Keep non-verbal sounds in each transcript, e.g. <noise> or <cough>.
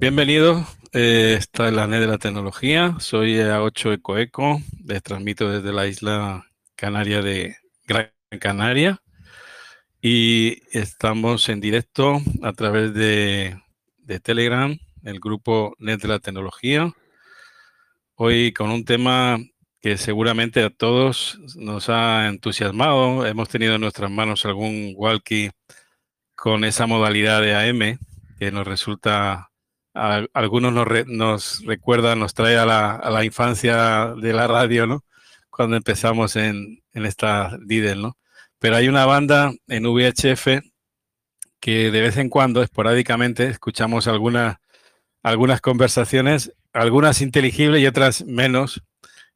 Bienvenido, eh, esta es la NED de la tecnología, soy A8 EcoEco, les transmito desde la isla canaria de Gran Canaria. Y estamos en directo a través de, de Telegram, el grupo NED de la tecnología, hoy con un tema que seguramente a todos nos ha entusiasmado, hemos tenido en nuestras manos algún walkie con esa modalidad de AM que nos resulta algunos nos, recuerda, nos trae a la, infancia de la radio, ¿no? Cuando empezamos en, esta Lidl, ¿no? Pero hay una banda en VHF que de vez en cuando, esporádicamente, escuchamos algunas, algunas conversaciones, algunas inteligibles y otras menos,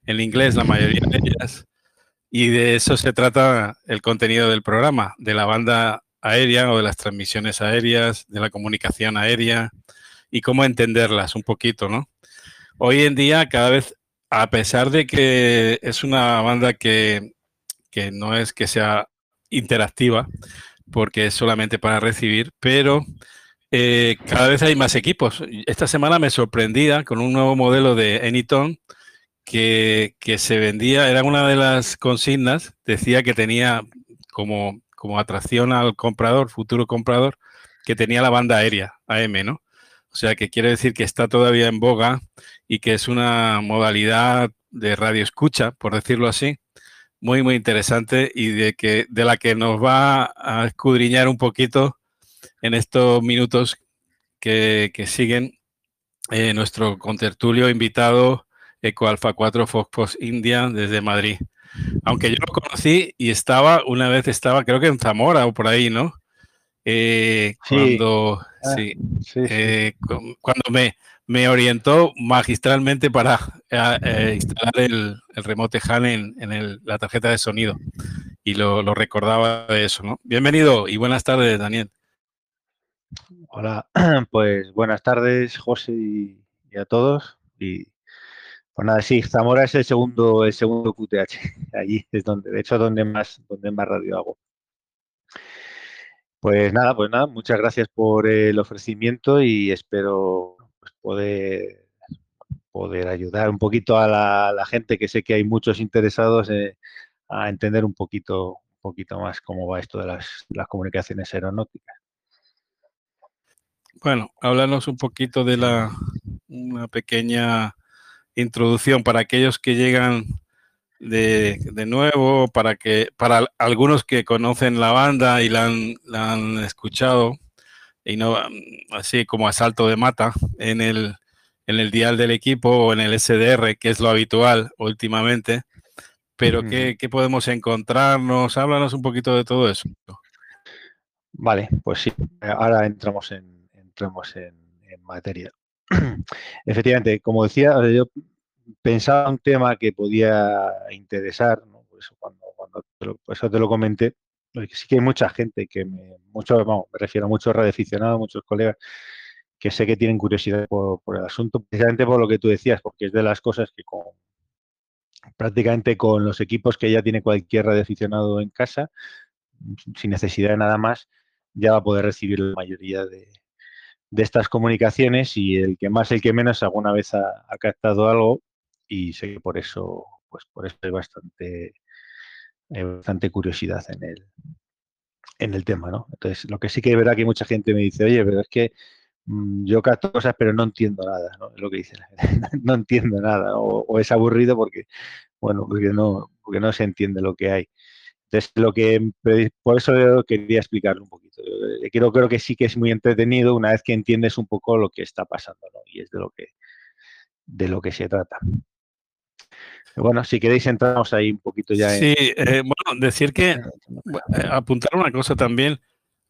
en inglés la mayoría de ellas, y de eso se trata el contenido del programa, de la banda aérea o de las transmisiones aéreas, de la comunicación aérea, y cómo entenderlas un poquito, ¿no? Hoy en día, cada vez, a pesar de que es una banda que, no es que sea interactiva, porque es solamente para recibir, pero eh, cada vez hay más equipos. Esta semana me sorprendía con un nuevo modelo de Anytone que, que, se vendía, era una de las consignas, decía que tenía como, como atracción al comprador, futuro comprador, que tenía la banda aérea, AM, ¿no? O sea, que quiere decir que está todavía en boga y que es una modalidad de radio escucha, por decirlo así, muy, muy interesante y de, que, de la que nos va a escudriñar un poquito en estos minutos que, siguen eh, nuestro contertulio invitado Eco Alpha 4 Fox India desde Madrid. Aunque yo lo conocí y estaba, una vez estaba, creo que en Zamora o por ahí, ¿no? Eh, cuando, ah, sí, eh, cuando me, me, orientó magistralmente para eh, instalar el, el, remote HAN en, en la tarjeta de sonido y lo, lo, recordaba de eso, ¿no? Bienvenido y buenas tardes, Daniel. Hecho <clears throat> pues buenas tardes, José y, a todos. Y pues nada, sí, Zamora es el segundo, el segundo QTH. <laughs> Allí es donde, de hecho, donde más, donde más radio hago. Pues nada, pues nada, muchas gracias por el ofrecimiento y espero pues, poder, poder ayudar un poquito a la, gente, que sé que hay muchos interesados eh, a entender un poquito, un poquito más cómo va esto de las, comunicaciones aeronáuticas. Bueno, háblanos un poquito de la una pequeña introducción para aquellos que llegan de, nuevo para que para algunos que conocen la banda y la han, escuchado y no así como a salto de mata en el en el dial del equipo o en el SDR, que es lo habitual últimamente. Pero ¿qué, podemos encontrarnos? Háblanos un poquito de todo eso. Vale, pues sí, ahora entramos en, entramos en, en materia. <clears throat> Efectivamente, como decía, yo pensaba un tema que podía interesar, ¿no? Por eso cuando, te lo, comenté, sí que hay mucha gente que me, mucho, me refiero a muchos radioaficionados, muchos colegas que sé que tienen curiosidad por, el asunto, precisamente por lo que tú decías, porque es de las cosas que con prácticamente con los equipos que ya tiene cualquier radioaficionado en casa, sin necesidad de nada más, ya va a poder recibir la mayoría de, estas comunicaciones y el que más, el que menos alguna vez ha captado algo, y sé que por eso, pues por eso hay bastante, bastante curiosidad en el, en el tema, ¿no? Entonces, lo que sí que es verdad que mucha gente me dice, oye, pero es que mm, yo capto cosas, pero no entiendo nada, ¿no? Es lo que dice <laughs> no entiendo nada, o, es aburrido porque, bueno, porque no, porque no se entiende lo que hay. Entonces, lo que, por eso quería explicarlo un poquito. Creo, creo que sí que es muy entretenido una vez que entiendes un poco lo que está pasando. Y es de lo que, de lo que se trata. Bueno, si queréis entramos ahí un poquito ya. Sí, eh, bueno, decir que, eh, apuntar una cosa también,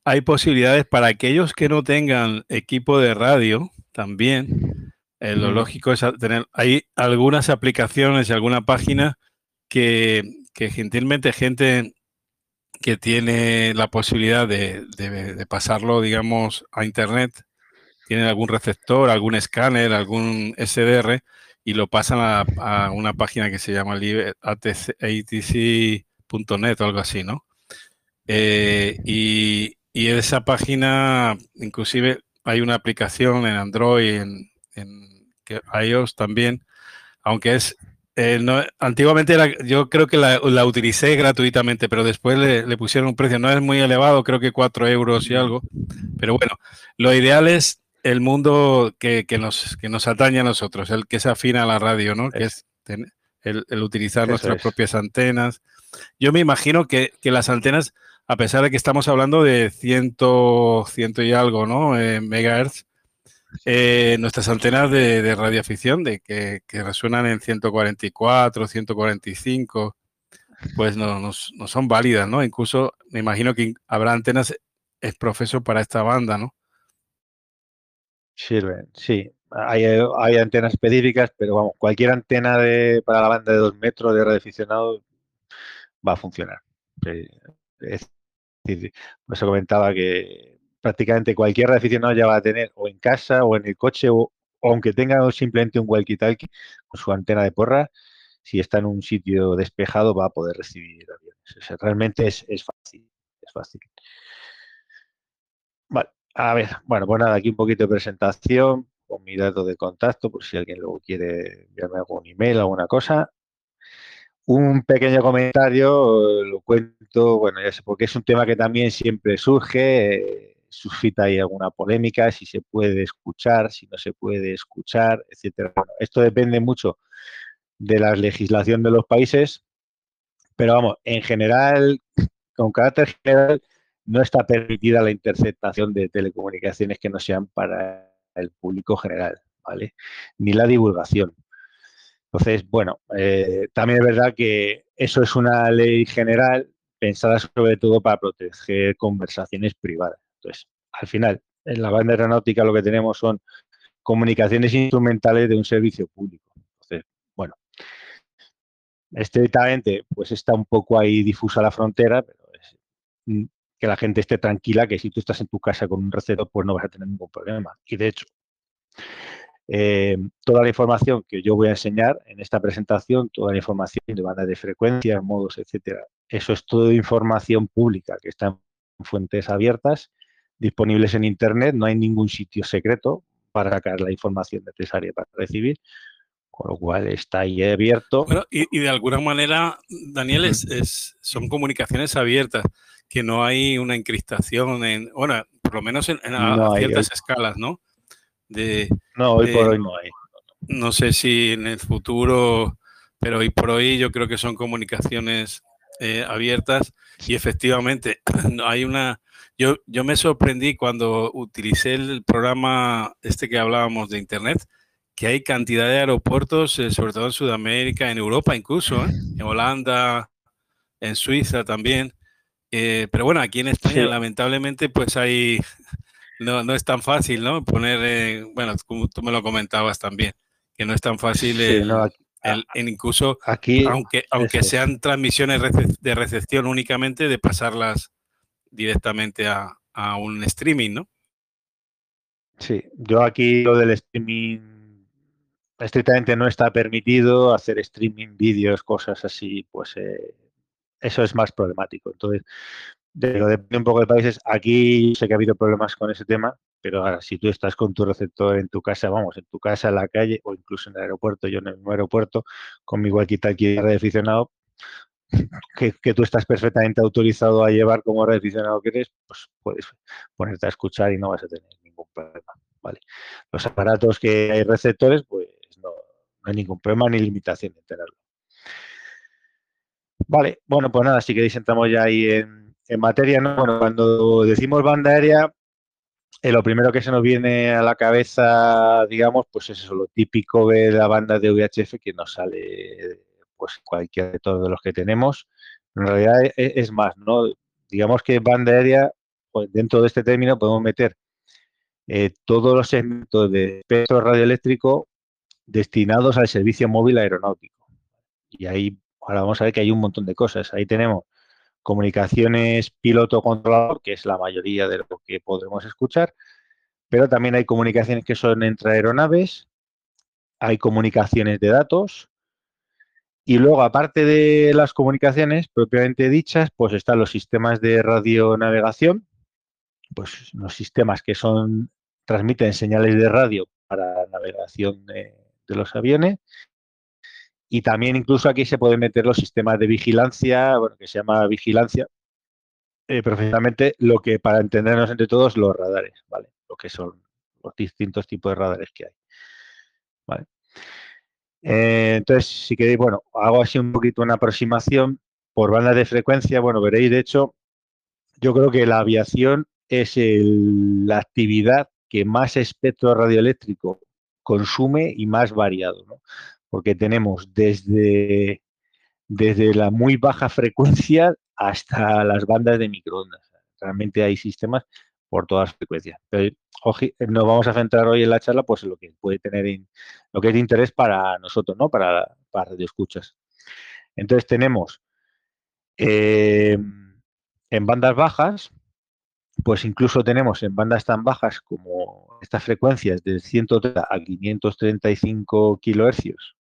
hay posibilidades para aquellos que no tengan equipo de radio también. Eh, lo lógico es tener, hay algunas aplicaciones y alguna página que, gentilmente gente que tiene la posibilidad de, de, pasarlo, digamos, a internet, tiene algún receptor, algún escáner, algún SDR, y lo pasan a, una página que se llama atc.net o algo así, ¿no? Eh, y, y, esa página, inclusive, hay una aplicación en Android, en, iOS también, aunque es eh, no, antiguamente era, yo creo que la, la utilicé gratuitamente, pero después le, le, pusieron un precio, no es muy elevado, creo que 4 euros y algo. Pero bueno, lo ideal es el mundo que, que nos, que nos atañe a nosotros, el que se afina a la radio, ¿no? Que es el, el utilizar Eso nuestras es. propias antenas. Yo me imagino que, que, las antenas, a pesar de que estamos hablando de ciento, ciento y algo, ¿no? Eh, megahertz, eh, nuestras antenas de, de radioafición, de que, que, resuenan en 144, 145, pues no, no, no, son válidas, ¿no? Incluso me imagino que habrá antenas es profeso para esta banda, ¿no? Sirven, sí. Hay, hay, antenas específicas, pero vamos, cualquier antena de, para la banda de dos metros de radioaficionado va a funcionar. Es decir, comentaba que prácticamente cualquier aficionado ya va a tener o en casa o en el coche o, aunque tenga simplemente un walkie-talkie con su antena de porra, si está en un sitio despejado va a poder recibir aviones. Realmente es, fácil, es fácil. A ver, bueno, pues nada, aquí un poquito de presentación con mi dato de contacto por si alguien luego quiere enviarme algún email o alguna cosa. Un pequeño comentario, lo cuento, bueno, ya sé, porque es un tema que también siempre surge, eh, suscita ahí alguna polémica, si se puede escuchar, si no se puede escuchar, etcétera. Bueno, esto depende mucho de la legislación de los países, pero vamos, en general, con carácter general, no está permitida la interceptación de telecomunicaciones que no sean para el público general, ¿vale? Ni la divulgación. Entonces, bueno, eh, también es verdad que eso es una ley general pensada sobre todo para proteger conversaciones privadas. Entonces, al final, en la banda aeronáutica lo que tenemos son comunicaciones instrumentales de un servicio público. Entonces, bueno, estrictamente, pues está un poco ahí difusa la frontera, pero es, mm, que la gente esté tranquila que si tú estás en tu casa con un receptor, pues no vas a tener ningún problema. Y de hecho, eh, toda la información que yo voy a enseñar en esta presentación, toda la información de bandas de frecuencia, modos, etcétera, eso es toda información pública que está en fuentes abiertas, disponibles en Internet, no hay ningún sitio secreto para sacar la información necesaria para recibir, con lo cual está ahí abierto. Bueno, y, y de alguna manera, Daniel, es, es, son comunicaciones abiertas, que no hay una encriptación en, bueno, por lo menos en, en no a, ciertas hay. escalas, ¿no? De, no, hoy de, por hoy no hay. No sé si en el futuro, pero hoy por hoy yo creo que son comunicaciones eh, abiertas y efectivamente <clears throat> hay una... Yo, yo me sorprendí cuando utilicé el programa este que hablábamos de Internet, que hay cantidad de aeropuertos, eh, sobre todo en Sudamérica, en Europa incluso, ¿eh? en Holanda, en Suiza también. Eh, pero bueno, aquí en España sí. lamentablemente pues hay no, no es tan fácil, ¿no? Poner, eh, bueno, como tú me lo comentabas también, que no es tan fácil sí, el, no, aquí, el, el, incluso, aquí, aunque, aunque sean transmisiones de recepción únicamente, de pasarlas directamente a, a, un streaming, ¿no? Sí, yo aquí lo del streaming estrictamente no está permitido, hacer streaming, vídeos, cosas así, pues eh, eso es más problemático. Entonces, depende un poco de países. Aquí sé que ha habido problemas con ese tema, pero ahora, si tú estás con tu receptor en tu casa, vamos, en tu casa, en la calle o incluso en el aeropuerto, yo en el aeropuerto, con mi walkie-talkie de aficionado, <laughs> que, que, tú estás perfectamente autorizado a llevar como aficionado que eres, pues puedes ponerte a escuchar y no vas a tener ningún problema. ¿vale? Los aparatos que hay receptores, pues no, no hay ningún problema ni limitación de tenerlo. Vale, bueno, pues nada, si queréis entramos ya ahí en, materia, ¿no? Bueno, cuando decimos banda aérea, eh, lo primero que se nos viene a la cabeza, digamos, pues es eso, lo típico de la banda de VHF que nos sale, pues cualquiera de todos los que tenemos. En realidad es, e, es más, ¿no? Digamos que banda aérea, pues dentro de este término podemos meter eh, todos los segmentos de espectro radioeléctrico destinados al servicio móvil aeronáutico. Y ahí ahora vamos a ver que hay un montón de cosas. Ahí tenemos comunicaciones piloto-controlador, que es la mayoría de lo que podremos escuchar, pero también hay comunicaciones que son entre aeronaves, hay comunicaciones de datos, y luego, aparte de las comunicaciones propiamente dichas, pues están los sistemas de radionavegación, pues los sistemas que son transmiten señales de radio para navegación de, los aviones. Y también incluso aquí se pueden meter los sistemas de vigilancia, bueno, que se llama vigilancia, eh, profesionalmente lo que para entendernos entre todos los radares, ¿vale? Lo que son los distintos tipos de radares que hay. ¿vale? Eh, entonces, si queréis, bueno, hago así un poquito una aproximación por bandas de frecuencia. Bueno, veréis, de hecho, yo creo que la aviación es la actividad que más espectro radioeléctrico consume y más variado, ¿no? Porque tenemos desde, desde la muy baja frecuencia hasta las bandas de microondas. Realmente hay sistemas por todas las frecuencias. Nos vamos a centrar hoy en la charla pues en lo que puede tener lo que es de interés para nosotros, ¿no? Para, para radioescuchas. Entonces tenemos eh, en bandas bajas, pues incluso tenemos en bandas tan bajas como estas frecuencias de 130 a 535 kilohercios,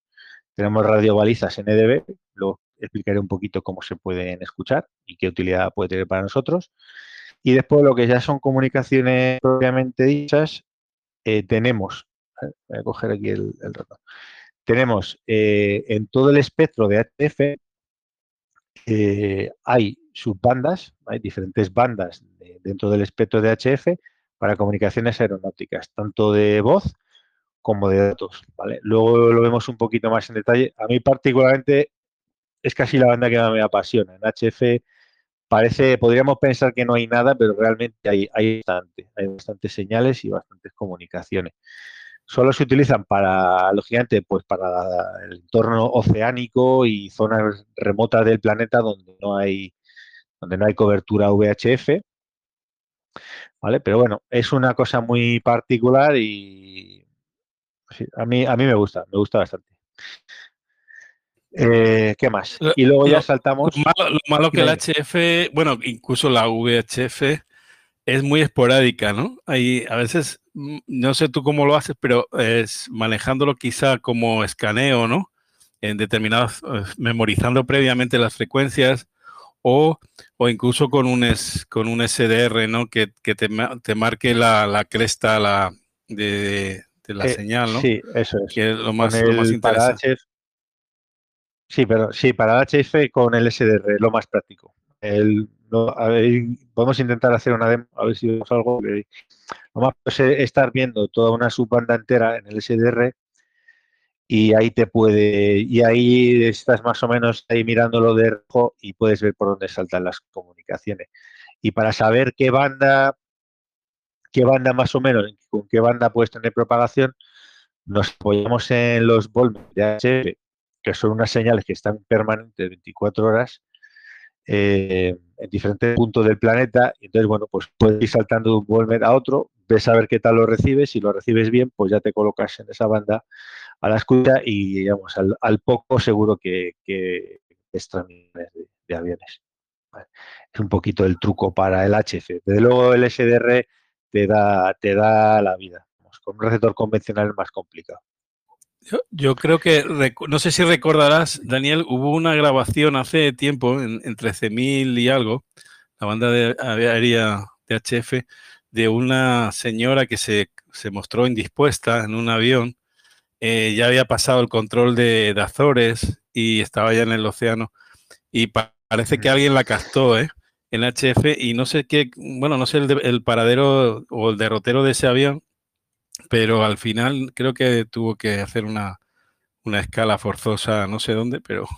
tenemos radiobalizas NDB, lo explicaré un poquito cómo se pueden escuchar y qué utilidad puede tener para nosotros. Y después lo que ya son comunicaciones propiamente dichas, eh, tenemos, voy a coger aquí el, el tenemos eh, en todo el espectro de HF, eh, hay subbandas, hay diferentes bandas dentro del espectro de HF para comunicaciones aeronáuticas, tanto de voz como de datos. ¿vale? Luego lo vemos un poquito más en detalle. A mí particularmente es casi la banda que más me apasiona. En HF parece, podríamos pensar que no hay nada, pero realmente hay, hay bastante, hay bastantes señales y bastantes comunicaciones. Solo se utilizan para, lógicamente, pues para el entorno oceánico y zonas remotas del planeta donde no hay, donde no hay cobertura VHF. ¿Vale? Pero bueno, es una cosa muy particular y a, mí, a mí me gusta, me gusta bastante. Eh, ¿Qué más? Y luego ya saltamos. Lo malo, lo malo que el HF, bueno, incluso la VHF es muy esporádica, ¿no? Hay a veces, mm, no sé tú cómo lo haces, pero es manejándolo quizá como escaneo, ¿no? En determinados, eh, memorizando previamente las frecuencias o, o incluso con un, es, con un SDR, ¿no? Que, que te, te, marque la, la cresta la, de, de la eh, señal, ¿no? Sí, eso es. Que es lo más, lo más interesante. Sí, pero sí, para HF con el SDR, lo más práctico. El, podemos intentar hacer una demo, a ver si vemos algo. Lo más es estar viendo toda una subbanda entera en el SDR y ahí te puede, y ahí estás más o menos ahí mirándolo de rojo y puedes ver por dónde saltan las comunicaciones. Y para saber qué banda, qué banda más o menos, con qué banda puedes tener propagación, nos apoyamos en los volúmenes de HF que son unas señales que están permanentes 24 horas eh, en diferentes puntos del planeta. Entonces, bueno, pues puedes ir saltando de un volumen a otro, ves a ver qué tal lo recibes. Si lo recibes bien, pues ya te colocas en esa banda a la escucha y, digamos, al, poco seguro que, que es de, aviones. Es un poquito el truco para el HF. Desde luego el SDR te da, te da la vida. Con un receptor convencional es más complicado. Yo, creo que, no sé si recordarás, Daniel, hubo una grabación hace tiempo, en, en 13.000 y algo, la banda de aérea de HF, de una señora que se, se mostró indispuesta en un avión. Eh, ya había pasado el control de, de, Azores y estaba ya en el océano. Y pa parece que alguien la captó, ¿eh? En HF y no sé qué, bueno, no sé el, de, el paradero o el derrotero de ese avión, pero al final creo que tuvo que hacer una, una escala forzosa, no sé dónde, pero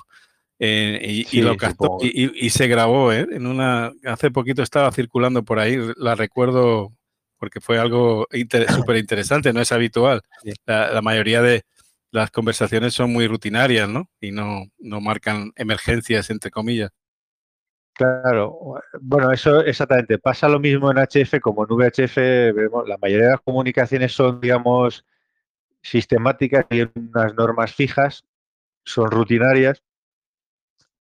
eh, y, sí, y, lo captó y, y, se grabó, ¿eh? En una, hace poquito estaba circulando por ahí, la recuerdo porque fue algo inter, <coughs> súper interesante, no es habitual. La, la, mayoría de las conversaciones son muy rutinarias, ¿no? Y no, no marcan emergencias, entre comillas. Claro, bueno, eso exactamente. Pasa lo mismo en HF como en VHF. Vemos, la mayoría de las comunicaciones son, digamos, sistemáticas, y unas normas fijas, son rutinarias.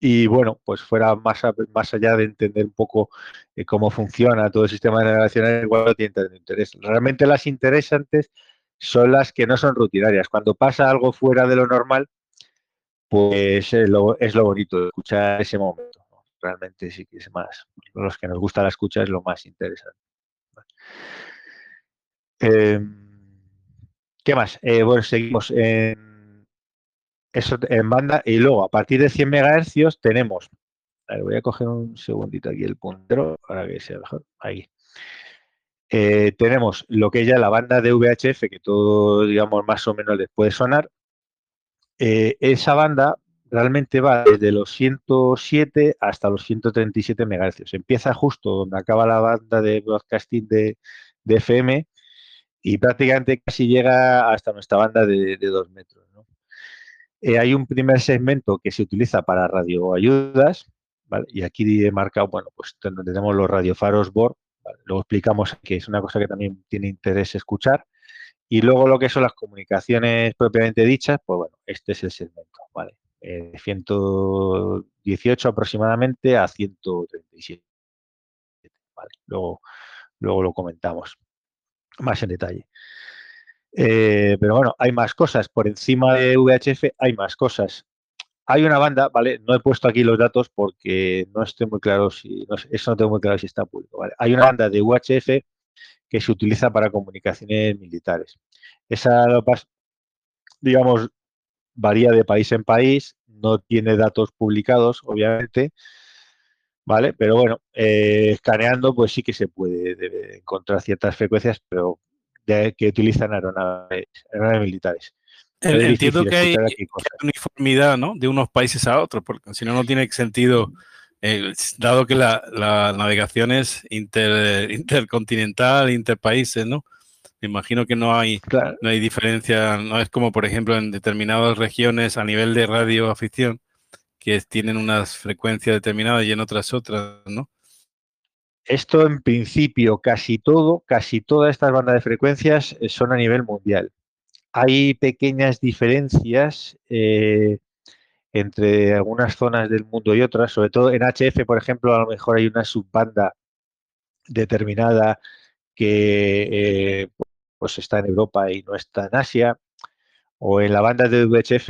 Y bueno, pues fuera más, a, más allá de entender un poco eh, cómo funciona todo el sistema de navegación, igual no tiene interés. Realmente las interesantes son las que no son rutinarias. Cuando pasa algo fuera de lo normal, pues es lo, es lo bonito escuchar ese momento realmente sí que es más, los que nos gusta la escucha es lo más interesante. Em, ¿Qué más? Eh, bueno, seguimos en, eso, en banda y luego a partir de 100 MHz tenemos, voy a coger un segundito aquí el puntero para que sea mejor, ahí. Eh, tenemos lo que es ya la banda de VHF, que todo, digamos, más o menos les puede sonar. Eh, esa banda realmente va desde los 107 hasta los 137 MHz. Empieza justo donde acaba la banda de broadcasting de, de FM y prácticamente casi llega hasta nuestra banda de, de 2 metros. ¿no? Eh, hay un primer segmento que se utiliza para radioayudas, ¿vale? y aquí he marcado, bueno, pues tenemos los radiofaros BOR, luego explicamos que es una cosa que también tiene interés escuchar, y luego lo que son las comunicaciones propiamente dichas, pues bueno, este es el segmento, ¿vale? Eh, 118 aproximadamente a 137. ¿vale? Luego, luego lo comentamos más en detalle. Eh, pero bueno, hay más cosas. Por encima de VHF hay más cosas. Hay una banda, ¿vale? No he puesto aquí los datos porque no estoy muy claro si, eso no tengo muy claro si está público. Hay una banda de UHF que se utiliza para comunicaciones militares. Esa, digamos, varía de país en país, no tiene datos publicados, obviamente, ¿vale? Pero bueno, eh, escaneando pues sí que se puede encontrar ciertas frecuencias, pero de, que utilizan aeronaves, aeronaves militares. El, entiendo que hay, que hay, uniformidad, ¿no? De unos países a otros, porque si no, no tiene sentido, eh, dado que la, la, navegación es inter, <laughs> intercontinental, interpaíses, ¿no? Me imagino que no hay, claro. no hay diferencia, no es como, por ejemplo, en determinadas regiones a nivel de radioafición, que tienen unas frecuencias determinadas y en otras otras, ¿no? Esto en principio, casi todo, casi todas estas bandas de frecuencias eh, son a nivel mundial. Hay pequeñas diferencias eh, entre algunas zonas del mundo y otras, sobre todo en HF, por ejemplo, a lo mejor hay una subbanda determinada que eh, pues está en Europa y no está en Asia o en la banda de VHF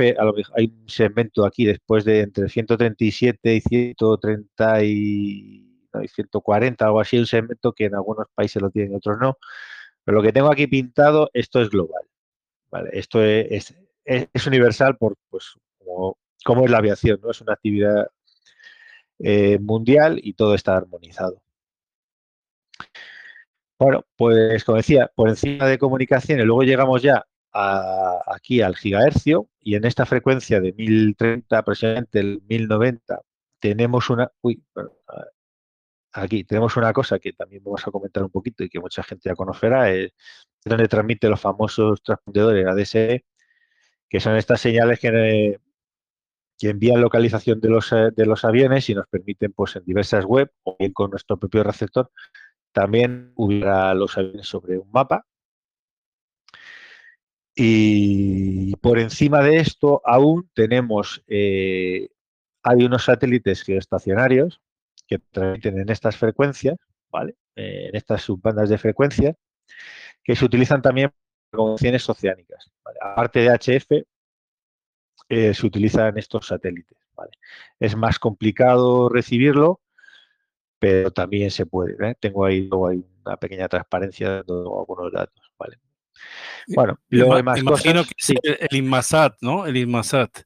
hay un segmento aquí después de entre 137 y 130 y, no, y 140, algo así, un segmento que en algunos países lo tienen y otros no. Pero lo que tengo aquí pintado, esto es global. ¿vale? Esto es, es, es, universal por, pues, como, como, es la aviación, ¿no? Es una actividad eh, mundial y todo está armonizado. Bueno, pues como decía, por encima de comunicaciones, luego llegamos ya a, aquí al gigahercio y en esta frecuencia de 1030 aproximadamente el 1090 tenemos una uy, aquí tenemos una cosa que también vamos a comentar un poquito y que mucha gente ya conocerá es donde transmite los famosos transpondedores ADSE que son estas señales que, que envían localización de los, de los aviones y nos permiten pues en diversas web o bien con nuestro propio receptor también ubicar los aviones sobre un mapa y por encima de esto aún tenemos, eh, hay unos satélites geoestacionarios que transmiten en estas frecuencias, ¿vale? Eh, en estas subbandas de frecuencia, que se utilizan también para comunicaciones oceánicas. Aparte de HF, eh, se utilizan estos satélites. ¿vale? Es más complicado recibirlo, pero también se puede. ¿eh? Tengo ahí, luego hay una pequeña transparencia de algunos datos. ¿vale? Bueno, luego hay más Imagino cosas. que sí. el Inmasat, ¿no? El Inmasat.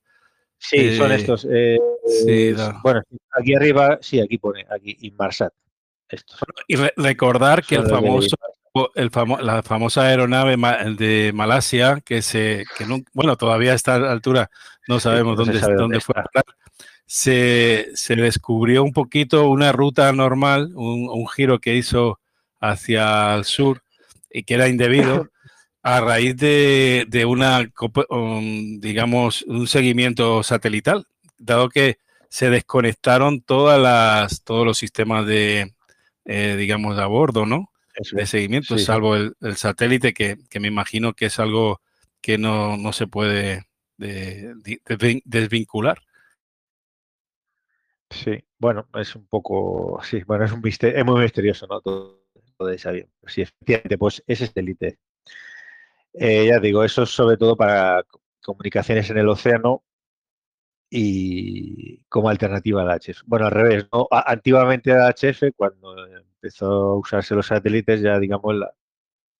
Sí, eh, son estos. Eh, sí, no. Bueno, aquí arriba, sí, aquí pone, aquí Inmarsat. Estos. Y re recordar que el famoso, el famo la famosa aeronave de Malasia, que se, que no, bueno, todavía a esta altura no sabemos sí, no dónde, sabe dónde, dónde fue a parar, se, se, descubrió un poquito una ruta normal, un, un giro que hizo hacia el sur y que era indebido <coughs> a raíz de, de una, um, digamos, un seguimiento satelital, dado que se desconectaron todas las, todos los sistemas de, eh, digamos, de a bordo, ¿no? Eso, de seguimiento, sí, salvo el, el satélite, que, que, me imagino que es algo que no, no se puede de, de, desvincular. Sí, bueno, es un poco, sí, bueno, es un misterio, es muy misterioso, ¿no? Todo, todo ese avión. Sí, efectivamente, pues ese satélite eh, ya digo, eso es sobre todo para comunicaciones en el océano y como alternativa al HF. Bueno, al revés, ¿no? Antiguamente era HF, cuando empezó a usarse los satélites, ya digamos, la,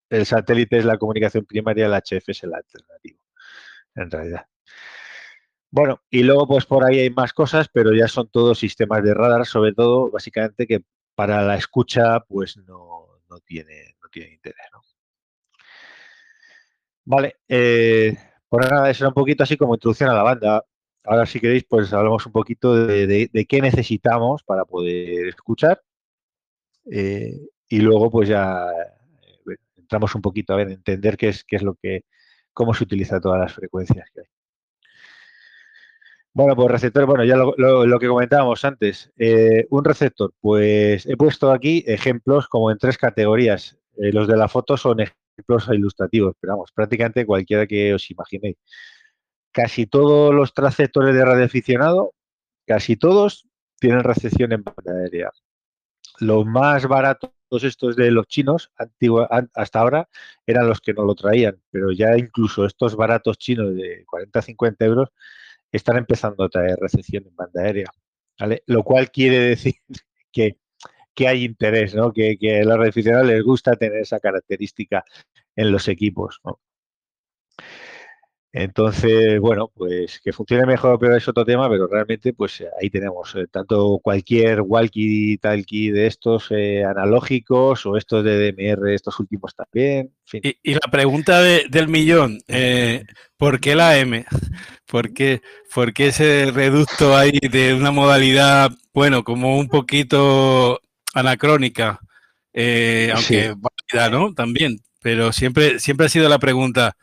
el satélite es la comunicación primaria, el HF es el alternativo, en realidad. Bueno, y luego pues por ahí hay más cosas, pero ya son todos sistemas de radar, sobre todo, básicamente, que para la escucha pues no, tiene, no tiene interés. ¿no? Vale, eh, por nada, eso era un poquito así como introducción a la banda. Ahora si queréis, pues hablamos un poquito de, qué necesitamos para poder escuchar. Eh, y luego pues ya eh, entramos un poquito a ver, entender qué es, qué es lo que, cómo se utiliza todas las frecuencias que hay. Bueno, pues receptor, bueno, ya lo, que comentábamos antes. Eh, un receptor, pues he puesto aquí ejemplos como en tres categorías. Eh, los de la foto son ejemplos ilustrativos, pero vamos, prácticamente cualquiera que os imaginéis. Casi todos los receptores de radioaficionado, casi todos, tienen recepción en banda aérea. Los más baratos estos de los chinos, hasta ahora, eran los que no lo traían, pero ya incluso estos baratos chinos de 40-50 euros están empezando a traer recepción en banda aérea. Lo cual quiere decir <laughs> que, hay interés, ¿no? que, que a los aficionados les gusta tener esa característica en los equipos. Entonces, bueno, pues que funcione mejor pero es otro tema, pero realmente pues ahí tenemos eh, tanto cualquier walkie-talkie de estos eh, analógicos o estos de DMR, estos últimos también. Y, la pregunta del millón, eh, ¿por qué la M? <laughs> ¿Por qué, ¿Por qué ese reducto ahí de una modalidad, bueno, como un poquito anacrónica, aunque válida, ¿no? También, pero siempre, siempre ha sido la pregunta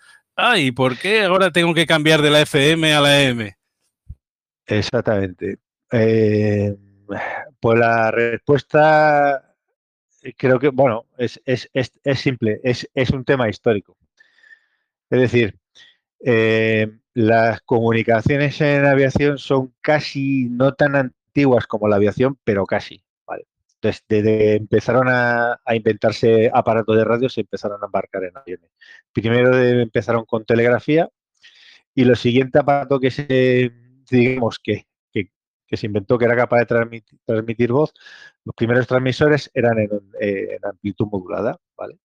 Ah, ¿y por qué ahora tengo que cambiar de la FM a la M? Exactamente. Eh, pues la respuesta creo que, bueno, es, simple, es, un tema histórico. Es decir, eh, las comunicaciones en aviación son casi no tan antiguas como la aviación, pero casi. Entonces, desde empezaron a, inventarse aparatos de radio, se empezaron a embarcar en aviones. Primero empezaron con telegrafía y lo siguiente aparato que se, digamos, que, se inventó, que era capaz de transmitir, voz, los primeros transmisores eran en, eh, amplitud modulada, ¿vale?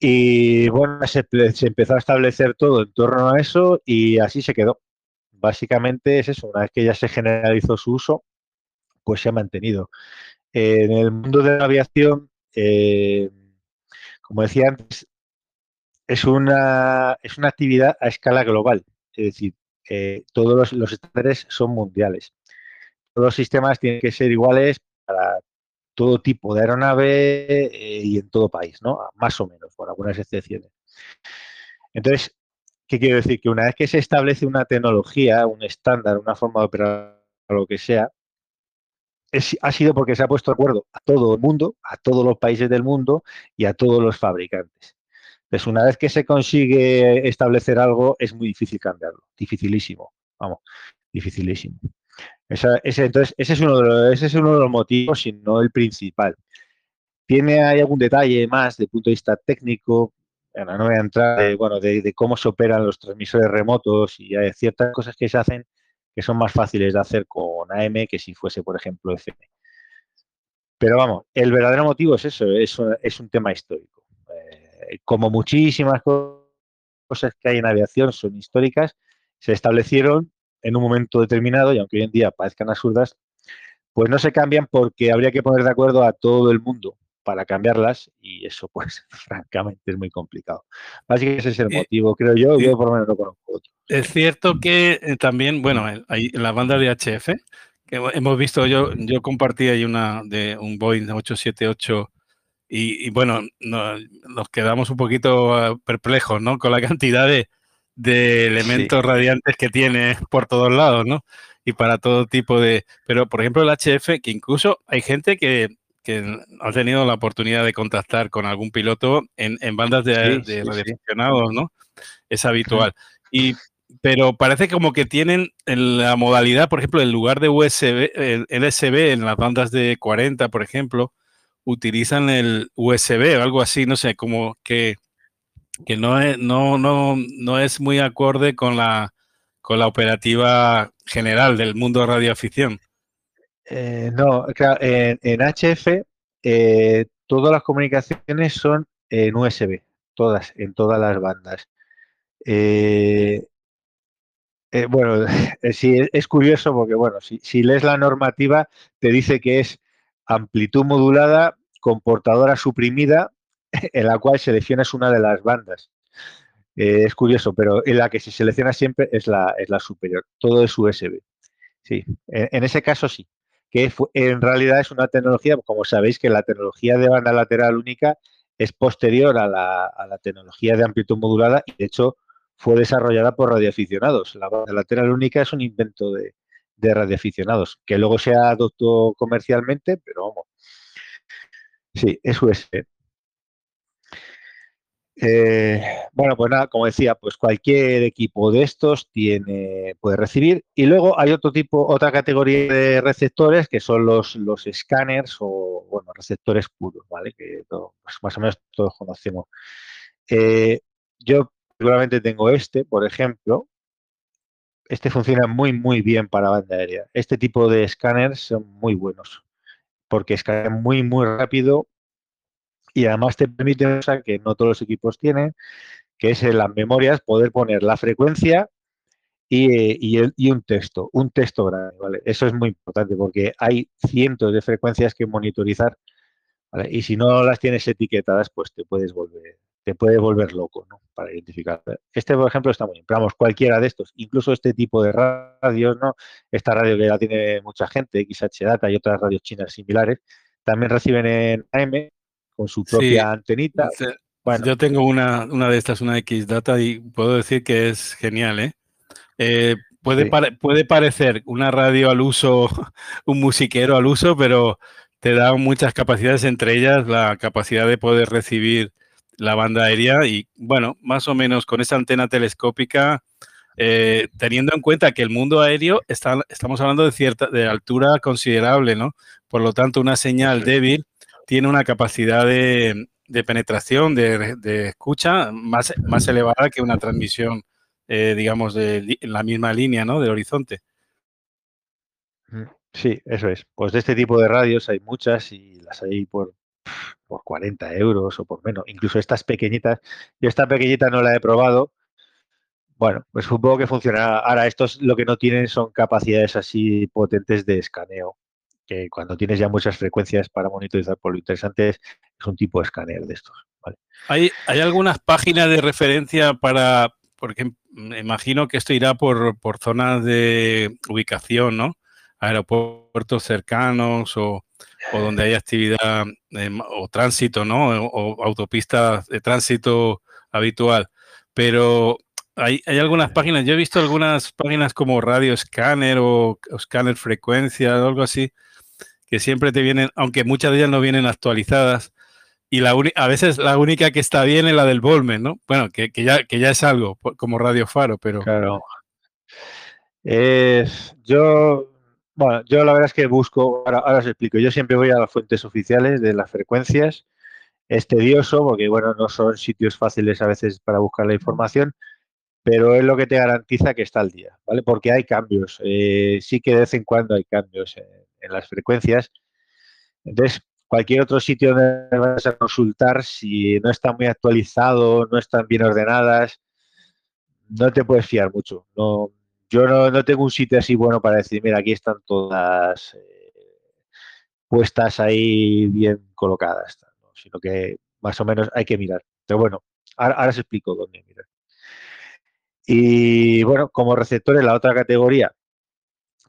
Y bueno, se, empezó a establecer todo en torno a eso y así se quedó. Básicamente es eso, una vez que ya se generalizó su uso, pues se ha mantenido en el mundo de la aviación, eh, como decía antes, es una, es una actividad a escala global. Es decir, eh, todos los, estándares son mundiales. Todos los sistemas tienen que ser iguales para todo tipo de aeronave eh, y en todo país, ¿no? Más o menos, por algunas excepciones. Entonces, ¿qué quiero decir? Que una vez que se establece una tecnología, un estándar, una forma de operar, lo que sea, ha sido porque se ha puesto de acuerdo a todo el mundo, a todos los países del mundo y a todos los fabricantes. Entonces, una vez que se consigue establecer algo, es muy difícil cambiarlo. Dificilísimo. Vamos, dificilísimo. ese, entonces, ese es, uno de los, de motivos, si no el principal. ¿Tiene hay algún detalle más de punto de vista técnico? no voy a entrar bueno, de, de, cómo se operan los transmisores remotos y hay ciertas cosas que se hacen que son más fáciles de hacer con AM que si fuese, por ejemplo, FM. Pero vamos, el verdadero motivo es eso, es, un tema histórico. Eh, como muchísimas cosas que hay en aviación son históricas, se establecieron en un momento determinado y aunque hoy en día parezcan absurdas, pues no se cambian porque habría que poner de acuerdo a todo el mundo para cambiarlas y eso pues <laughs> francamente es muy complicado. Básicamente ese es el motivo, creo yo, yo por lo menos no conozco otro. Es cierto que eh, también, bueno, hay la banda de HF, que hemos visto, yo, yo compartí ahí una de un Boeing 878 y, bueno, nos quedamos un poquito ah, perplejos, ¿no? Con la <laughs> cantidad de, elementos radiantes que tiene por todos lados, ¿no? Y para todo tipo de... Pero, por ejemplo, el HF, que incluso hay gente que, ha tenido la oportunidad de contactar con algún piloto en, bandas de, sí, ¿no? Es habitual. Y pero parece como que tienen en la modalidad, por ejemplo, en lugar de USB, el LSB en las bandas de 40, por ejemplo, utilizan el USB o algo así, no sé, como que, que no, es, no, no, no es muy acorde con la, con la operativa general del mundo de radioafición. Eh, no, claro, en, HF eh, todas las comunicaciones son en USB, todas, en todas las bandas. Eh, bueno, <laughs> sí, es curioso porque, bueno, si, lees la normativa, te dice que es amplitud modulada con portadora suprimida, <laughs> en la cual seleccionas una de las bandas. es curioso, pero en la que se selecciona siempre es la, es la superior. Todo es USB. Sí, en ese caso sí que en realidad es una tecnología, como sabéis, que la tecnología de banda lateral única es posterior a la, tecnología de amplitud modulada y de hecho fue desarrollada por radioaficionados. La banda lateral única es un invento de, radioaficionados, que luego se adoptó comercialmente, pero vamos. Sí, es USB. Eh, bueno, pues nada, como decía, pues cualquier equipo de estos tiene, puede recibir. Y luego hay otro tipo, otra categoría de receptores que son los, los escáneres o, bueno, receptores puros, ¿vale? Que pues más o menos todos conocemos. Eh, yo seguramente tengo este, por ejemplo. Este funciona muy, muy bien para banda aérea. Este tipo de escáneres son muy buenos porque escanean muy, muy rápido y además te permite, o sea, que no todos los equipos tienen, que es en las memorias poder poner la frecuencia y, un texto, un texto grande, ¿vale? Eso es muy importante porque hay cientos de frecuencias que monitorizar, Y si no las tienes etiquetadas, pues te puedes volver, te puede volver loco, ¿no? Para identificar. Este, por ejemplo, está muy bien. Pero vamos, cualquiera de estos, incluso este tipo de radios, ¿no? Esta radio que ya tiene mucha gente, XH Data y otras radios chinas similares, también reciben en AM con su propia antenita. Bueno. Yo tengo una, una de estas, una X-Data, y puedo decir que es genial, ¿eh? eh puede, puede parecer una radio al uso, <laughs> un musiquero al uso, pero te da muchas capacidades, entre ellas la capacidad de poder recibir la banda aérea y, bueno, más o menos con esa antena telescópica, eh, teniendo en cuenta que el mundo aéreo está, estamos hablando de cierta de altura considerable, ¿no? Por lo tanto, una señal débil tiene una capacidad de, penetración, de, escucha más, más elevada que una transmisión, eh, digamos, de, en la misma línea, ¿no? Del horizonte. Sí, eso es. Pues de este tipo de radios hay muchas y las hay por, por 40 euros o por menos. Incluso estas pequeñitas. Yo esta pequeñita no la he probado. Bueno, pues supongo que funcionará. Ahora, estos lo que no tienen son capacidades así potentes de escaneo que cuando tienes ya muchas frecuencias para monitorizar por lo interesante es, un tipo de escáner de estos. ¿Hay, ¿Hay algunas páginas de referencia para, porque me imagino que esto irá por, zonas de ubicación, ¿no? Aeropuertos cercanos o, donde hay actividad o tránsito, ¿no? O, autopistas de tránsito habitual. Pero hay, hay, algunas páginas, yo he visto algunas páginas como Radio Scanner o, o Scanner Frecuencia o algo así, que siempre te vienen, aunque muchas de ellas no vienen actualizadas, y la a veces la única que está bien es la del Volmen, ¿no? Bueno, que, ya, que ya es algo, como Radio Faro, pero... Claro. yo, bueno, yo la verdad es que busco, ahora, os explico, yo siempre voy a las fuentes oficiales de las frecuencias, es tedioso porque, bueno, no son sitios fáciles a veces para buscar la información, pero es lo que te garantiza que está al día, ¿vale? Porque hay cambios, eh, sí que de vez en cuando hay cambios en las frecuencias. Entonces, cualquier otro sitio donde vas a consultar, si no está muy actualizado, no están bien ordenadas, no te puedes fiar mucho. No, yo no, tengo un sitio así bueno para decir, mira, aquí están todas eh, puestas ahí bien colocadas, sino que más o menos hay que mirar. Pero bueno, ahora, os explico dónde mirar. Y bueno, como receptores, la otra categoría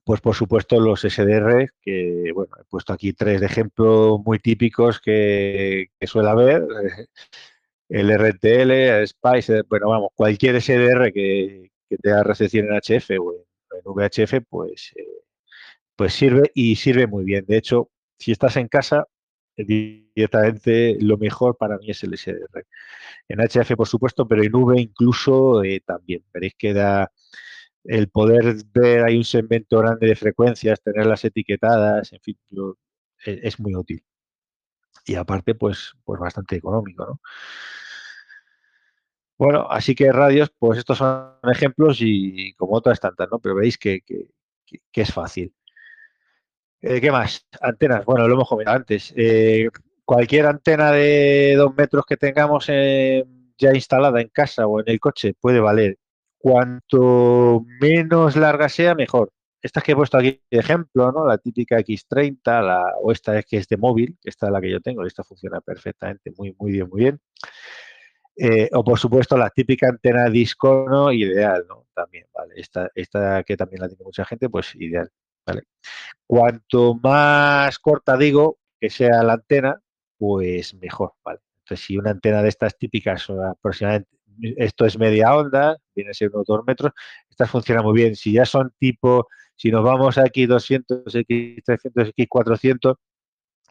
pues por supuesto los SDR, que bueno, he puesto aquí tres ejemplos muy típicos que, suele haber. El RTL, el Spice, bueno, vamos, cualquier SDR que, que tenga recepción en HF o en, VHF, pues, eh, pues sirve y sirve muy bien. De hecho, si estás en casa, directamente lo mejor para mí es el SDR. En HF, por supuesto, pero en V incluso eh, también. Veréis que da el poder ver ahí un segmento grande de frecuencias, tenerlas etiquetadas, en fin, e, es, muy útil. Y aparte, pues, pues bastante económico, ¿no? Bueno, así que radios, pues estos son ejemplos y como otras tantas, ¿no? Pero veis que, es fácil. Eh, ¿Qué más? Antenas, bueno, lo hemos comentado antes. Eh, cualquier antena de dos metros que tengamos ya instalada en casa o en el coche puede valer. Cuanto menos larga sea, mejor. Estas que he puesto aquí de ejemplo, ¿no? La típica X30, la, o esta es que es de móvil, esta es la que yo tengo, esta funciona perfectamente, muy, muy bien, muy bien. Eh, o por supuesto la típica antena disco ideal, ¿no? También, ¿vale? Esta, esta que también la tiene mucha gente, pues ideal, ¿vale? Cuanto más corta digo que sea la antena, pues mejor, ¿vale? Entonces, si una antena de estas típicas, aproximadamente, esto es media onda, viene unos dos metros, estas funcionan muy bien. Si ya son tipo, si nos vamos a X200, X300, X400,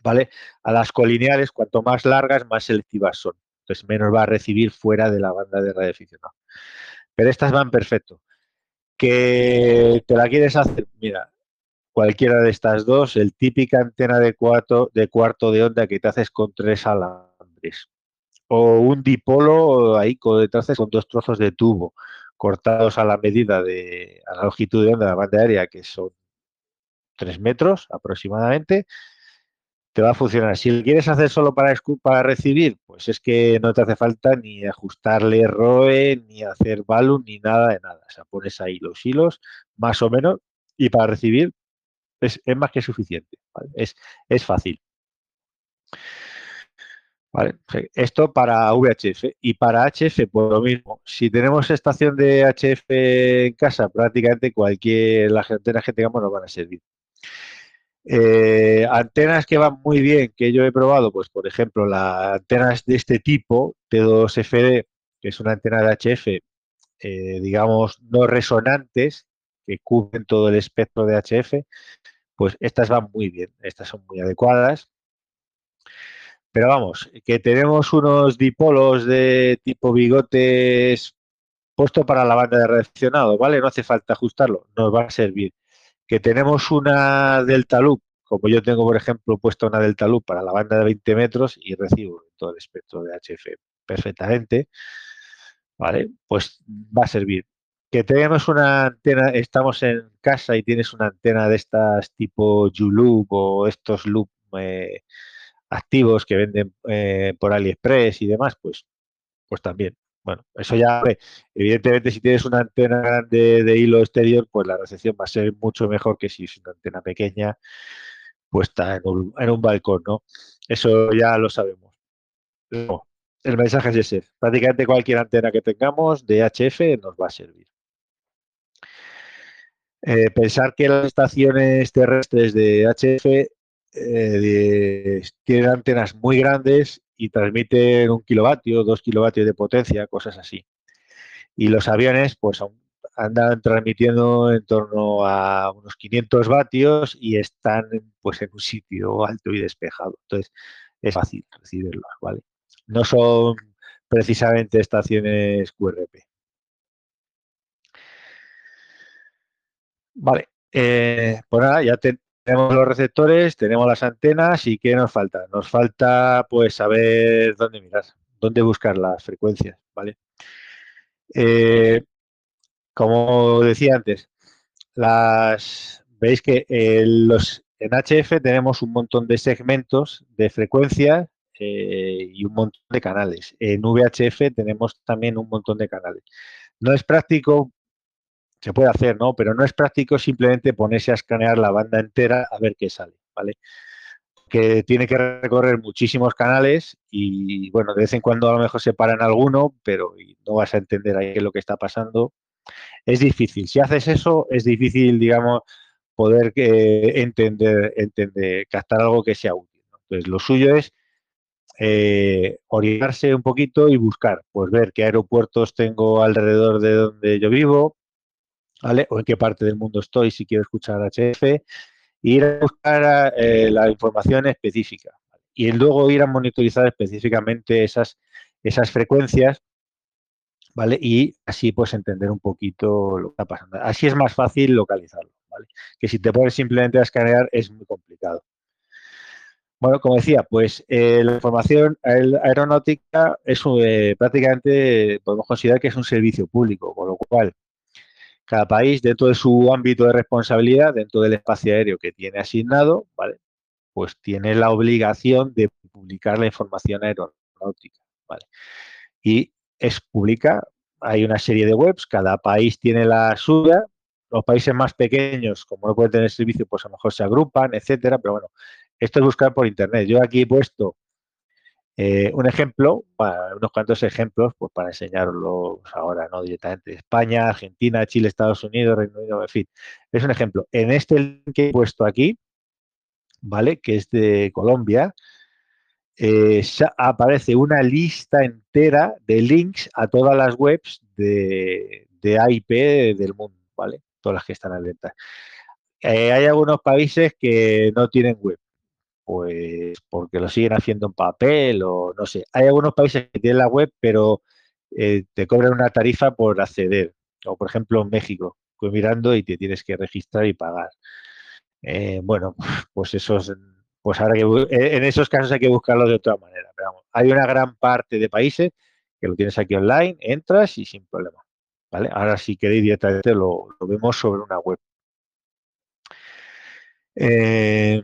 ¿vale? A las colineales, cuanto más largas, más selectivas son entonces menos va a recibir fuera de la banda de radioaficionado. Pero estas van perfecto. ¿Que te la quieres hacer? Mira, cualquiera de estas dos, el típica antena de cuarto de, cuarto de onda que te haces con tres alambres. O un dipolo ahí te haces con dos trozos de tubo cortados a la medida de a la longitud de onda de la banda aérea, que son tres metros aproximadamente, te va a funcionar. Si lo quieres hacer solo para, para recibir, pues es que no te hace falta ni ajustarle ROE, ni hacer volumen, ni nada de nada. O sea, pones ahí los hilos, más o menos, y para recibir es, más que suficiente. Es, es fácil. Esto para VHF y para HF, pues lo mismo. Si tenemos estación de HF en casa, prácticamente cualquier las antenas que tengamos nos van a servir. Eh, antenas que van muy bien, que yo he probado, pues por ejemplo, las antenas de este tipo, T2FD, que es una antena de HF, eh, digamos, no resonantes, que cubren todo el espectro de HF, pues estas van muy bien, estas son muy adecuadas. Pero vamos, que tenemos unos dipolos de tipo bigotes puesto para la banda de reaccionado, ¿vale? No hace falta ajustarlo, nos va a servir que tenemos una Delta Loop, como yo tengo, por ejemplo, puesta una Delta Loop para la banda de 20 metros y recibo todo el espectro de HF perfectamente, ¿vale? Pues va a servir. Que tenemos una antena, estamos en casa y tienes una antena de estas tipo U-Loop o estos loop eh, activos que venden eh, por AliExpress y demás, pues, pues también bueno, eso ya, evidentemente, si tienes una antena grande de hilo exterior, pues la recepción va a ser mucho mejor que si es una antena pequeña puesta en un, en un balcón, ¿no? Eso ya lo sabemos. el mensaje es ese. Prácticamente cualquier antena que tengamos de HF nos va a servir. Eh, pensar que las estaciones terrestres de HF eh, tienen antenas muy grandes y transmiten un kilovatio, dos kilovatios de potencia, cosas así. Y los aviones, pues andan transmitiendo en torno a unos 500 vatios y están pues en un sitio alto y despejado. Entonces, es fácil recibirlos, ¿vale? No son precisamente estaciones QRP. Vale, eh, pues nada, ya te, tenemos los receptores, tenemos las antenas y ¿qué nos falta? Nos falta pues saber dónde mirar, dónde buscar las frecuencias, ¿vale? Eh, como decía antes, las veis que los, en HF tenemos un montón de segmentos de frecuencias eh, y un montón de canales. En VHF tenemos también un montón de canales. No es práctico se puede hacer, ¿no? Pero no es práctico simplemente ponerse a escanear la banda entera a ver qué sale, ¿vale? Que tiene que recorrer muchísimos canales y, bueno, de vez en cuando a lo mejor se para en alguno, pero no vas a entender ahí qué es lo que está pasando. Es difícil. Si haces eso, es difícil, digamos, poder eh, entender, entender, captar algo que sea útil. Entonces, lo suyo es eh, orientarse un poquito y buscar, pues ver qué aeropuertos tengo alrededor de donde yo vivo, o en qué parte del mundo estoy si quiero escuchar HF, e ir a buscar eh, la información específica y luego ir a monitorizar específicamente esas, esas frecuencias, ¿vale? Y así pues entender un poquito lo que está pasando. Así es más fácil localizarlo, ¿vale? Que si te pones simplemente a escanear es muy complicado. Bueno, como decía, pues eh, la información aeronáutica es eh, prácticamente, podemos considerar que es un servicio público, con lo cual cada país, dentro de su ámbito de responsabilidad, dentro del espacio aéreo que tiene asignado, ¿vale? Pues tiene la obligación de publicar la información aeronáutica. ¿vale? Y es publica, hay una serie de webs, cada país tiene la suya, los países más pequeños, como no pueden tener servicio, pues a lo mejor se agrupan, etcétera, pero bueno, esto es buscar por internet. Yo aquí he puesto eh, un ejemplo, unos cuantos ejemplos, pues para enseñarlos ahora, ¿no? Directamente España, Argentina, Chile, Estados Unidos, Reino Unido, en fin. Es un ejemplo. En este link que he puesto aquí, ¿vale? Que es de Colombia, eh, aparece una lista entera de links a todas las webs de, de AIP del mundo, ¿vale? Todas las que están abiertas. Eh, hay algunos países que no tienen web, pues porque lo siguen haciendo en papel o no sé. Hay algunos países que tienen la web, pero eh, te cobran una tarifa por acceder. O por ejemplo en México, estoy mirando y te tienes que registrar y pagar. Eh, bueno, <laughs> pues esos, pues ahora que en esos casos hay que buscarlo de otra manera. Hay una gran parte de países que lo tienes aquí online, entras y sin problema. ¿Vale? Ahora si queréis directamente lo, lo vemos sobre una web. Eh,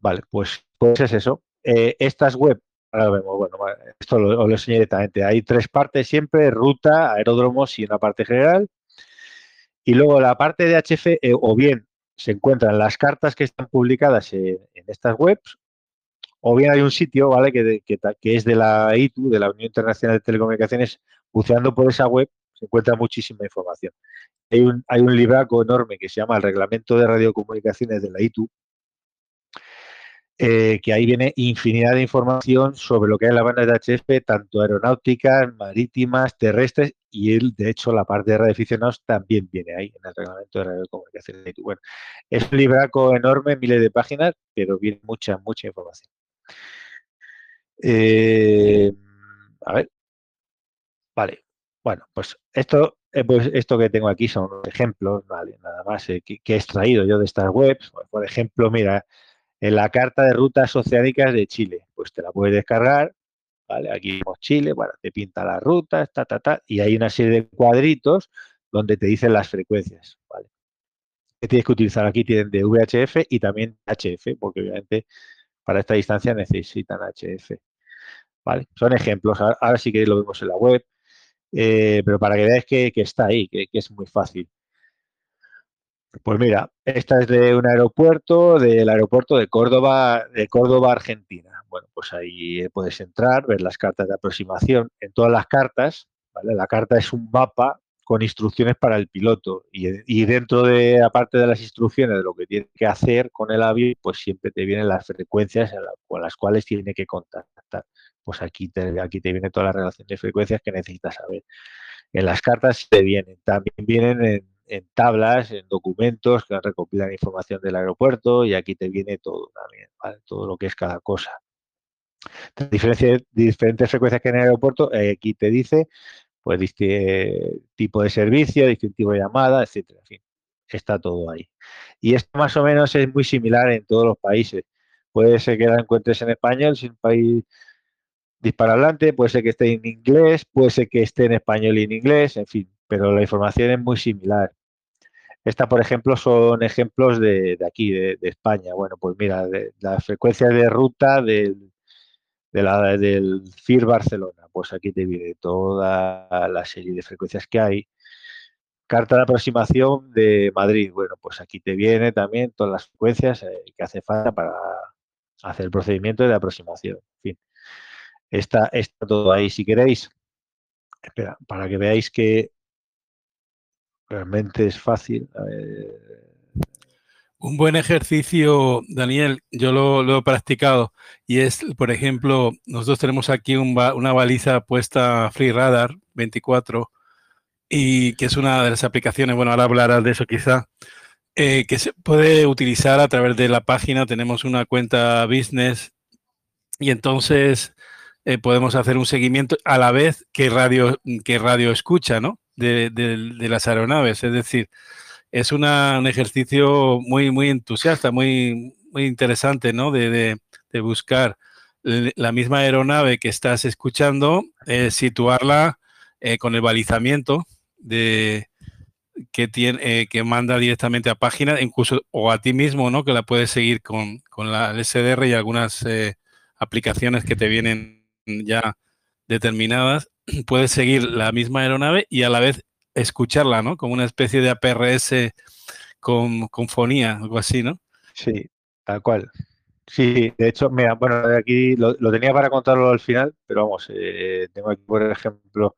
Vale, pues, pues es eso. Eh, estas web, ahora vemos, bueno, esto lo, lo enseñé directamente. Hay tres partes siempre, ruta, aeródromos y una parte general. Y luego la parte de HF, eh, o bien se encuentran las cartas que están publicadas en, estas webs, o bien hay un sitio, ¿vale? Que, que, es de la ITU, de la Unión Internacional de Telecomunicaciones, buceando por esa web, se encuentra muchísima información. Hay un, hay un libraco enorme que se llama el Reglamento de Radiocomunicaciones de la ITU, eh, que ahí viene infinidad de información sobre lo que es la banda de HF, tanto aeronáuticas, marítimas, terrestres, y él, de hecho, la parte de radioaficionados también viene ahí en el reglamento de radiocomunicaciones. Bueno, es un libraco enorme, miles de páginas, pero viene mucha, mucha información. Eh, a ver. Vale. Bueno, pues esto, eh, pues esto que tengo aquí son ejemplos, vale, nada más que, que, he extraído yo de estas webs. Por ejemplo, mira, en la carta de rutas oceánicas de Chile. Pues te la puedes descargar, ¿vale? Aquí vemos Chile, bueno, te pinta las rutas, ta, ta, ta, y hay una serie de cuadritos donde te dicen las frecuencias, ¿vale? Que tienes que utilizar aquí tienen de VHF y también HF, porque obviamente para esta distancia necesitan HF, ¿vale? Son ejemplos, ahora, sí que lo vemos en la web, eh, pero para que veáis que, está ahí, que es muy fácil. Pues mira, esta es de un aeropuerto, del aeropuerto de Córdoba, de Córdoba, Argentina. Bueno, pues ahí puedes entrar, ver las cartas de aproximación. En todas las cartas, ¿vale? La carta es un mapa con instrucciones para el piloto y, dentro de, aparte de las instrucciones de lo que tiene que hacer con el avión, pues siempre te vienen las frecuencias con las cuales tiene que contactar. Pues aquí te, aquí te viene toda la relación de frecuencias que necesitas saber. En las cartas te vienen, también vienen en en tablas, en documentos que recopilan información del aeropuerto y aquí te viene todo también, todo lo que es cada cosa. Diferencia, diferentes frecuencias que en el aeropuerto, eh, aquí te dice, pues tipo de servicio, distintivo de llamada, etcétera, en fin, está todo ahí. Y esto más o menos es muy similar en todos los países. Puede ser que la encuentres en español, si un país adelante, puede ser que esté en inglés, puede ser que esté en español y en inglés, en fin, pero la información es muy similar. Esta, por ejemplo, son ejemplos de, aquí, de, España. Bueno, pues mira, de, la frecuencia de ruta del, de FIR Barcelona. Pues aquí te viene toda la serie de frecuencias que hay. Carta de aproximación de Madrid. Bueno, pues aquí te viene también todas las frecuencias eh, que hace falta para hacer el procedimiento de aproximación. En fin, está, está todo ahí. Si queréis, espera, para que veáis que realmente es fácil. Un buen ejercicio, Daniel, yo lo, he practicado y es, por ejemplo, nosotros tenemos aquí una baliza puesta Free Radar 24 y que es una de las aplicaciones, bueno, ahora hablarás de eso quizá, eh, que se puede utilizar a través de la página, tenemos una cuenta business y entonces eh, podemos hacer un seguimiento a la vez que radio, que radio escucha, ¿no? De, las aeronaves. Es decir, es un ejercicio muy, muy entusiasta, muy, muy interesante, ¿no? De, buscar la misma aeronave que estás escuchando, eh, situarla eh, con el balizamiento de que tiene eh, que manda directamente a página, incluso o a ti mismo, ¿no? Que la puedes seguir con, con la SDR y algunas aplicaciones que te vienen ya determinadas, <clears throat> puedes seguir la misma aeronave y a la vez escucharla, ¿no? Como una especie de APRS con, con fonía, algo así, ¿no? Sí, tal cual. Sí, de hecho, mira, bueno, aquí lo, tenía para contarlo al final, pero vamos, eh, tengo aquí, por ejemplo,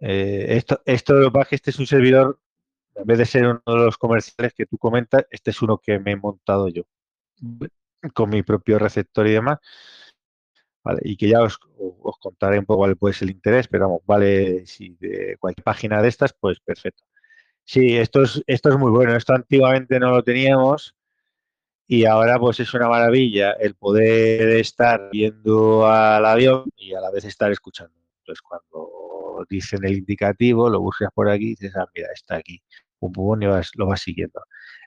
eh, esto, esto lo que que este es un servidor, en vez de ser uno de los comerciales que tú comentas, este es uno que me he montado yo, con mi propio receptor y demás. Vale, y que ya os, contaré un poco cuál puede ser el interés, pero vamos, vale, si de cualquier página de estas, pues perfecto. Sí, esto es, esto es muy bueno. Esto antiguamente no lo teníamos y ahora pues es una maravilla el poder estar viendo al avión y a la vez estar escuchando. Entonces cuando dicen el indicativo, lo buscas por aquí y dices, ah, mira, está aquí, un pum, y lo vas siguiendo.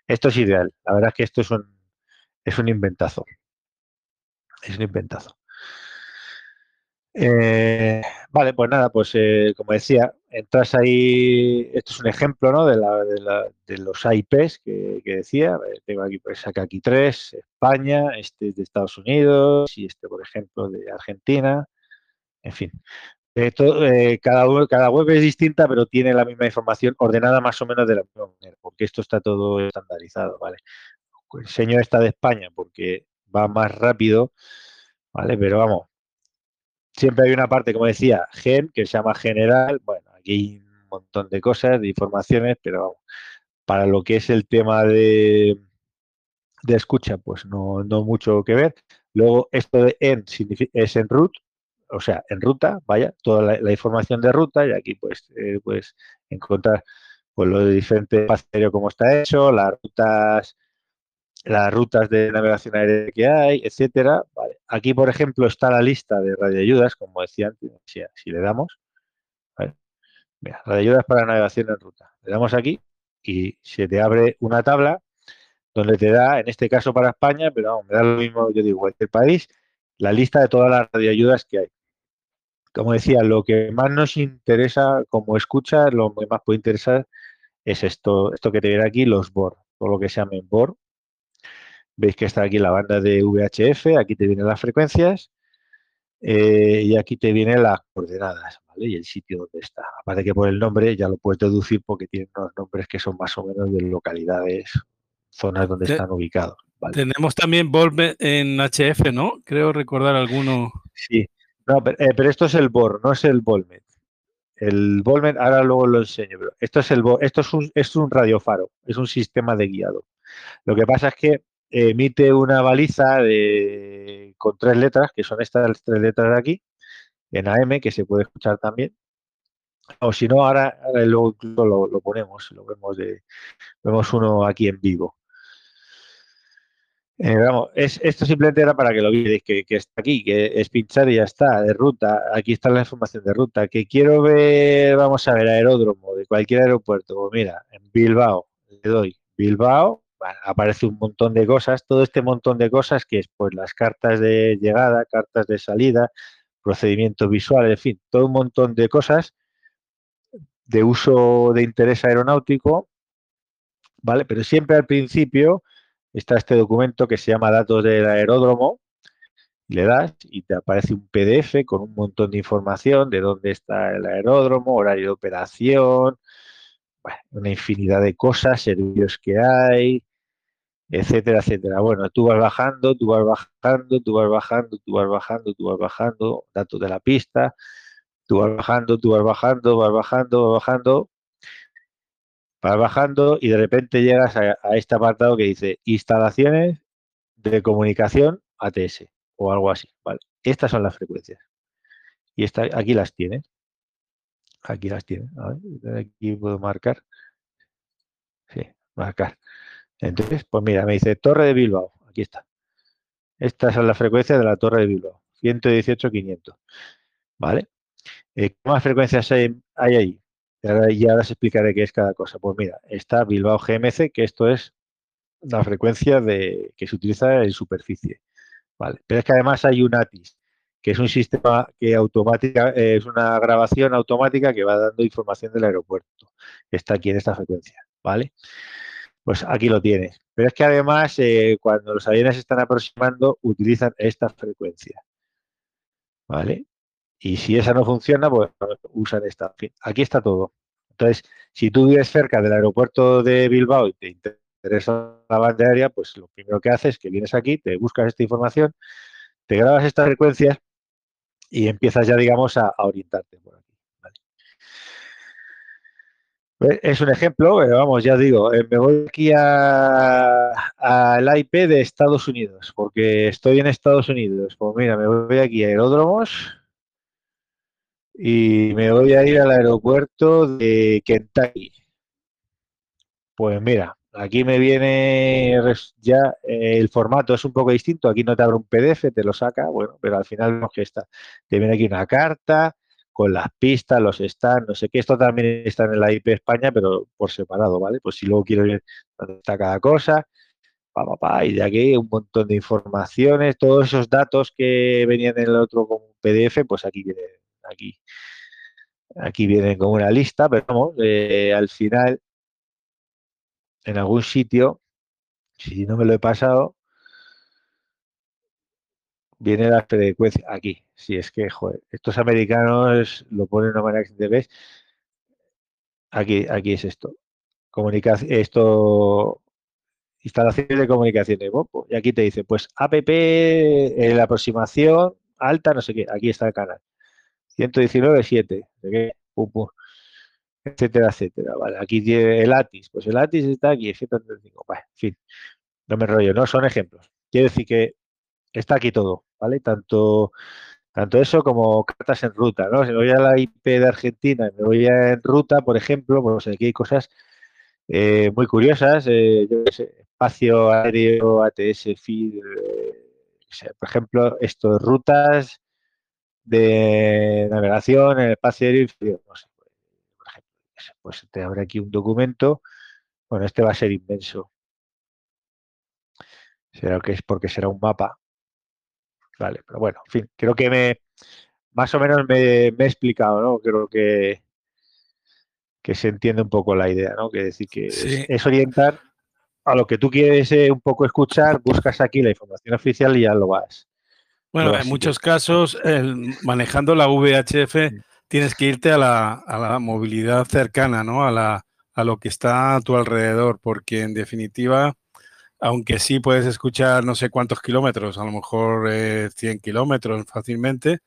Esto es ideal. La verdad es que esto es un, es un inventazo. Es un inventazo. Eh, vale, pues nada, pues eh, como decía, entras ahí, esto es un ejemplo ¿no? de, la, de, los IPs que, decía, tengo aquí, pues saca aquí tres, España, este es de Estados Unidos y este, por ejemplo, de Argentina, en fin. Eh, cada, cada web es distinta, pero tiene la misma información ordenada más o menos de la misma manera, porque esto está todo estandarizado, ¿vale? Enseño esta de España porque va más rápido, ¿vale? Pero vamos, siempre hay una parte, como decía, gen, que se llama general. Bueno, aquí hay un montón de cosas, de informaciones, pero para lo que es el tema de, de escucha, pues no, no mucho que ver. Luego, esto de en es en root, o sea, en ruta, vaya, toda la, información de ruta, y aquí pues, eh, pues encontrar pues lo de diferente espacio como está hecho, las rutas las rutas de navegación aérea que hay, etcétera. Aquí, por ejemplo, está la lista de radioayudas, como decía antes, si, le damos. Mira, radioayudas para navegación en ruta. Le damos aquí y se te abre una tabla donde te da, en este caso para España, pero vamos, me da lo mismo, yo digo, cualquier país, la lista de todas las radioayudas que hay. Como decía, lo que más nos interesa como escucha, lo que más puede interesar es esto, esto que te viene aquí, los BOR, todo lo que se llamen BOR, Veis que está aquí la banda de VHF, aquí te vienen las frecuencias eh, y aquí te vienen las coordenadas, ¿vale? Y el sitio donde está. Aparte que por el nombre ya lo puedes deducir porque tienen unos nombres que son más o menos de localidades, zonas donde están ubicados. Tenemos también Volme en HF, ¿no? Creo recordar alguno. Sí, no, eh, pero, esto es el BOR, no es el Volmet. El Volmet, ahora luego lo enseño, pero esto es el esto es un, es un radiofaro, es un sistema de guiado. Lo que pasa es que emite una baliza de, con tres letras, que son estas tres letras de aquí, en AM, que se puede escuchar también. O si no, ahora, luego lo, lo, ponemos, lo vemos de, vemos uno aquí en vivo. Eh, vamos, es, esto simplemente era para que lo veáis, que, que, está aquí, que es pinchar y ya está, de ruta. Aquí está la información de ruta. Que quiero ver, vamos a ver, aeródromo de cualquier aeropuerto. Pues mira, en Bilbao, le doy Bilbao, aparece un montón de cosas, todo este montón de cosas que es pues las cartas de llegada, cartas de salida, procedimientos visuales, en fin, todo un montón de cosas de uso de interés aeronáutico, ¿vale? Pero siempre al principio está este documento que se llama datos del aeródromo, le das y te aparece un PDF con un montón de información de dónde está el aeródromo, horario de operación, una infinidad de cosas, servicios que hay, etcétera, etcétera. Bueno, tú vas bajando, tú vas bajando, tú vas bajando, tú vas bajando, tú vas bajando, datos de la pista, tú vas bajando, tú vas bajando, vas bajando, vas bajando, vas bajando y de repente llegas a, este apartado que dice instalaciones de comunicación ATS o algo así, ¿vale? Estas son las frecuencias. Y esta, aquí las tienes. Aquí las tienes. aquí puedo marcar. Sí, marcar. Entonces, pues mira, me dice Torre de Bilbao. Aquí está. Esta es la frecuencia de la Torre de Bilbao. 118.500. ¿Vale? Eh, ¿Qué más frecuencias hay, ahí? Y ahora, ya os explicaré qué es cada cosa. Pues mira, está Bilbao GMC, que esto es la frecuencia que se utiliza en superficie. ¿Vale? Pero es que además hay un ATIS, que es un sistema que automática, es una grabación automática que va dando información del aeropuerto. Está aquí en esta frecuencia. ¿Vale? Pues aquí lo tienes. Pero es que además, eh, cuando los aviones se están aproximando, utilizan esta frecuencia. ¿Vale? Y si esa no funciona, pues usan esta. Aquí está todo. Entonces, si tú vives cerca del aeropuerto de Bilbao y te interesa la banda aérea, pues lo primero que haces es que vienes aquí, te buscas esta información, te grabas estas frecuencias y empiezas ya, digamos, a, orientarte por aquí. Es un ejemplo, pero vamos, ya digo, eh, me voy aquí al IP de Estados Unidos, porque estoy en Estados Unidos. Pues mira, me voy aquí a aeródromos y me voy a ir al aeropuerto de Kentucky. Pues mira, aquí me viene ya eh, el formato es un poco distinto. Aquí no te abre un PDF, te lo saca, bueno, pero al final vemos que está. Te viene aquí una carta con las pistas, los stands, no sé qué. Esto también está en la IP España, pero por separado, ¿vale? Pues si luego quiero ver dónde está cada cosa, pa, pa, pa, y de aquí un montón de informaciones, todos esos datos que venían en el otro como PDF, pues aquí vienen aquí, aquí vienen como una lista, pero vamos, eh, al final, en algún sitio, si no me lo he pasado, viene la frecuencia aquí. Si es que, joder, estos americanos lo ponen de una manera que te ves. Aquí, aquí es esto. Comunicación, esto, instalaciones de comunicaciones. y aquí te dice, pues APP, eh, la aproximación alta, no sé qué. Aquí está el canal. 119.7, etcétera, etcétera. Vale, aquí tiene el ATIS, pues el ATIS está aquí, 135. Vale, en fin, no me rollo, ¿no? Son ejemplos. Quiere decir que está aquí todo, ¿vale? Tanto, tanto eso como cartas en ruta, ¿no? Si voy a la IP de Argentina y me voy a en ruta, por ejemplo, pues aquí hay cosas eh, muy curiosas, eh, yo sé, espacio aéreo, ATS, FID, eh, por ejemplo, estos rutas de navegación en el espacio aéreo. No sé, por ejemplo, pues te abre aquí un documento. Bueno, este va a ser inmenso. Será que es porque será un mapa. Vale, pero bueno, en fin, creo que me más o menos me, he explicado, ¿no? Creo que, que se entiende un poco la idea, ¿no? Que decir que es, orientar a lo que tú quieres eh, un poco escuchar, buscas aquí la información oficial y ya lo vas, bueno, en muchos casos, manejando la VHF, tienes que irte a la, movilidad cercana, ¿no? A, la, a lo que está a tu alrededor, porque en definitiva, aunque sí puedes escuchar no sé cuántos kilómetros, a lo mejor 100 eh, kilómetros fácilmente,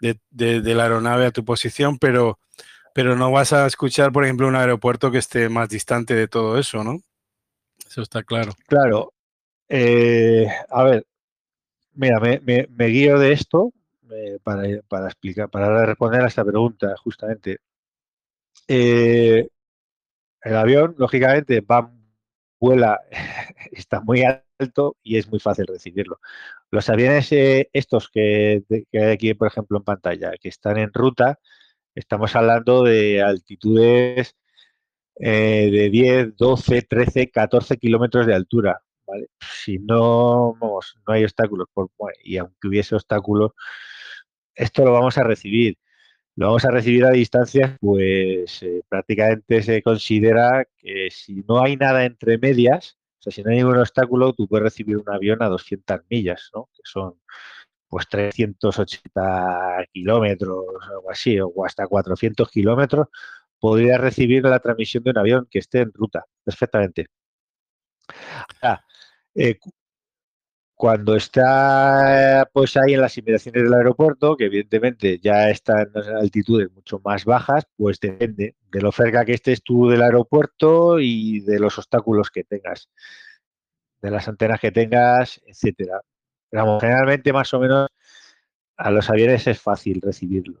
de, la aeronave a tu posición, pero, pero no vas a escuchar, por ejemplo, un aeropuerto que esté más distante de todo eso, ¿no? Eso está claro. Claro. Eh, a ver, Mira, me, guío de esto eh, para, explicar, para responder a esta pregunta, justamente. Eh, el avión, lógicamente, va, vuela, <laughs> está muy alto y es muy fácil recibirlo. Los aviones eh, estos que, hay aquí, por ejemplo, en pantalla, que están en ruta, estamos hablando de altitudes de 10, 12, 13, 14 kilómetros de altura. Si no, no hay obstáculos, por, y aunque hubiese obstáculos, esto lo vamos a recibir. Lo vamos a recibir a distancias, pues eh, prácticamente se considera que si no hay nada entre medias, o sea, si no hay ningún obstáculo, tú puedes recibir un avión a 200 millas, ¿no? Que son pues 380 kilómetros o algo así, o hasta 400 kilómetros, podría recibir la transmisión de un avión que esté en ruta perfectamente. Eh, cuando está pues ahí en las inmediaciones del aeropuerto, que evidentemente ya está en altitudes mucho más bajas, pues depende de lo cerca que estés tú del aeropuerto y de los obstáculos que tengas, de las antenas que tengas, etcétera. Pero generalmente más o menos a los aviones es fácil recibirlo.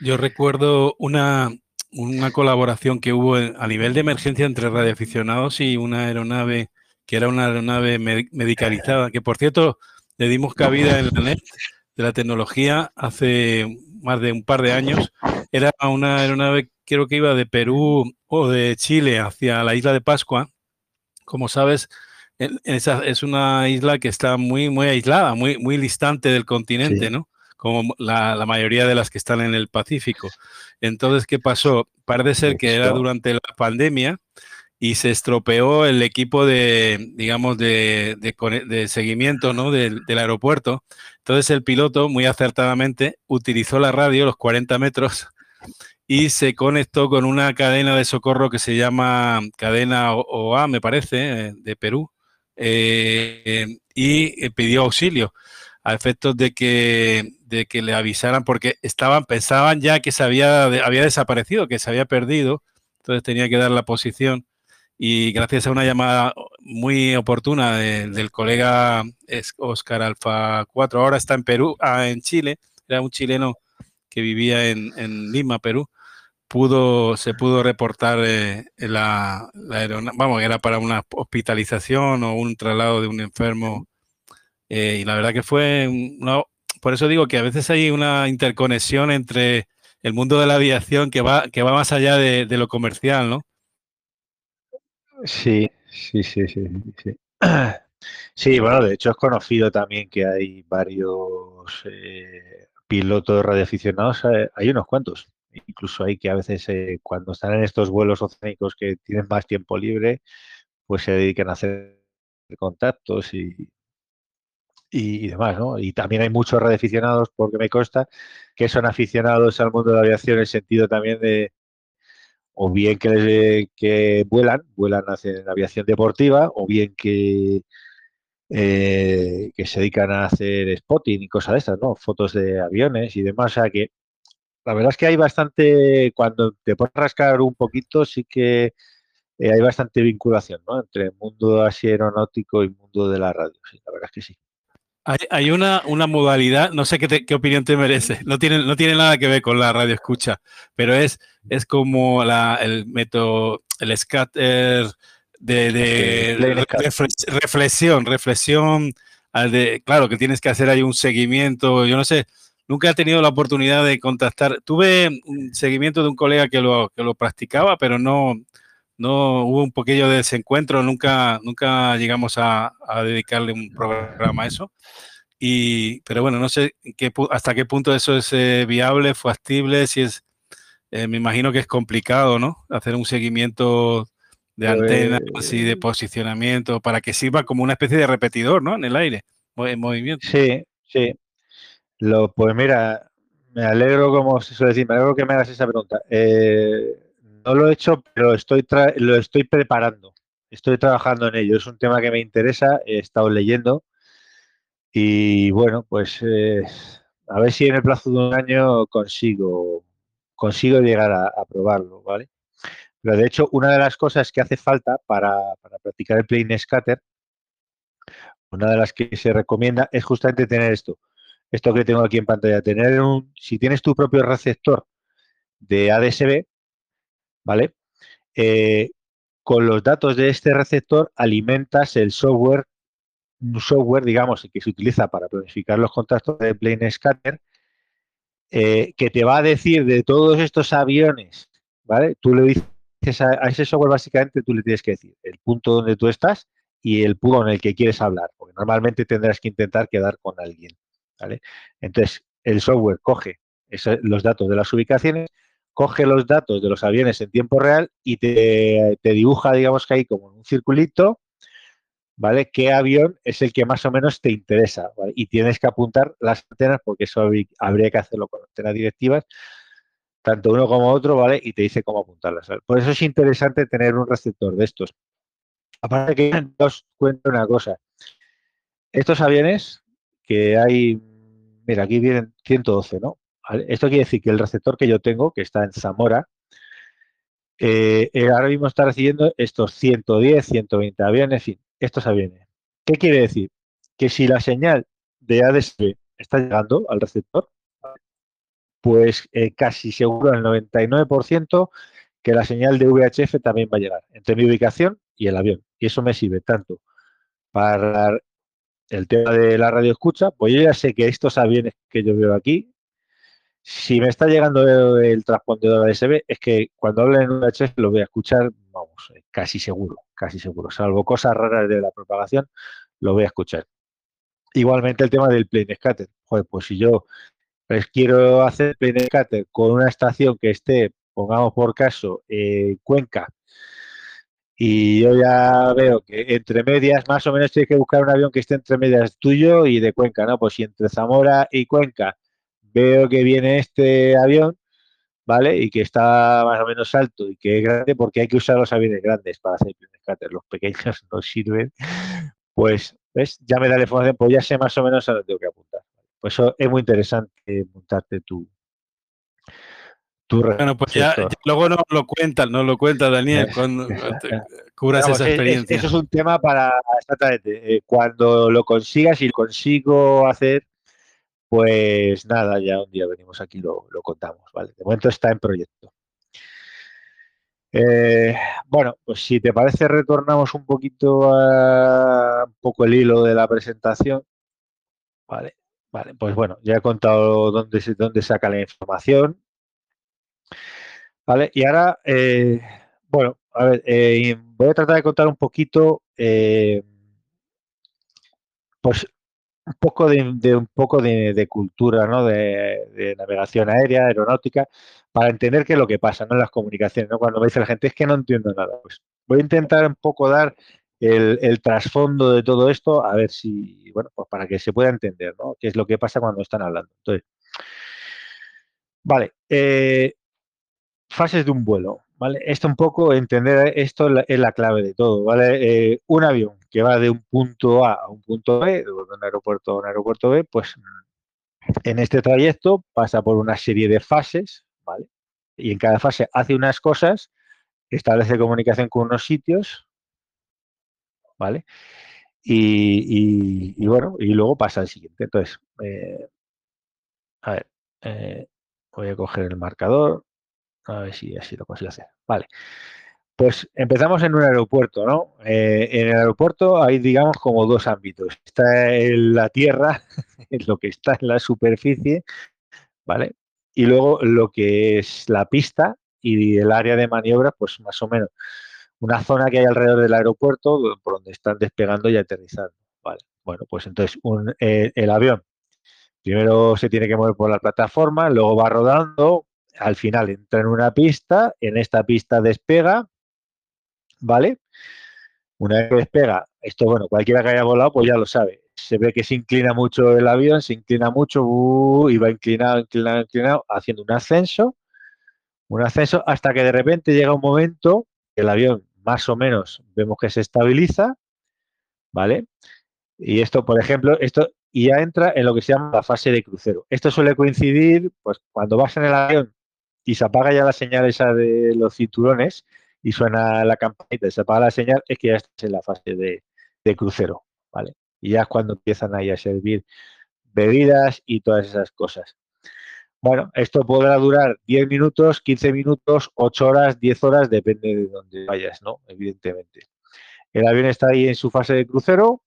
Yo recuerdo una, una colaboración que hubo a nivel de emergencia entre radioaficionados y una aeronave que era una aeronave medicalizada, que por cierto le dimos cabida en la net de la tecnología hace más de un par de años. Era una aeronave, creo que iba de Perú o de Chile hacia la isla de Pascua. Como sabes, esa es una isla que está muy, muy aislada, muy, muy distante del continente, ¿no? Como la, la, mayoría de las que están en el Pacífico. Entonces, ¿qué pasó? Parece ser que era durante la pandemia y se estropeó el equipo de, digamos, de, de, seguimiento ¿no? del, aeropuerto. Entonces el piloto, muy acertadamente, utilizó la radio, los 40 metros, y se conectó con una cadena de socorro que se llama cadena OA, me parece, de Perú, eh, y pidió auxilio a efectos de que, de que le avisaran, porque estaban, pensaban ya que se había, había desaparecido, que se había perdido, entonces tenía que dar la posición y gracias a una llamada muy oportuna del colega Oscar Alfa 4, ahora está en Perú, ah, en Chile, era un chileno que vivía en, Lima, Perú, pudo, se pudo reportar eh, la, aeronave, vamos, era para una hospitalización o un traslado de un enfermo. Eh, y la verdad que fue, por eso digo que a veces hay una interconexión entre el mundo de la aviación que va, que va más allá de lo comercial, ¿no? Sí, sí, sí, sí, sí. <clears throat> Sí, bueno, de hecho es conocido también que hay varios eh, pilotos radioaficionados, eh, hay unos cuantos. Incluso hay que a veces eh, cuando están en estos vuelos oceánicos que tienen más tiempo libre, pues se dedican a hacer contactos y, y, demás, ¿no? Y también hay muchos radioaficionados, porque me consta, que son aficionados al mundo de la aviación en el sentido también de, o bien que, vuelan, vuelan hacen aviación deportiva, o bien que, eh, que se dedican a hacer spotting y cosas de estas, ¿no? Fotos de aviones y demás. O sea que la verdad es que hay bastante, cuando te a rascar un poquito, sí que eh, hay bastante vinculación, ¿no? Entre el mundo así aeronáutico y el mundo de la radio. Sí, la verdad es que sí. Hay, una, una, modalidad, no sé qué, qué, opinión te merece, no tiene, no tiene nada que ver con la radio escucha, pero es, es como la, el método, el scatter de, reflexión, reflexión, de, claro que tienes que hacer ahí un seguimiento, yo no sé, nunca he tenido la oportunidad de contactar, tuve un seguimiento de un colega que lo, que lo practicaba, pero no, no hubo un poquillo de desencuentro, nunca, nunca llegamos a, dedicarle un programa a eso. Y, pero bueno, no sé qué, hasta qué punto eso es eh, viable, factible, si es, eh, me imagino que es complicado, ¿no? Hacer un seguimiento de antenas y de pues posicionamiento para que sirva como una especie de repetidor, ¿no? En el aire, en movimiento. Sí, sí. Lo, pues mira, me alegro, como se suele decir, me alegro que me hagas esa pregunta. Eh, no lo he hecho, pero estoy lo estoy preparando. Estoy trabajando en ello. Es un tema que me interesa. He estado leyendo. Y bueno, pues eh, a ver si en el plazo de un año consigo, consigo llegar a, probarlo, ¿vale? Pero de hecho, una de las cosas que hace falta para, practicar el plane scatter, una de las que se recomienda es justamente tener esto. Esto que tengo aquí en pantalla, tener un, si tienes tu propio receptor de ADSB, ¿vale? Eh, con los datos de este receptor alimentas el software, un software, digamos, que se utiliza para planificar los contactos de Plane Scatter, eh, que te va a decir de todos estos aviones, ¿vale? Tú le dices a, ese software, básicamente, tú le tienes que decir el punto donde tú estás y el punto en el que quieres hablar, porque normalmente tendrás que intentar quedar con alguien, ¿vale? Entonces, el software coge los datos de las ubicaciones, coge los datos de los aviones en tiempo real y te, dibuja, digamos que ahí como un circulito, ¿vale? ¿Qué avión es el que más o menos te interesa? Y tienes que apuntar las antenas porque eso habría que hacerlo con antenas directivas, tanto uno como otro, ¿vale? Y te dice cómo apuntarlas. Por eso es interesante tener un receptor de estos. Aparte que os cuento una cosa. Estos aviones que hay, mira, aquí vienen 112, ¿no? Esto quiere decir que el receptor que yo tengo, que está en Zamora, eh, eh, ahora mismo está recibiendo estos 110, 120 aviones, en fin, estos aviones. ¿Qué quiere decir? Que si la señal de ADSB está llegando al receptor, pues eh, casi seguro el 99% que la señal de VHF también va a llegar entre mi ubicación y el avión. Y eso me sirve tanto para el tema de la radio escucha, pues yo ya sé que estos aviones que yo veo aquí si me está llegando el, transpondedor ASB, es que cuando hablen en VHF lo voy a escuchar, vamos, eh, casi seguro, casi seguro. Salvo cosas raras de la propagación, lo voy a escuchar. Igualmente el tema del plane scatter. Joder, pues si yo pues, quiero hacer plane scatter con una estación que esté, pongamos por caso, Cuenca, y yo ya veo que entre medias, más o menos tienes que buscar un avión que esté entre medias tuyo y de Cuenca, ¿no? Pues si entre Zamora y Cuenca veo que viene este avión, ¿vale? Y que está más o menos alto y que es grande, porque hay que usar los aviones grandes para hacer el los pequeños <laughs> no sirven, pues, ¿ves? Ya me da la información, pues ya sé más o menos a dónde tengo que apuntar. Pues eso es muy interesante montarte tu, bueno, pues ya, luego no lo cuentas, no lo cuenta Daniel, <laughs> cuando, cubras esa experiencia. eso es un tema para, exactamente, eh, cuando lo consigas y lo consigo hacer, pues nada, ya un día venimos aquí y lo, contamos, ¿vale? De momento está en proyecto. Eh, bueno, pues si te parece retornamos un poquito a un poco el hilo de la presentación. Vale, vale, pues bueno, ya he contado dónde, dónde saca la información, Vale, y ahora, eh, bueno, a ver, eh, voy a tratar de contar un poquito, eh, pues, un poco de, un poco de, cultura, ¿no? De, navegación aérea, aeronáutica, para entender qué es lo que pasa, ¿no? En las comunicaciones, ¿no? Cuando me dice la gente, es que no entiendo nada. Pues voy a intentar un poco dar el, trasfondo de todo esto, a ver si, bueno, pues para que se pueda entender, ¿no? Qué es lo que pasa cuando están hablando. Entonces, vale, eh, fases de un vuelo, ¿vale? Esto un poco, entender esto es la, clave de todo, ¿vale? Eh, un avión que va de un punto A a un punto B, de un aeropuerto a un aeropuerto B, pues en este trayecto pasa por una serie de fases, ¿vale? Y en cada fase hace unas cosas, establece comunicación con unos sitios, ¿vale? Y, bueno, y luego pasa al siguiente. Entonces, eh, a ver, eh, voy a coger el marcador. A ver si así lo consigo hacer. Vale. Pues empezamos en un aeropuerto, ¿no? Eh, en el aeropuerto hay, digamos, como dos ámbitos. Está la tierra, <laughs> lo que está en la superficie, ¿vale? Y luego lo que es la pista y el área de maniobra, pues más o menos una zona que hay alrededor del aeropuerto por donde están despegando y aterrizando. Vale. Bueno, pues entonces eh, el avión primero se tiene que mover por la plataforma, luego va rodando, al final entra en una pista, en esta pista despega, ¿vale? Una vez que despega, esto, bueno, cualquiera que haya volado, pues ya lo sabe. Se ve que se inclina mucho el avión, se inclina mucho uh, y va inclinado, inclinado, inclinado, haciendo un ascenso, un ascenso hasta que de repente llega un momento que el avión más o menos vemos que se estabiliza, ¿vale? Y esto, por ejemplo, esto y ya entra en lo que se llama la fase de crucero. Esto suele coincidir, pues, cuando vas en el avión y se apaga ya la señal esa de los cinturones y suena la campanita y se apaga la señal, es que ya estás en la fase de, crucero, ¿vale? Y ya es cuando empiezan ahí a servir bebidas y todas esas cosas. Bueno, esto podrá durar 10 minutos, 15 minutos, 8 horas, 10 horas, depende de dónde vayas, ¿no? Evidentemente. El avión está ahí en su fase de crucero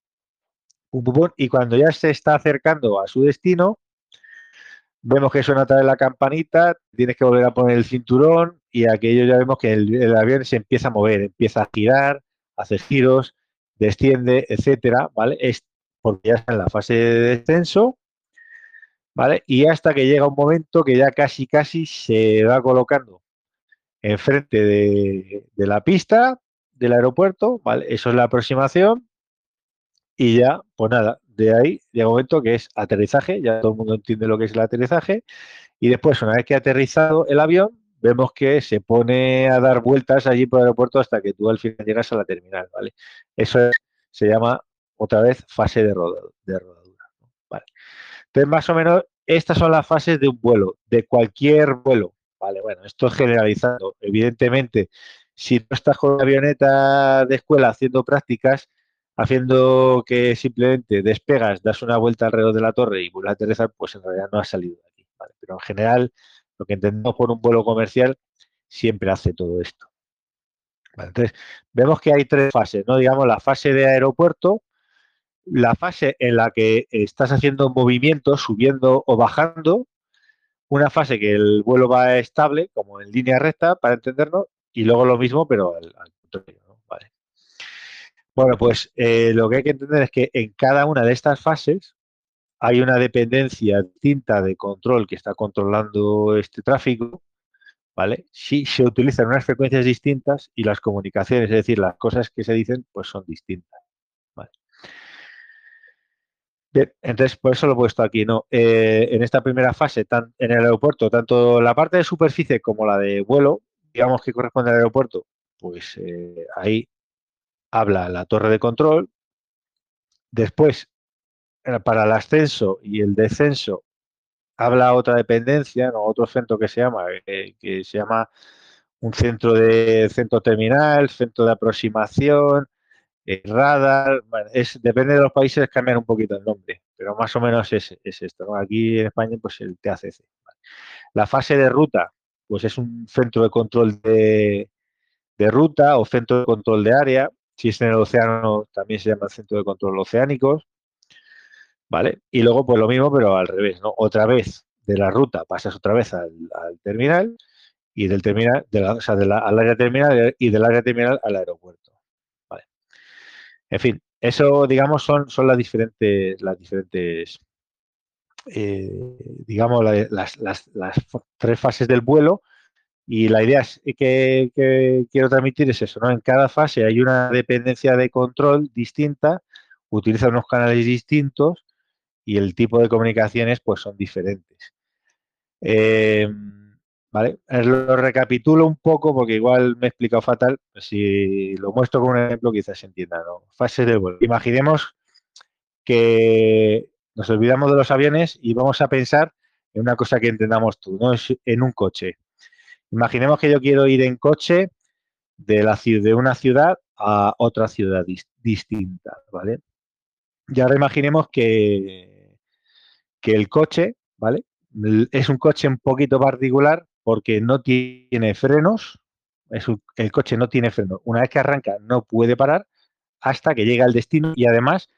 y cuando ya se está acercando a su destino, Vemos que suena otra vez la campanita, tienes que volver a poner el cinturón y aquello ya vemos que el, avión se empieza a mover, empieza a girar, a hacer giros, desciende, etcétera, ¿vale? Es porque ya está en la fase de descenso, ¿vale? Y hasta que llega un momento que ya casi, casi se va colocando enfrente de, de la pista del aeropuerto, ¿vale? Eso es la aproximación y ya, pues nada, de ahí llega un momento que es aterrizaje, ya todo el mundo entiende lo que es el aterrizaje, y después, una vez que ha aterrizado el avión, vemos que se pone a dar vueltas allí por el aeropuerto hasta que tú al final llegas a la terminal, ¿vale? Eso se llama otra vez fase de, rodadura. ¿vale? Entonces, más o menos, estas son las fases de un vuelo, de cualquier vuelo, ¿vale? Bueno, esto es generalizado. Evidentemente, si tú estás con una avioneta de escuela haciendo prácticas, haciendo que simplemente despegas, das una vuelta alrededor de la torre y vuelves a aterrizar, pues en realidad no ha salido de aquí. Pero en general, lo que entendemos por un vuelo comercial siempre hace todo esto. entonces, vemos que hay tres fases, ¿no? Digamos, la fase de aeropuerto, la fase en la que estás haciendo movimientos, subiendo o bajando, una fase que el vuelo va estable, como en línea recta, para entendernos, y luego lo mismo, pero al, contrario. Bueno, pues eh, lo que hay que entender es que en cada una de estas fases hay una dependencia distinta de control que está controlando este tráfico, ¿vale? Si se utilizan unas frecuencias distintas y las comunicaciones, es decir, las cosas que se dicen, pues son distintas. Bien, entonces por eso lo he puesto aquí, ¿no? Eh, en esta primera fase, tan, en el aeropuerto, tanto la parte de superficie como la de vuelo, digamos que corresponde al aeropuerto, pues eh, ahí habla la torre de control. Después, eh, para el ascenso y el descenso, habla otra dependencia, ¿no? otro centro que se llama, que se llama un centro de centro terminal, centro de aproximación, el radar, depende de los países cambian un poquito el nombre, pero más o menos es, esto. Aquí en España, pues el TACC. La fase de ruta, pues es un centro de control de, ruta o centro de control de área. Si es en el océano, también se llama centro de control oceánicos. ¿Vale? Y luego, pues lo mismo, pero al revés, ¿no? Otra vez de la ruta pasas otra vez al, terminal y del terminal, o sea, de área terminal y del área terminal al aeropuerto. En fin, eso, digamos, son, son las diferentes, las diferentes, eh, digamos, las, tres fases del vuelo. Y la idea que, quiero transmitir es eso, ¿no? En cada fase hay una dependencia de control distinta, utiliza unos canales distintos y el tipo de comunicaciones pues son diferentes. Eh, ¿Vale? Eh, lo recapitulo un poco porque igual me he explicado fatal. Si lo muestro con un ejemplo, quizás se entienda. ¿no? Fase de vuelo. Imaginemos que nos olvidamos de los aviones y vamos a pensar en una cosa que entendamos tú, ¿no? Es en un coche. Imaginemos que yo quiero ir en coche de, una ciudad a otra ciudad distinta, ¿vale? Y ahora imaginemos que, el coche, ¿vale? Es un coche un poquito particular porque no tiene frenos, el coche no tiene frenos. Una vez que arranca no puede parar hasta que llega al destino y además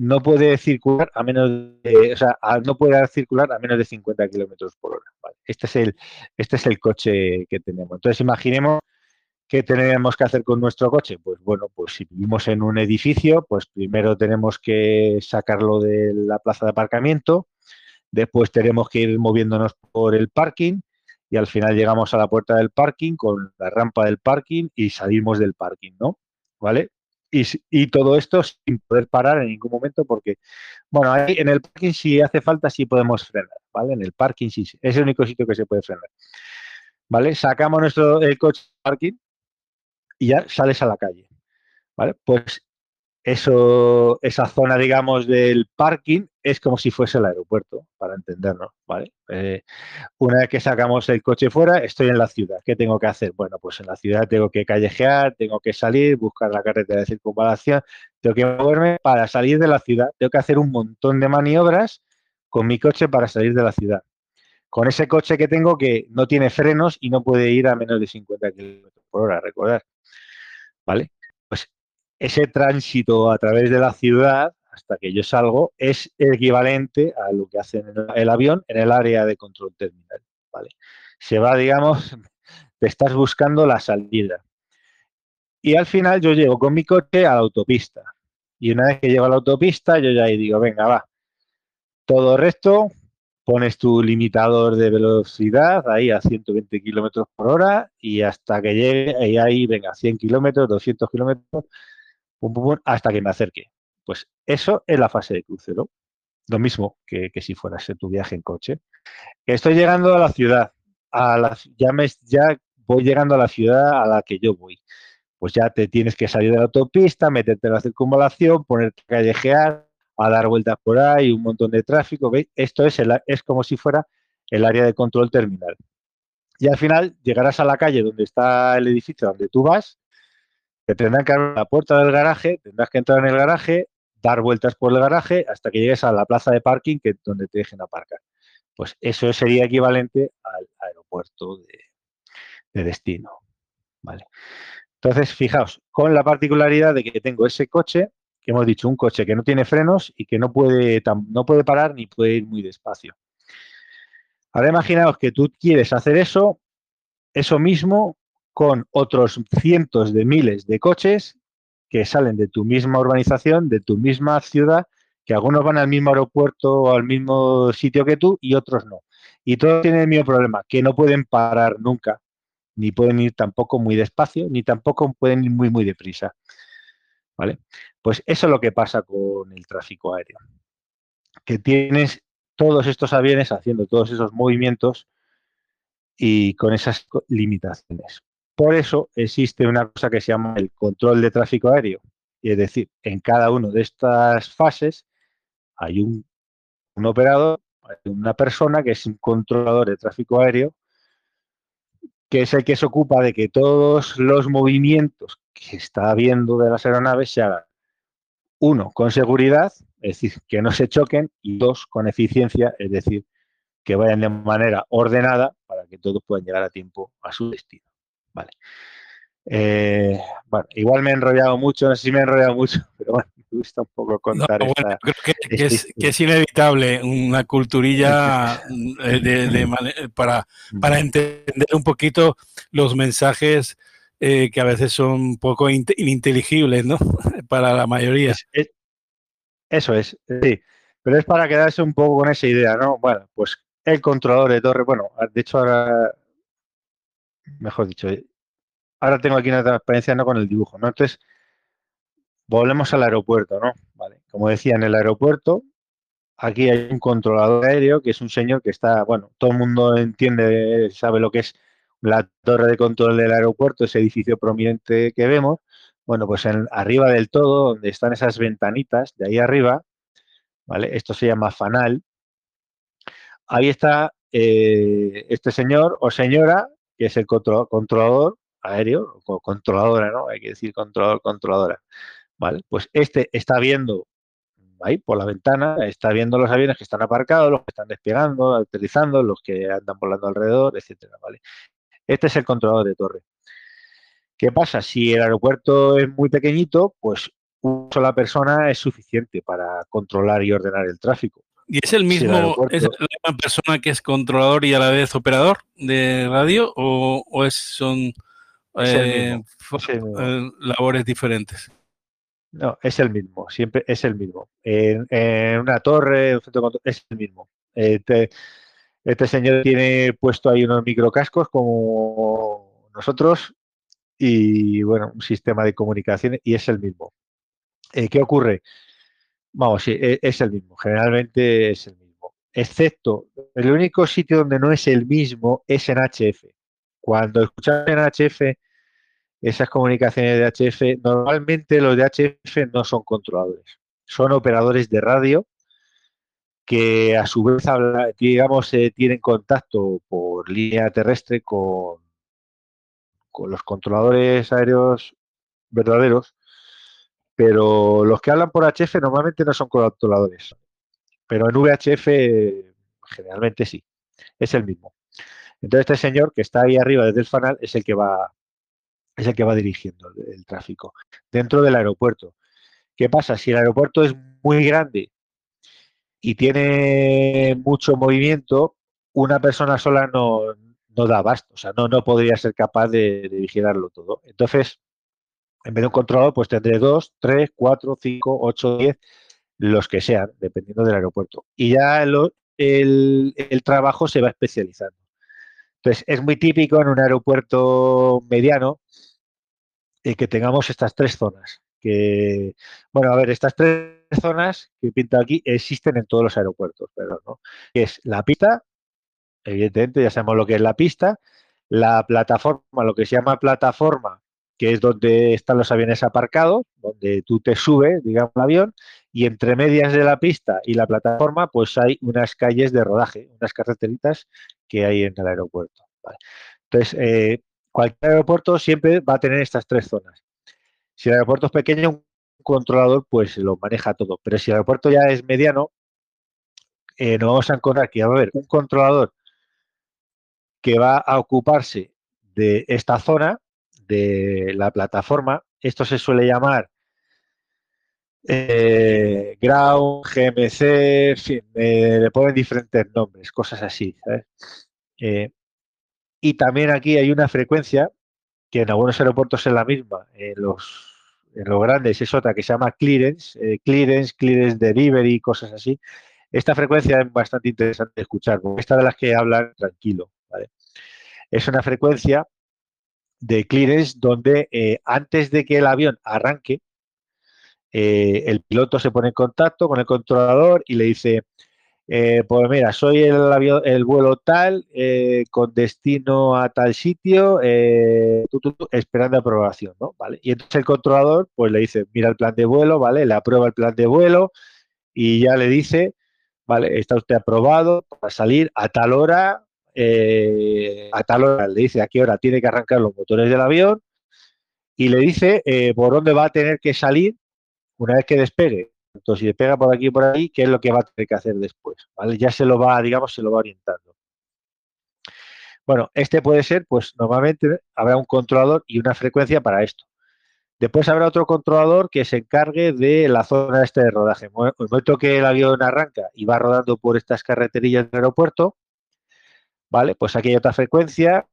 no puede circular a menos de, o sea, no puede circular a menos de 50 kilómetros por hora. Este es el, este es el coche que tenemos. Entonces imaginemos qué tenemos que hacer con nuestro coche. Pues bueno, pues si vivimos en un edificio, pues primero tenemos que sacarlo de la plaza de aparcamiento, después tenemos que ir moviéndonos por el parking, y al final llegamos a la puerta del parking con la rampa del parking y salimos del parking, ¿no? ¿Vale? Y, todo esto sin poder parar en ningún momento porque, bueno, ahí en el parking si hace falta sí podemos frenar, ¿vale? En el parking sí, es el único sitio que se puede frenar. ¿Vale? Sacamos nuestro el coche parking y ya sales a la calle. ¿Vale? Pues eso, esa zona, digamos, del parking es como si fuese el aeropuerto, para entendernos, ¿vale? Eh, una vez que sacamos el coche fuera, estoy en la ciudad. ¿Qué tengo que hacer? Bueno, pues en la ciudad tengo que callejear, tengo que salir, buscar la carretera de circunvalación, tengo que moverme para salir de la ciudad. Tengo que hacer un montón de maniobras con mi coche para salir de la ciudad. Con ese coche que tengo que no tiene frenos y no puede ir a menos de 50 kilómetros por hora, recordar. ¿Vale? Ese tránsito a través de la ciudad hasta que yo salgo es equivalente a lo que hace el avión en el área de control terminal. ¿vale? Se va, digamos, <laughs> te estás buscando la salida. Y al final yo llego con mi coche a la autopista. Y una vez que llego a la autopista, yo ya ahí digo, venga, va, todo recto, pones tu limitador de velocidad ahí a 120 kilómetros por hora y hasta que llegue, ahí, venga, 100 kilómetros, 200 kilómetros, hasta que me acerque. Pues eso es la fase de crucero. Lo mismo que, si fueras tu viaje en coche. Estoy llegando a la ciudad. A ya, ya voy llegando a la ciudad a la que yo voy. Pues ya te tienes que salir de la autopista, meterte en la circunvalación, ponerte a callejear, a dar vueltas por ahí, un montón de tráfico. ¿veis? Esto es, es como si fuera el área de control terminal. Y al final llegarás a la calle donde está el edificio donde tú vas te tendrán que abrir la puerta del garaje, tendrás que entrar en el garaje, dar vueltas por el garaje hasta que llegues a la plaza de parking que donde te dejen aparcar. Pues eso sería equivalente al aeropuerto de, destino. ¿vale? Entonces, fijaos, con la particularidad de que tengo ese coche, que hemos dicho, un coche que no tiene frenos y que no puede, no puede parar ni puede ir muy despacio. Ahora imaginaos que tú quieres hacer eso, eso mismo con otros cientos de miles de coches que salen de tu misma urbanización, de tu misma ciudad, que algunos van al mismo aeropuerto o al mismo sitio que tú y otros no. Y todos tienen el mismo problema, que no pueden parar nunca, ni pueden ir tampoco muy despacio, ni tampoco pueden ir muy, muy deprisa. ¿Vale? Pues eso es lo que pasa con el tráfico aéreo. Que tienes todos estos aviones haciendo todos esos movimientos y con esas limitaciones. Por eso existe una cosa que se llama el control de tráfico aéreo. Es decir, en cada una de estas fases hay un, un operador, hay una persona que es un controlador de tráfico aéreo, que es el que se ocupa de que todos los movimientos que está habiendo de las aeronaves se hagan, uno, con seguridad, es decir, que no se choquen, y dos, con eficiencia, es decir, que vayan de manera ordenada para que todos puedan llegar a tiempo a su destino. Vale. Eh, bueno, igual me he enrollado mucho, no sé si me he enrollado mucho, <laughs> pero bueno, me gusta un poco contar. No, bueno, creo que, que, es, que, es, inevitable una culturilla <laughs> de, de, de, para, para entender un poquito los mensajes eh, que a veces son un poco ininteligibles, ¿no? <laughs> para la mayoría. Es, es, eso es, sí. Pero es para quedarse un poco con esa idea, ¿no? Bueno, pues el controlador de torre, bueno, de hecho ahora, mejor dicho, ahora tengo aquí una transparencia no con el dibujo, ¿no? Entonces, volvemos al aeropuerto, ¿no? Vale, como decía, en el aeropuerto, aquí hay un controlador aéreo que es un señor que está, bueno, todo el mundo entiende, sabe lo que es la torre de control del aeropuerto, ese edificio prominente que vemos. Bueno, pues arriba del todo, donde están esas ventanitas, de ahí arriba, ¿vale? Esto se llama fanal. Ahí está eh, este señor o señora, que es el control, controlador aéreo, o controladora, ¿no? Hay que decir controlador, controladora. Vale, pues este está viendo ahí por la ventana, está viendo los aviones que están aparcados, los que están despegando, aterrizando, los que andan volando alrededor, etcétera, ¿vale? Este es el controlador de torre. ¿Qué pasa? Si el aeropuerto es muy pequeñito, pues una sola persona es suficiente para controlar y ordenar el tráfico. ¿Y es el mismo, es la misma persona que es controlador y a la vez operador de radio o, o es, son eh, eh, labores diferentes? No, es el mismo, siempre es el mismo. En, en una torre, un centro de control, es el mismo. Eh, te, este señor tiene puesto ahí unos microcascos como nosotros y, bueno, un sistema de comunicación y es el mismo. Eh, ¿Qué ocurre? Vamos, sí, e, es el mismo. Generalmente es el mismo. Excepto, el único sitio donde no es el mismo es en HF. Cuando escuchas en HF esas comunicaciones de HF, normalmente los de HF no son controladores, son operadores de radio que a su vez, digamos, eh, tienen contacto por línea terrestre con, con los controladores aéreos verdaderos, pero los que hablan por HF normalmente no son controladores, pero en VHF generalmente sí, es el mismo. Entonces este señor que está ahí arriba desde el fanal es el que va es el que va dirigiendo el, tráfico dentro del aeropuerto. ¿Qué pasa? Si el aeropuerto es muy grande y tiene mucho movimiento, una persona sola no, no da abasto, o sea, no, no podría ser capaz de, vigilarlo todo. Entonces, en vez de un controlador, pues tendré dos, tres, cuatro, cinco, ocho, diez, los que sean, dependiendo del aeropuerto. Y ya el, el, el trabajo se va especializando. Entonces, es muy típico en un aeropuerto mediano eh, que tengamos estas tres zonas. Que, bueno, a ver, estas tres zonas que pinta aquí existen en todos los aeropuertos, pero no. Es la pista, evidentemente ya sabemos lo que es la pista, la plataforma, lo que se llama plataforma, que es donde están los aviones aparcados, donde tú te subes, digamos, el avión, y entre medias de la pista y la plataforma, pues hay unas calles de rodaje, unas carreteritas que hay en el aeropuerto. Entonces, eh, cualquier aeropuerto siempre va a tener estas tres zonas. Si el aeropuerto es pequeño, controlador pues lo maneja todo. Pero si el aeropuerto ya es mediano, eh, nos vamos a encontrar que va a haber un controlador que va a ocuparse de esta zona, de la plataforma. Esto se suele llamar eh, ground, GMC, en fin, eh, le ponen diferentes nombres, cosas así. Eh, y también aquí hay una frecuencia que en algunos aeropuertos es la misma, en los los grandes es otra que se llama clearance, clearance, clearance delivery, cosas así. Esta frecuencia es bastante interesante de escuchar, porque esta de las que hablan tranquilo, ¿vale? Es una frecuencia de clearance donde eh, antes de que el avión arranque, eh, el piloto se pone en contacto con el controlador y le dice, eh, pues mira, soy el, avión, el vuelo tal, con destino a tal sitio, esperando aprobación, ¿no? ¿Vale? Y entonces el controlador, pues le dice, mira el plan de vuelo, ¿vale? Le aprueba el plan de vuelo y ya le dice, ¿vale? Está usted aprobado para salir a tal hora, eh, a tal hora, le dice a qué hora tiene que arrancar los motores del avión y le dice eh, por dónde va a tener que salir una vez que despegue. Entonces, si despega por aquí y por ahí, ¿qué es lo que va a tener que hacer después? Ya se lo va, digamos, se lo va orientando. Bueno, este puede ser, pues normalmente habrá un controlador y una frecuencia para esto. Después habrá otro controlador que se encargue de la zona este de rodaje. En el momento que el avión arranca y va rodando por estas carreterillas del aeropuerto, ¿vale? Pues aquí hay otra frecuencia.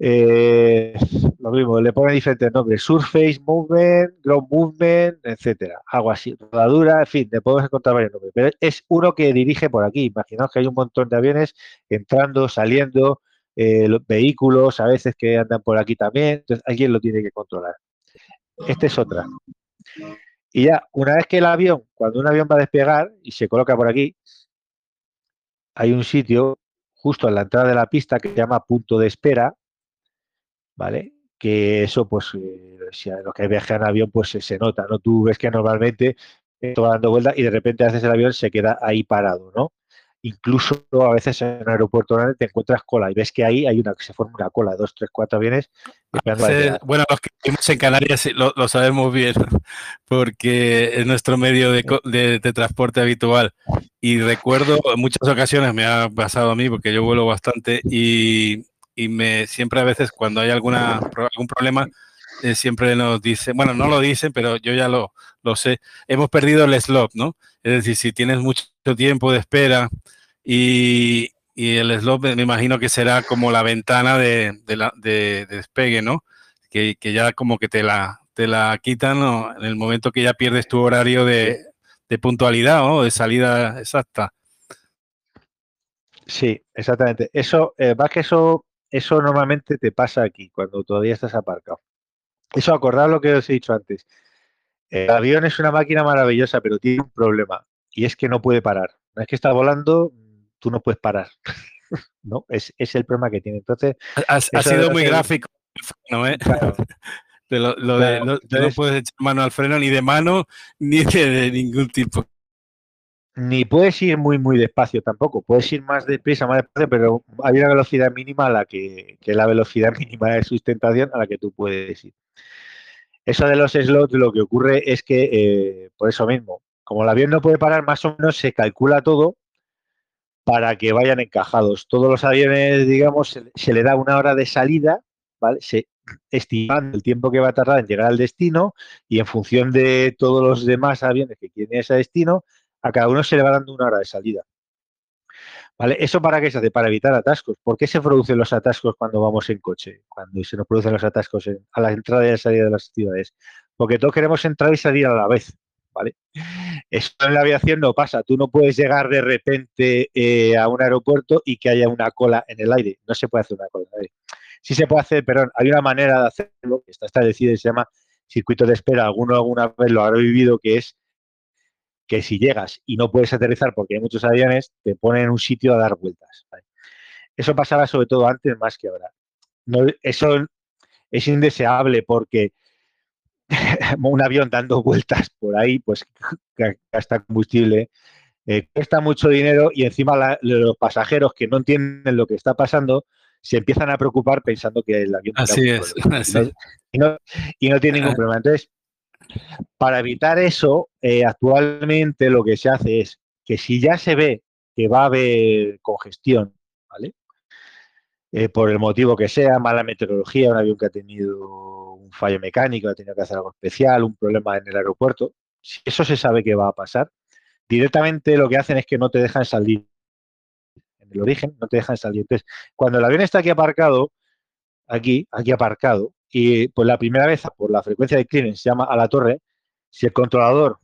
Eh, lo mismo, le ponen diferentes nombres. Surface Movement, Ground Movement, etcétera. Algo así. Rodadura, en fin, le podemos encontrar varios nombres. Pero es uno que dirige por aquí. Imaginaos que hay un montón de aviones entrando, saliendo, eh, vehículos a veces que andan por aquí también. Entonces alguien lo tiene que controlar. Esta es otra. Y ya, una vez que el avión, cuando un avión va a despegar y se coloca por aquí, hay un sitio justo en la entrada de la pista que se llama punto de espera, ¿vale? Que eso, pues, eh, si a los que viajan en avión, pues se, nota, ¿no? Tú ves que normalmente está dando vueltas y de repente haces el avión se queda ahí parado, ¿no? Incluso a veces en un aeropuerto grande te encuentras cola y ves que ahí hay una que se forma una cola, dos, tres, cuatro aviones. bueno, los que vivimos en Canarias lo, sabemos bien, <laughs> porque es nuestro medio de, transporte habitual. Y recuerdo en muchas ocasiones, me ha pasado a mí, porque yo vuelo bastante, y, me siempre a veces cuando hay alguna, algún problema, eh, siempre nos dice, bueno, no lo dicen, pero yo ya lo, lo sé, hemos perdido el slot, ¿no? Es decir, si tienes mucho tiempo de espera y, el slot me imagino que será como la ventana de, despegue, ¿no? Que, ya como que te la, te la quitan en el momento que ya pierdes tu horario de, puntualidad o de salida exacta. Sí, exactamente. Eso, eh, va que eso, eso normalmente te pasa aquí, cuando todavía estás aparcado. Eso, acordad lo que os he dicho antes. El avión es una máquina maravillosa, pero tiene un problema y es que no puede parar. No es que está volando, tú no puedes parar. <laughs> ¿No? Es, el problema que tiene. Entonces. Ha, sido muy gráfico, ¿no? Eh? <laughs> lo, de, no, puedes echar mano al freno ni de mano <laughs> ni de, ningún tipo. Ni puedes ir muy, muy despacio tampoco. Puedes ir más deprisa, más despacio, pero hay una velocidad mínima a la que, que la velocidad <laughs> mínima de sustentación a la que tú puedes ir. Eso de los slots lo que ocurre es que, eh, por eso mismo, como el avión no puede parar, más o menos se calcula todo para que vayan encajados. Todos los aviones, digamos, se, le da una hora de salida, ¿vale? Se, estimando el tiempo que va a tardar en llegar al destino y en función de todos los demás aviones que quieren ese destino, a cada uno se le va dando una hora de salida. ¿Vale? ¿Eso para qué se hace? Para evitar atascos. ¿Por qué se producen los atascos cuando vamos en coche? Cuando se nos producen los atascos a la entrada y la salida de las ciudades. Porque todos queremos entrar y salir a la vez. ¿Vale? Eso en la aviación no pasa. Tú no puedes llegar de repente eh, a un aeropuerto y que haya una cola en el aire. No se puede hacer una cola en el aire. Sí se puede hacer, pero hay una manera de hacerlo que está establecida y se llama circuito de espera. Alguno alguna vez lo habrá vivido, que es que si llegas y no puedes aterrizar porque hay muchos aviones, te ponen en un sitio a dar vueltas. Eso pasaba sobre todo antes más que ahora. No, eso es indeseable porque <laughs> un avión dando vueltas por ahí, pues gasta combustible, eh, cuesta mucho dinero y encima los pasajeros que no entienden lo que está pasando se empiezan a preocupar pensando que el avión así es, <laughs> Y, no, y no tiene ningún problema. Entonces, para evitar eso, eh, actualmente lo que se hace es que si ya se ve que va a haber congestión, ¿vale? Eh, por el motivo que sea, mala meteorología, un avión que ha tenido un fallo mecánico, ha tenido que hacer algo especial, un problema en el aeropuerto, si eso se sabe que va a pasar, directamente lo que hacen es que no te dejan salir. En el origen no te dejan salir. Entonces, cuando el avión está aquí aparcado, aquí, aquí aparcado, y pues la primera vez por la frecuencia de clearance se llama a la torre, si el controlador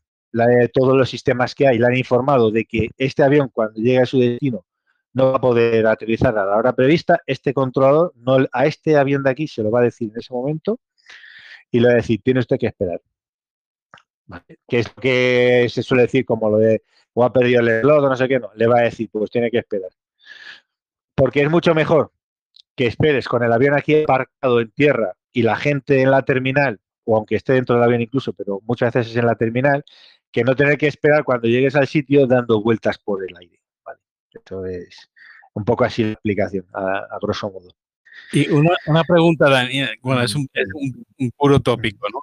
todos los sistemas que hay le han informado de que este avión cuando llegue a su destino no va a poder aterrizar a la hora prevista, este controlador no, a este avión de aquí se lo va a decir en ese momento y le va a decir, tiene usted que esperar. Que es lo que se suele decir como lo de o ha perdido el o no sé qué, no, le va a decir, pues tiene que esperar. Porque es mucho mejor que esperes con el avión aquí aparcado en tierra y la gente en la terminal, o aunque esté dentro del avión incluso, pero muchas veces es en la terminal, que no tener que esperar cuando llegues al sitio dando vueltas por el aire. Vale. Esto es un poco así la explicación, a, grosso modo. Y una, pregunta, Daniel, bueno, es, un, un, puro tópico, ¿no?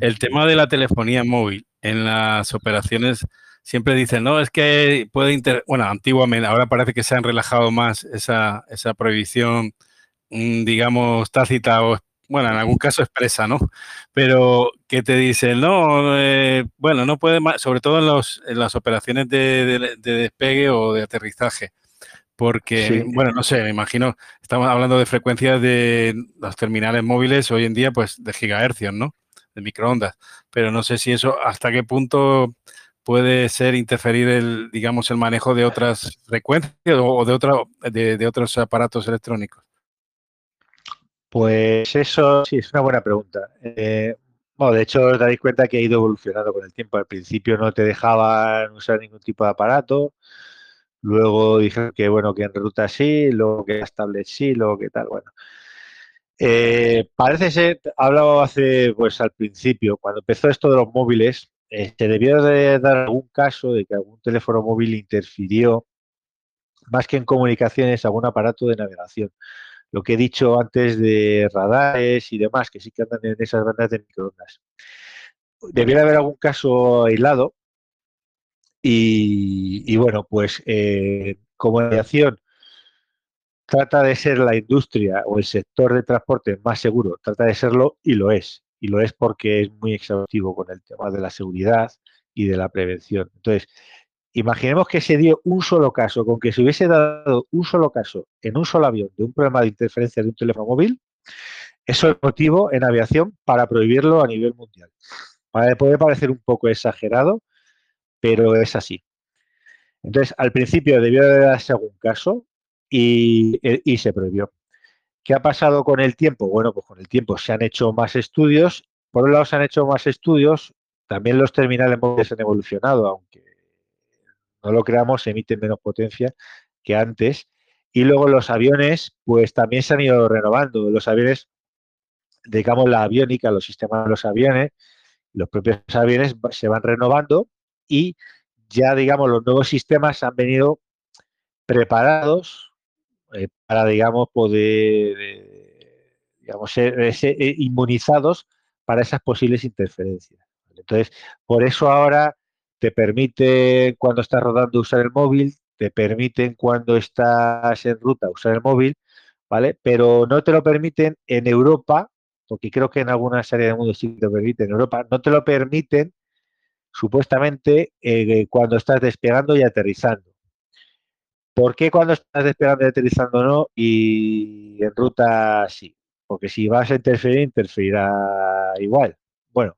El tema de la telefonía móvil en las operaciones siempre dicen, no, es que puede inter... Bueno, antiguamente, ahora parece que se han relajado más esa, esa prohibición, mm, digamos, tácita o, bueno, en algún caso expresa, ¿no? Pero que te dicen, no, eh, bueno, no puede más, sobre todo en, los, en las operaciones de, despegue o de aterrizaje. Porque, bueno, no sé, me imagino, estamos hablando de frecuencias de los terminales móviles hoy en día, pues de gigahercios, ¿no? De microondas. Pero no sé si eso, hasta qué punto puede ser interferir el, digamos, el manejo de otras frecuencias o de, otra, de, otros aparatos electrónicos? Pues eso sí es una buena pregunta. Eh, bueno, de hecho, os daréis cuenta que ha ido evolucionando con el tiempo. Al principio no te dejaban usar ningún tipo de aparato. Luego dijeron que bueno, que en ruta sí, luego que las tablets sí, luego que tal, bueno. Eh, parece ser, hablado hace, pues al principio, cuando empezó esto de los móviles, se este, debió de dar algún caso de que algún teléfono móvil interfirió, más que en comunicaciones, algún aparato de navegación. Lo que he dicho antes de radares y demás, que sí que andan en esas bandas de microondas. Debiera haber algún caso aislado y, bueno, pues eh, comunicación trata de ser la industria o el sector de transporte más seguro, trata de serlo y lo es y lo es porque es muy exhaustivo con el tema de la seguridad y de la prevención. Entonces, imaginemos que se dio un solo caso, con que se hubiese dado un solo caso en un solo avión de un problema de interferencia de un teléfono móvil, eso es motivo en aviación para prohibirlo a nivel mundial. Puede parecer un poco exagerado, pero es así. Entonces, al principio debió de darse algún caso y, y se prohibió. ¿Qué ha pasado con el tiempo? Bueno, pues con el tiempo se han hecho más estudios. Por un lado se han hecho más estudios, también los terminales móviles han evolucionado, aunque no lo creamos, emiten menos potencia que antes. Y luego los aviones, pues también se han ido renovando. Los aviones, digamos, la aviónica, los sistemas de los aviones, los propios aviones se van renovando y ya, digamos, los nuevos sistemas han venido preparados eh, para, digamos, poder, eh, digamos, ser, eh, inmunizados para esas posibles interferencias. Entonces, por eso ahora te permite cuando estás rodando usar el móvil, te permiten cuando estás en ruta usar el móvil, ¿vale? Pero no te lo permiten en Europa, porque creo que en algunas áreas del mundo sí te lo permiten, en Europa no te lo permiten supuestamente cuando estás despegando y aterrizando. ¿Por qué cuando estás despegando y aterrizando no y en ruta sí? Porque si vas a interferir, interferirá igual. Bueno,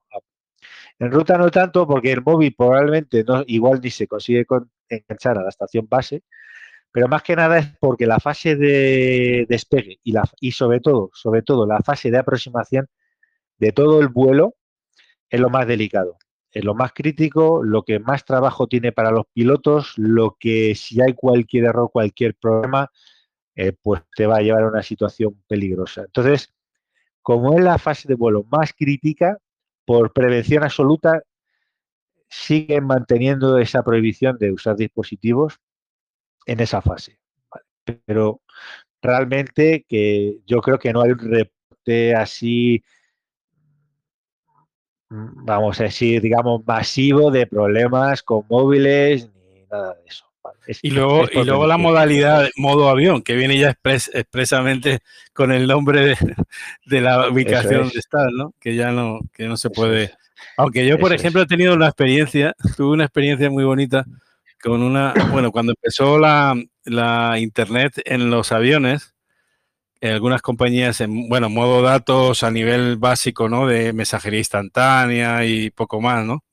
en ruta no tanto porque el móvil probablemente no, igual ni se consigue enganchar a la estación base, pero más que nada es porque la fase de despegue y sobre todo, sobre todo la fase de aproximación de todo el vuelo es lo más delicado es lo más crítico, lo que más trabajo tiene para los pilotos, lo que si hay cualquier error, cualquier problema, eh, pues te va a llevar a una situación peligrosa. Entonces, como es la fase de vuelo más crítica, por prevención absoluta, siguen manteniendo esa prohibición de usar dispositivos en esa fase. Pero realmente que yo creo que no hay un reporte así Mm, vamos a decir, digamos, masivo de problemas con móviles ni nada de eso. Y luego, y luego la modalidad modo avión, que viene ya expresamente con el nombre de, la ubicación donde está, ¿no? Que ya no, que no se puede. Aunque yo, por ejemplo, he tenido una experiencia, tuve una experiencia muy bonita con una, bueno, cuando empezó la, la internet en los aviones, en algunas compañías en, bueno, modo datos a nivel básico, ¿no? De mensajería instantánea y poco más, ¿no?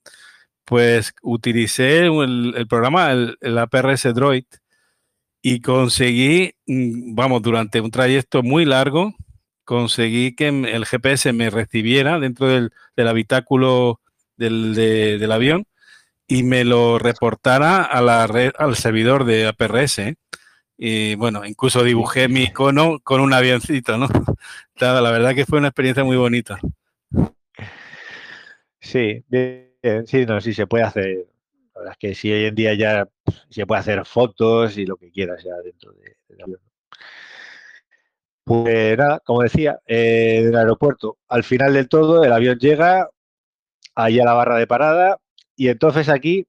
Pues utilicé el, programa, el, APRS Droid, y conseguí, mm, vamos, durante un trayecto muy largo, conseguí que el GPS me recibiera dentro del, habitáculo del, avión y me lo reportara a la red, al servidor de APRS. Y bueno, incluso dibujé mi icono con un avioncito, ¿no? <laughs> la verdad que fue una experiencia muy bonita. Sí, sí, no, sí se puede hacer. La verdad es que sí, hoy en día ya se puede hacer fotos y lo que quieras ya dentro de, del avión. Pues nada, como decía, eh, del aeropuerto, al final del todo, el avión llega ahí a la barra de parada y entonces aquí,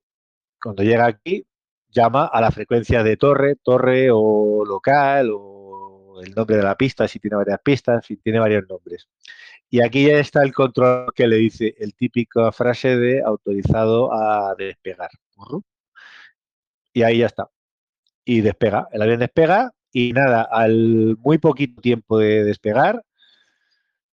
cuando llega aquí, llama a la frecuencia de torre, torre o local o el nombre de la pista, si tiene varias pistas, si tiene varios nombres. Y aquí ya está el control que le dice el típico frase de autorizado a despegar. Y ahí ya está. Y despega. El avión despega y nada, al muy poquito tiempo de despegar,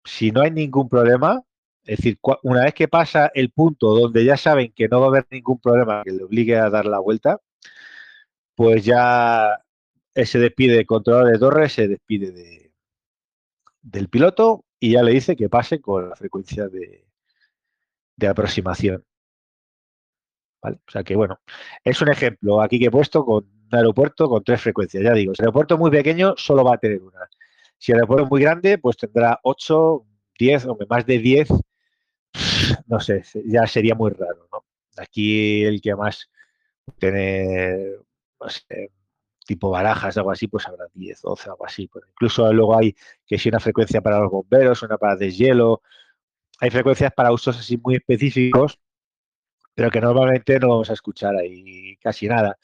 si no hay ningún problema, es decir, una vez que pasa el punto donde ya saben que no va a haber ningún problema que le obligue a dar la vuelta, pues ya se despide el controlador de torre, se despide de, del piloto y ya le dice que pase con la frecuencia de, aproximación. O sea que bueno, es un ejemplo aquí que he puesto con un aeropuerto con tres frecuencias. Ya digo, si el aeropuerto muy pequeño solo va a tener una. Si el aeropuerto es muy grande, pues tendrá 8, 10 o más de 10. No sé, ya sería muy raro. ¿no? Aquí el que más tiene, no sé, tipo barajas, algo así, pues habrá 10, 12, algo así. Incluso luego hay que si una frecuencia para los bomberos, una para deshielo. Hay frecuencias para usos así muy específicos, pero que normalmente no vamos a escuchar ahí casi nada.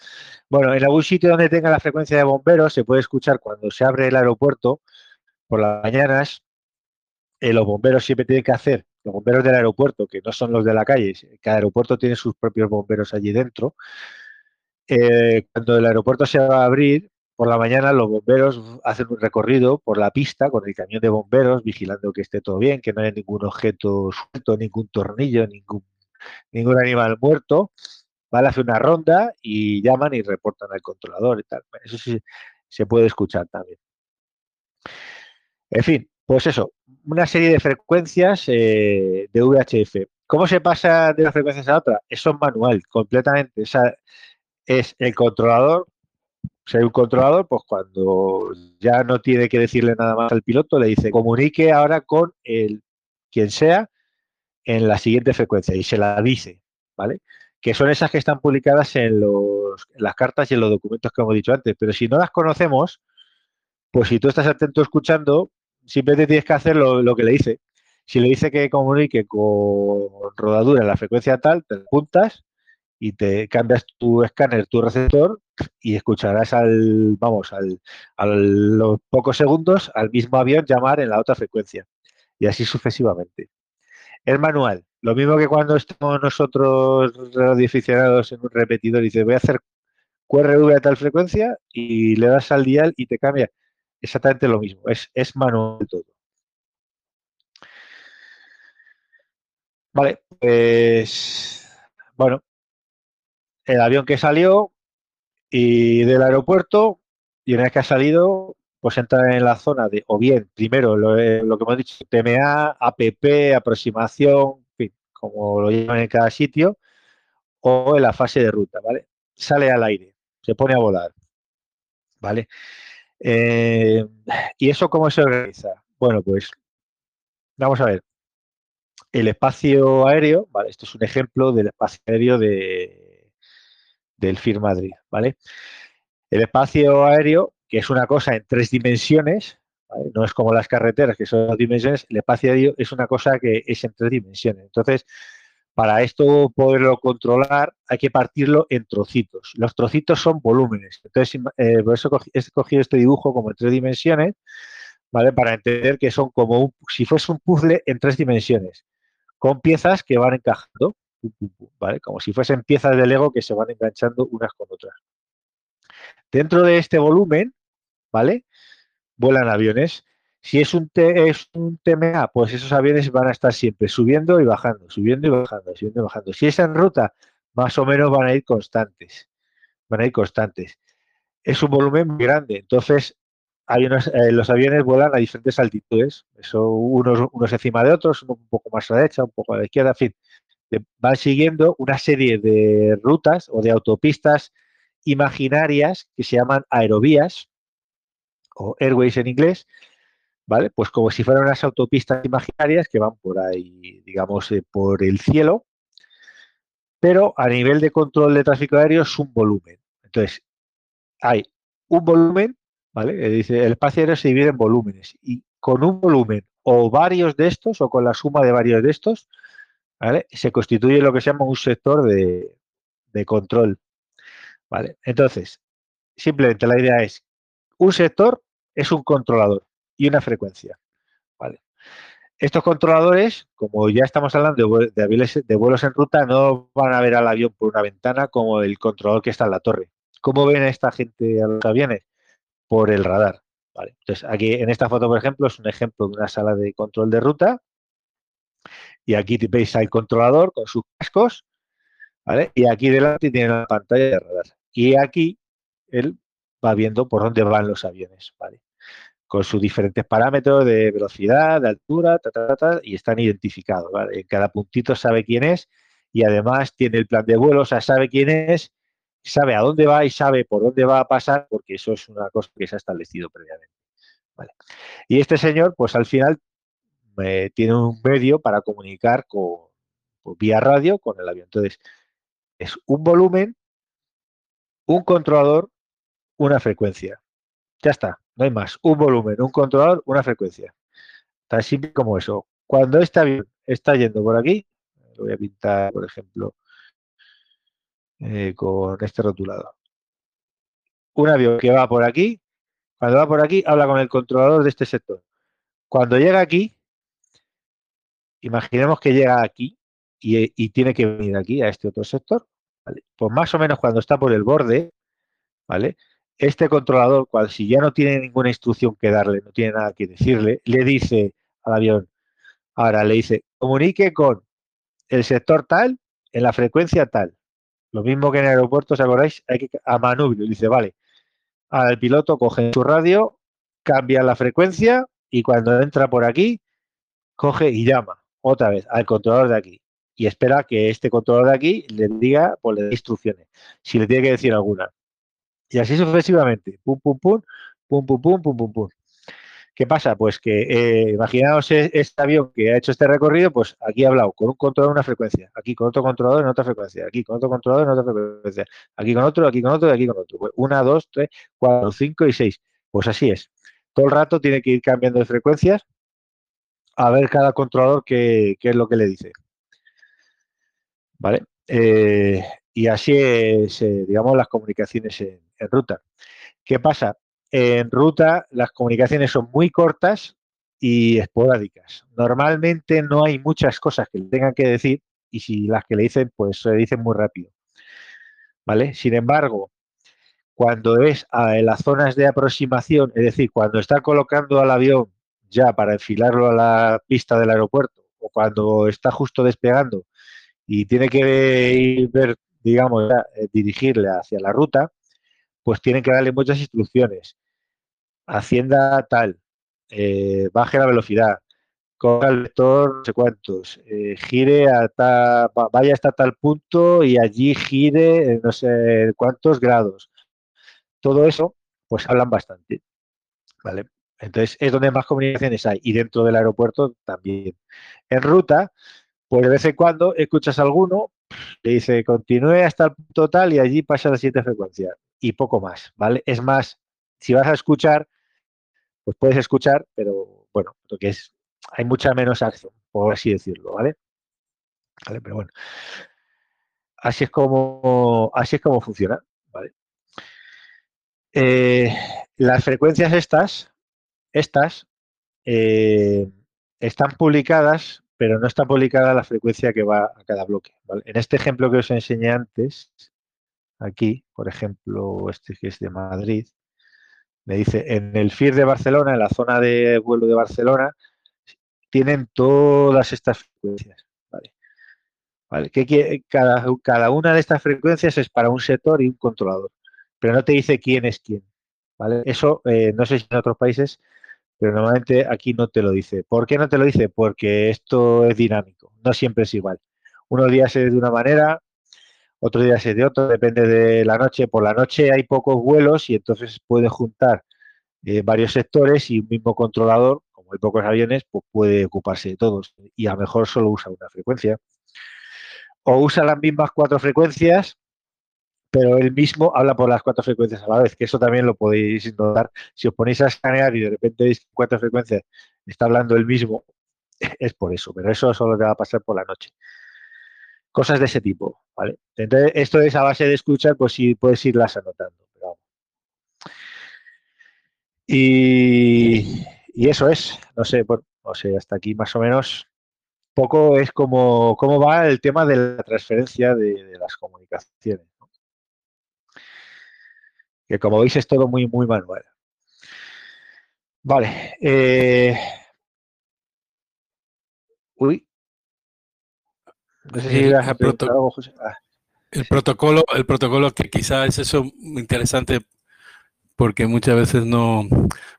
Bueno, en algún sitio donde tenga la frecuencia de bomberos se puede escuchar cuando se abre el aeropuerto por las mañanas. Eh, los bomberos siempre tienen que hacer, los bomberos del aeropuerto, que no son los de la calle, cada aeropuerto tiene sus propios bomberos allí dentro, eh, cuando el aeropuerto se va a abrir, por la mañana los bomberos hacen un recorrido por la pista con el camión de bomberos, vigilando que esté todo bien, que no haya ningún objeto suelto, ningún tornillo, ningún, ningún animal muerto. Vale, hace una ronda y llaman y reportan al controlador y tal. Eso sí se puede escuchar también. En fin, pues eso, una serie de frecuencias eh, de VHF. ¿Cómo se pasa de las frecuencias a otra? Eso es manual, completamente. Es el controlador. Si hay un controlador, pues cuando ya no tiene que decirle nada más al piloto, le dice comunique ahora con el quien sea en la siguiente frecuencia y se la dice, ¿vale? Que son esas que están publicadas en, las cartas y en los documentos que hemos dicho antes. Pero si no las conocemos, pues si tú estás atento escuchando, simplemente tienes que hacer lo, lo que le dice. Si le dice que comunique con rodadura en la frecuencia tal, te apuntas y te cambias tu escáner, tu receptor y escucharás al, vamos, al, a los pocos segundos al mismo avión llamar en la otra frecuencia y así sucesivamente. Es manual, lo mismo que cuando estamos nosotros radioaficionados en un repetidor y dices voy a hacer QRV a tal frecuencia y le das al dial y te cambia. Exactamente lo mismo, es, es manual todo. Vale, pues bueno, el avión que salió y del aeropuerto y una vez que ha salido, pues entra en la zona de, o bien, primero lo, eh, que hemos dicho, TMA, APP, aproximación, en fin, como lo llaman en cada sitio, o en la fase de ruta, ¿vale? Sale al aire, se pone a volar, ¿vale? Eh, ¿Y eso cómo se organiza? Bueno, pues vamos a ver. El espacio aéreo, ¿vale? Esto es un ejemplo del espacio aéreo de, del FIR Madrid, ¿vale? El espacio aéreo, que es una cosa en tres dimensiones, no es como las carreteras, que son dos dimensiones, el espacio aéreo es una cosa que es en tres dimensiones. Entonces, para esto poderlo controlar, hay que partirlo en trocitos. Los trocitos son volúmenes. Entonces, eh, por eso he escogido este dibujo como en tres dimensiones, ¿vale? Para entender que son como si fuese un puzzle en tres dimensiones, con piezas que van encajando. ¿Vale? Como si fuesen piezas de Lego que se van enganchando unas con otras. Dentro de este volumen, ¿vale? Vuelan aviones. Si es un, es un TMA, pues esos aviones van a estar siempre subiendo y bajando, subiendo y bajando, subiendo y bajando. Si es en ruta, más o menos van a ir constantes. Van a ir constantes. Es un volumen muy grande, entonces eh, los aviones vuelan a diferentes altitudes, eso unos, unos encima de otros, un poco más a la derecha, un poco a la izquierda, en fin, van siguiendo una serie de rutas o de autopistas imaginarias que se llaman aerovías o airways en inglés, ¿vale? Pues como si fueran unas autopistas imaginarias que van por ahí, digamos, eh, por el cielo, pero a nivel de control de tráfico aéreo es un volumen. Entonces, hay un volumen, ¿vale? Eh, dice, el espacio aéreo se divide en volúmenes y con un volumen o varios de estos o con la suma de varios de estos, ¿vale? Se constituye lo que se llama un sector de, control, ¿vale? Entonces, simplemente la idea es, un sector es un controlador y una frecuencia, ¿vale? Estos controladores, como ya estamos hablando de, de, vuelos en ruta, no van a ver al avión por una ventana como el controlador que está en la torre. ¿Cómo ven a esta gente a los aviones? Por el radar. ¿vale? Entonces, aquí en esta foto, por ejemplo, es un ejemplo de una sala de control de ruta. Y aquí veis al controlador con sus cascos. ¿vale? Y aquí delante tiene la pantalla de radar. Y aquí él va viendo por dónde van los aviones. ¿vale? con sus diferentes parámetros de velocidad, de altura, y están identificados. En cada puntito sabe quién es y además tiene el plan de vuelo, o sea, sabe quién es, sabe a dónde va y sabe por dónde va a pasar, porque eso es una cosa que se ha establecido previamente. Y este señor, pues al final, eh, tiene un medio para comunicar con, vía radio con el avión. Entonces, es un volumen, un controlador, una frecuencia. Ya está, no hay más. Un volumen, un controlador, una frecuencia. Tan simple como eso. Cuando este avión está yendo por aquí, lo voy a pintar, por ejemplo, eh, con este rotulado. Un avión que va por aquí, cuando va por aquí, habla con el controlador de este sector. Cuando llega aquí, imaginemos que llega aquí y, tiene que venir aquí a este otro sector. Pues más o menos cuando está por el borde, ¿vale? este controlador, cual si ya no tiene ninguna instrucción que darle, no tiene nada que decirle, le dice al avión, ahora le dice, comunique con el sector tal en la frecuencia tal. Lo mismo que en aeropuertos, ¿acordáis? Hay que a manubrio. Dice, vale, al piloto coge su radio, cambia la frecuencia y cuando entra por aquí, coge y llama otra vez al controlador de aquí y espera que este controlador de aquí le diga, pues le dé instrucciones, si le tiene que decir alguna. Y así sucesivamente. Pum, pum, pum, pum, pum, pum, pum, pum, pum. ¿Qué pasa? Pues que eh, imaginaos e-, este avión que ha hecho este recorrido, pues aquí ha hablado con un controlador en una frecuencia, aquí con otro controlador en otra frecuencia, aquí con otro controlador en otra frecuencia, aquí con otro, aquí con otro y aquí con otro. Pues una, dos, tres, cuatro, cinco y seis. Pues así es. Todo el rato tiene que ir cambiando de frecuencias a ver cada controlador qué, es lo que le dice. ¿Vale? Eh, y así es, eh, digamos, las comunicaciones en, ruta. ¿Qué pasa? En ruta las comunicaciones son muy cortas y esporádicas. Normalmente no hay muchas cosas que le tengan que decir y si las que le dicen, pues se dicen muy rápido. ¿Vale? Sin embargo, cuando es en las zonas de aproximación, es decir, cuando está colocando al avión ya para enfilarlo a la pista del aeropuerto o cuando está justo despegando y tiene que ir, digamos, eh, dirigirle hacia la ruta, pues tienen que darle muchas instrucciones. Hacienda tal, eh, baje la velocidad, coja el vector no sé cuántos, eh, gire a tal, vaya hasta tal punto y allí gire no sé cuántos grados. Todo eso, pues hablan bastante. ¿Vale? Entonces es donde más comunicaciones hay y dentro del aeropuerto también. En ruta, pues de vez en cuando escuchas a alguno, le dice continúe hasta el punto tal y allí pasa la siguiente frecuencia y poco más, ¿vale? Es más, si vas a escuchar, pues puedes escuchar, pero bueno, lo que es, hay mucha menos acción, por así decirlo, ¿vale? ¿Vale? Pero bueno, así es como, así es como funciona, ¿vale? Eh, las frecuencias estas, estas, eh, están publicadas, pero no está publicada la frecuencia que va a cada bloque. En este ejemplo que os enseñé antes, aquí, por ejemplo, este que es de Madrid, me dice, en el FIR de Barcelona, en la zona de vuelo de Barcelona, tienen todas estas frecuencias. ¿vale? Que cada, una de estas frecuencias es para un sector y un controlador, pero no te dice quién es quién. Eso eh, no sé si en otros países, pero normalmente aquí no te lo dice. ¿Por qué no te lo dice? Porque esto es dinámico, no siempre es igual. Unos días es de una manera, otros días es de otro, depende de la noche. Por la noche hay pocos vuelos y entonces puede juntar eh, varios sectores y un mismo controlador, como hay pocos aviones, pues puede ocuparse de todos y a lo mejor solo usa una frecuencia o usa las mismas cuatro frecuencias, pero él mismo habla por las cuatro frecuencias a la vez, que eso también lo podéis notar. Si os ponéis a escanear y de repente veis cuatro frecuencias, está hablando el mismo, <laughs> es por eso, pero eso solo te va a pasar por la noche. Cosas de ese tipo, ¿vale? Entonces, esto es a base de escuchar, pues sí puedes irlas anotando. Y, y, eso es, no sé, bueno, no sé, hasta aquí más o menos poco es como cómo va el tema de la transferencia de, las comunicaciones. Que como veis es todo muy, muy manual. Vale. Eh, uy. No sé si vas a preguntar algo, José. Ah. El protocolo, el protocolo que quizás es eso interesante porque muchas veces no,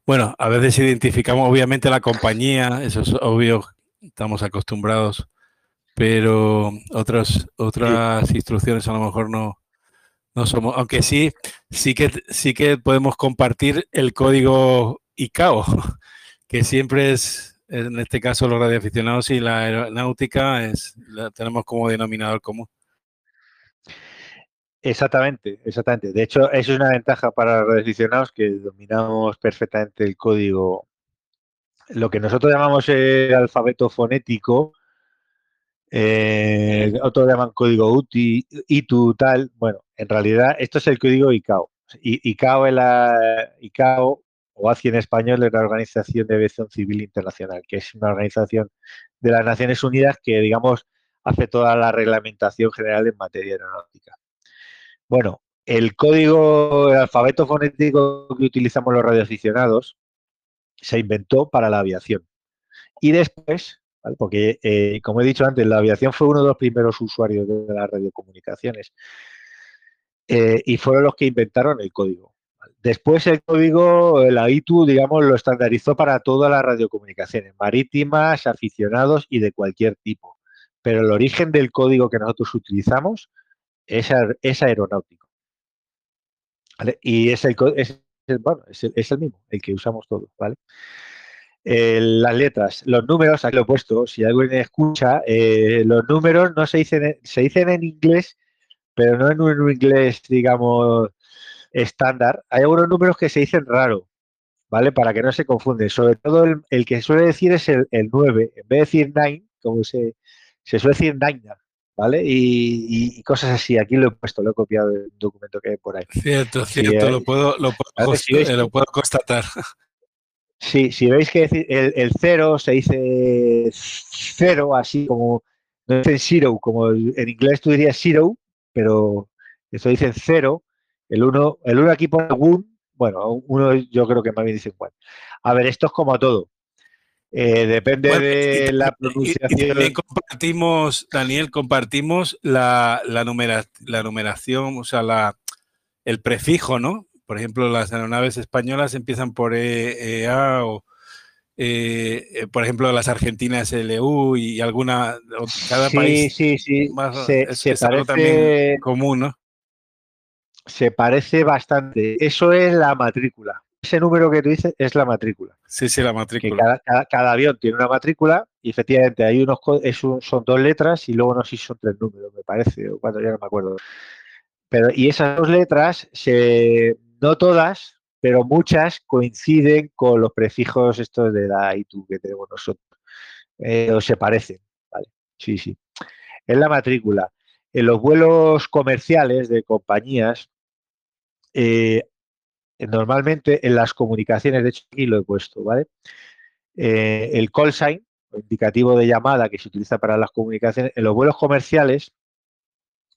bueno, a veces identificamos obviamente la compañía, eso es obvio estamos acostumbrados, pero otras, otras instrucciones a lo mejor no, no somos, aunque sí, sí que, sí que podemos compartir el código ICAO, <laughs> que siempre es, en este caso los radioaficionados y la aeronáutica, es, la tenemos como denominador común. Exactamente, exactamente. De hecho, eso es una ventaja para los radioaficionados que dominamos perfectamente el código lo que nosotros llamamos el alfabeto fonético, eh, otros llaman código UTI, ITU, tal. Bueno, en realidad esto es el código ICAO. ICAO, es la, ICAO o ACI en español, es la Organización de Aviación Civil Internacional, que es una organización de las Naciones Unidas que, digamos, hace toda la reglamentación general en materia aeronáutica. Bueno, el código, el alfabeto fonético que utilizamos los radioaficionados se inventó para la aviación. Y después, porque eh, como he dicho antes, la aviación fue uno de los primeros usuarios de las radiocomunicaciones eh, y fueron los que inventaron el código. Después el código, la ITU, digamos, lo estandarizó para todas las radiocomunicaciones, marítimas, aficionados y de cualquier tipo. Pero el origen del código que nosotros utilizamos es, aeronáutico. Y es el, es el, mismo, el que usamos todos, ¿vale? Las letras, los números, aquí lo he puesto, si alguien escucha, eh, los números no se dicen, se dicen en inglés, pero no en un inglés, digamos, estándar. Hay algunos números que se dicen raro, ¿vale? Para que no se confunden. Sobre todo el, que suele decir es el, 9. En vez de decir 9, como se, se suele decir 9, ¿vale? Y, cosas así. Aquí lo he puesto, lo he copiado del documento que hay por ahí. Cierto, cierto, lo, puedo, lo, puedo eh, lo puedo constatar. <laughs> Sí, si veis que el, el cero se dice cero, así como, no dicen zero, como en inglés tú dirías zero, pero eso dicen cero. El uno, el uno aquí pone one, bueno, uno yo creo que más bien dicen one. A ver, esto es como todo. Eh, depende de la pronunciación. Y, también compartimos, Daniel, compartimos la, la, la numeración, o sea, la, el prefijo, ¿no? Por ejemplo, las aeronaves españolas empiezan por EA o, eh, eh, por ejemplo, las argentinas LU y alguna, cada país. Sí, sí, se, es, parece, también común, ¿no? Se parece bastante. Eso es la matrícula ese número que tú dices es la matrícula. Sí, sí, la matrícula. cada, avión tiene una matrícula y efectivamente hay unos son dos letras y luego no sé si son tres números, me parece, o cuatro, ya no me acuerdo. Pero, y esas dos letras, se, no todas, pero muchas coinciden con los prefijos estos de la ITU que tenemos nosotros. Eh, o se parecen, ¿vale? Sí, sí. Es la matrícula. En los vuelos comerciales de compañías, eh, normalmente en las comunicaciones, de hecho aquí lo he puesto, ¿vale? Eh, el call sign, indicativo de llamada que se utiliza para las comunicaciones, en los vuelos comerciales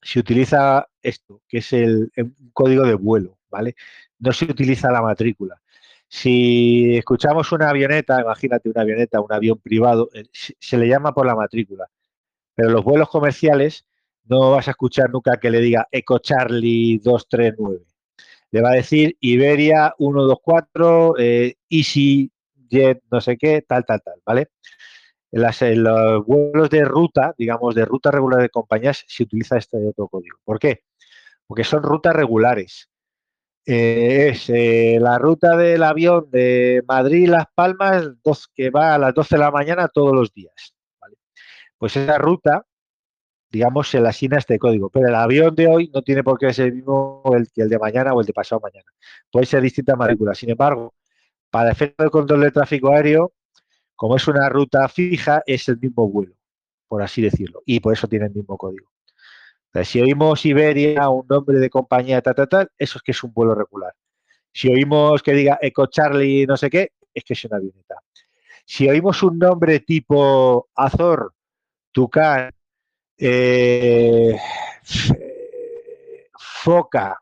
se utiliza esto, que es el, código de vuelo, ¿vale? No se utiliza la matrícula. Si escuchamos una avioneta, imagínate una avioneta, un avión privado, eh, se le llama por la matrícula. Pero los vuelos comerciales no vas a escuchar nunca que le diga Eco Charlie 239. Le va a decir Iberia 124, eh, Easy Jet, no sé qué, tal, tal, tal, ¿vale? En, los vuelos de ruta, digamos, de ruta regular de compañías, se utiliza este otro código. ¿Por qué? Porque son rutas regulares. Eh, es eh, la ruta del avión de Madrid-Las Palmas, que va a las 12 de la mañana todos los días. Pues esa ruta, digamos, se la asigna este código. Pero el avión de hoy no tiene por qué ser el mismo que el de mañana o el de pasado mañana. Puede ser distinta matrícula. Sin embargo, para efecto de control de tráfico aéreo, como es una ruta fija, es el mismo vuelo, por así decirlo. Y por eso tiene el mismo código si oímos Iberia, un nombre de compañía, tal, tal, tal, eso es que es un vuelo regular. Si oímos que diga Eco Charlie, no sé qué, es que es una avioneta. Si oímos un nombre tipo Azor, Tucán, eh, Foca,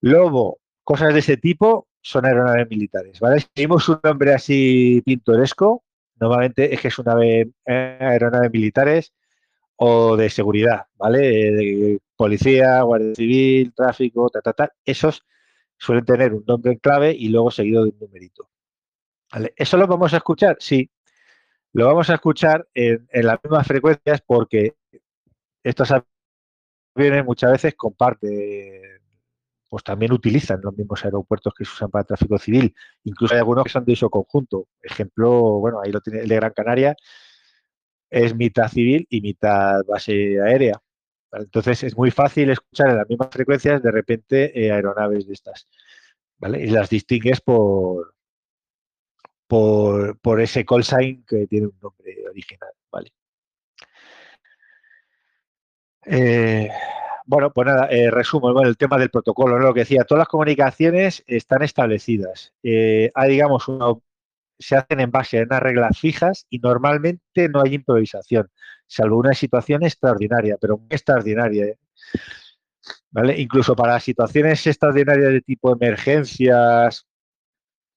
Lobo, cosas de ese tipo, son aeronaves militares, ¿vale? Si oímos un nombre así pintoresco, normalmente es que es una eh, aeronave militares o de seguridad, ¿vale? De policía, guardia civil, tráfico, ta, ta, ta. Esos suelen tener un nombre en clave y luego seguido de un numerito. ¿Eso lo vamos a escuchar? Sí. Lo vamos a escuchar en, las mismas frecuencias porque estos aviones muchas veces comparten, pues también utilizan los mismos aeropuertos que se usan para tráfico civil. Incluso hay algunos que son de uso conjunto. Ejemplo, bueno, ahí lo tiene el de Gran Canaria, es mitad civil y mitad base aérea. Entonces es muy fácil escuchar en las mismas frecuencias de repente eh, aeronaves de estas. ¿vale? Y las distingues por, por, ese call sign que tiene un nombre original. ¿vale? Eh, bueno, pues nada, eh, resumo bueno, el tema del protocolo, lo que decía, todas las comunicaciones están establecidas. hay, digamos, una, se hacen en base a unas reglas fijas y normalmente no hay improvisación, salvo una situación extraordinaria, pero muy extraordinaria. ¿eh? ¿Vale? Incluso para situaciones extraordinarias de tipo emergencias,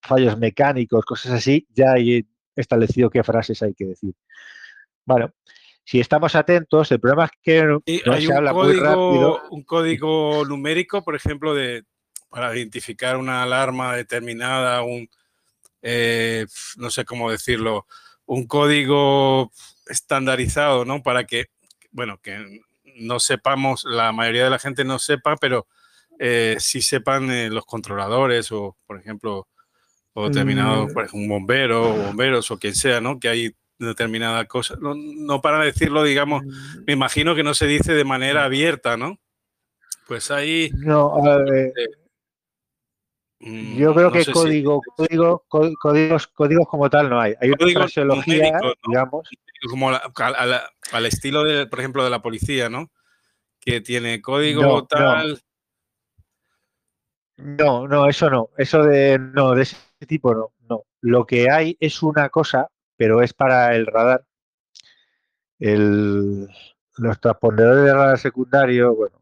fallos mecánicos, cosas así, ya hay establecido qué frases hay que decir. Bueno, si estamos atentos, el problema es que no hay se un habla código, muy rápido. Un código numérico, por ejemplo, de para identificar una alarma determinada, un, eh, no sé cómo decirlo, un código estandarizado, ¿no? Para que, bueno, que no sepamos, la mayoría de la gente no sepa, pero eh, sí sepan eh, los controladores o, por ejemplo, o determinado, mm. por ejemplo, un bombero o bomberos o quien sea, ¿no? Que hay determinada cosa. No, para decirlo, digamos, mm. me imagino que no se dice de manera abierta, ¿no? Pues ahí... No, a ver, Mm, Yo creo que código, código, códigos, códigos como tal no hay. Hay una fraseología, digamos. Como al estilo, de, por ejemplo, de la policía, ¿no? Que tiene código tal. No. no. eso no. Eso de no, de ese tipo no. No. Lo que hay es una cosa, pero es para el radar. El, los transpondedores de radar secundario, bueno.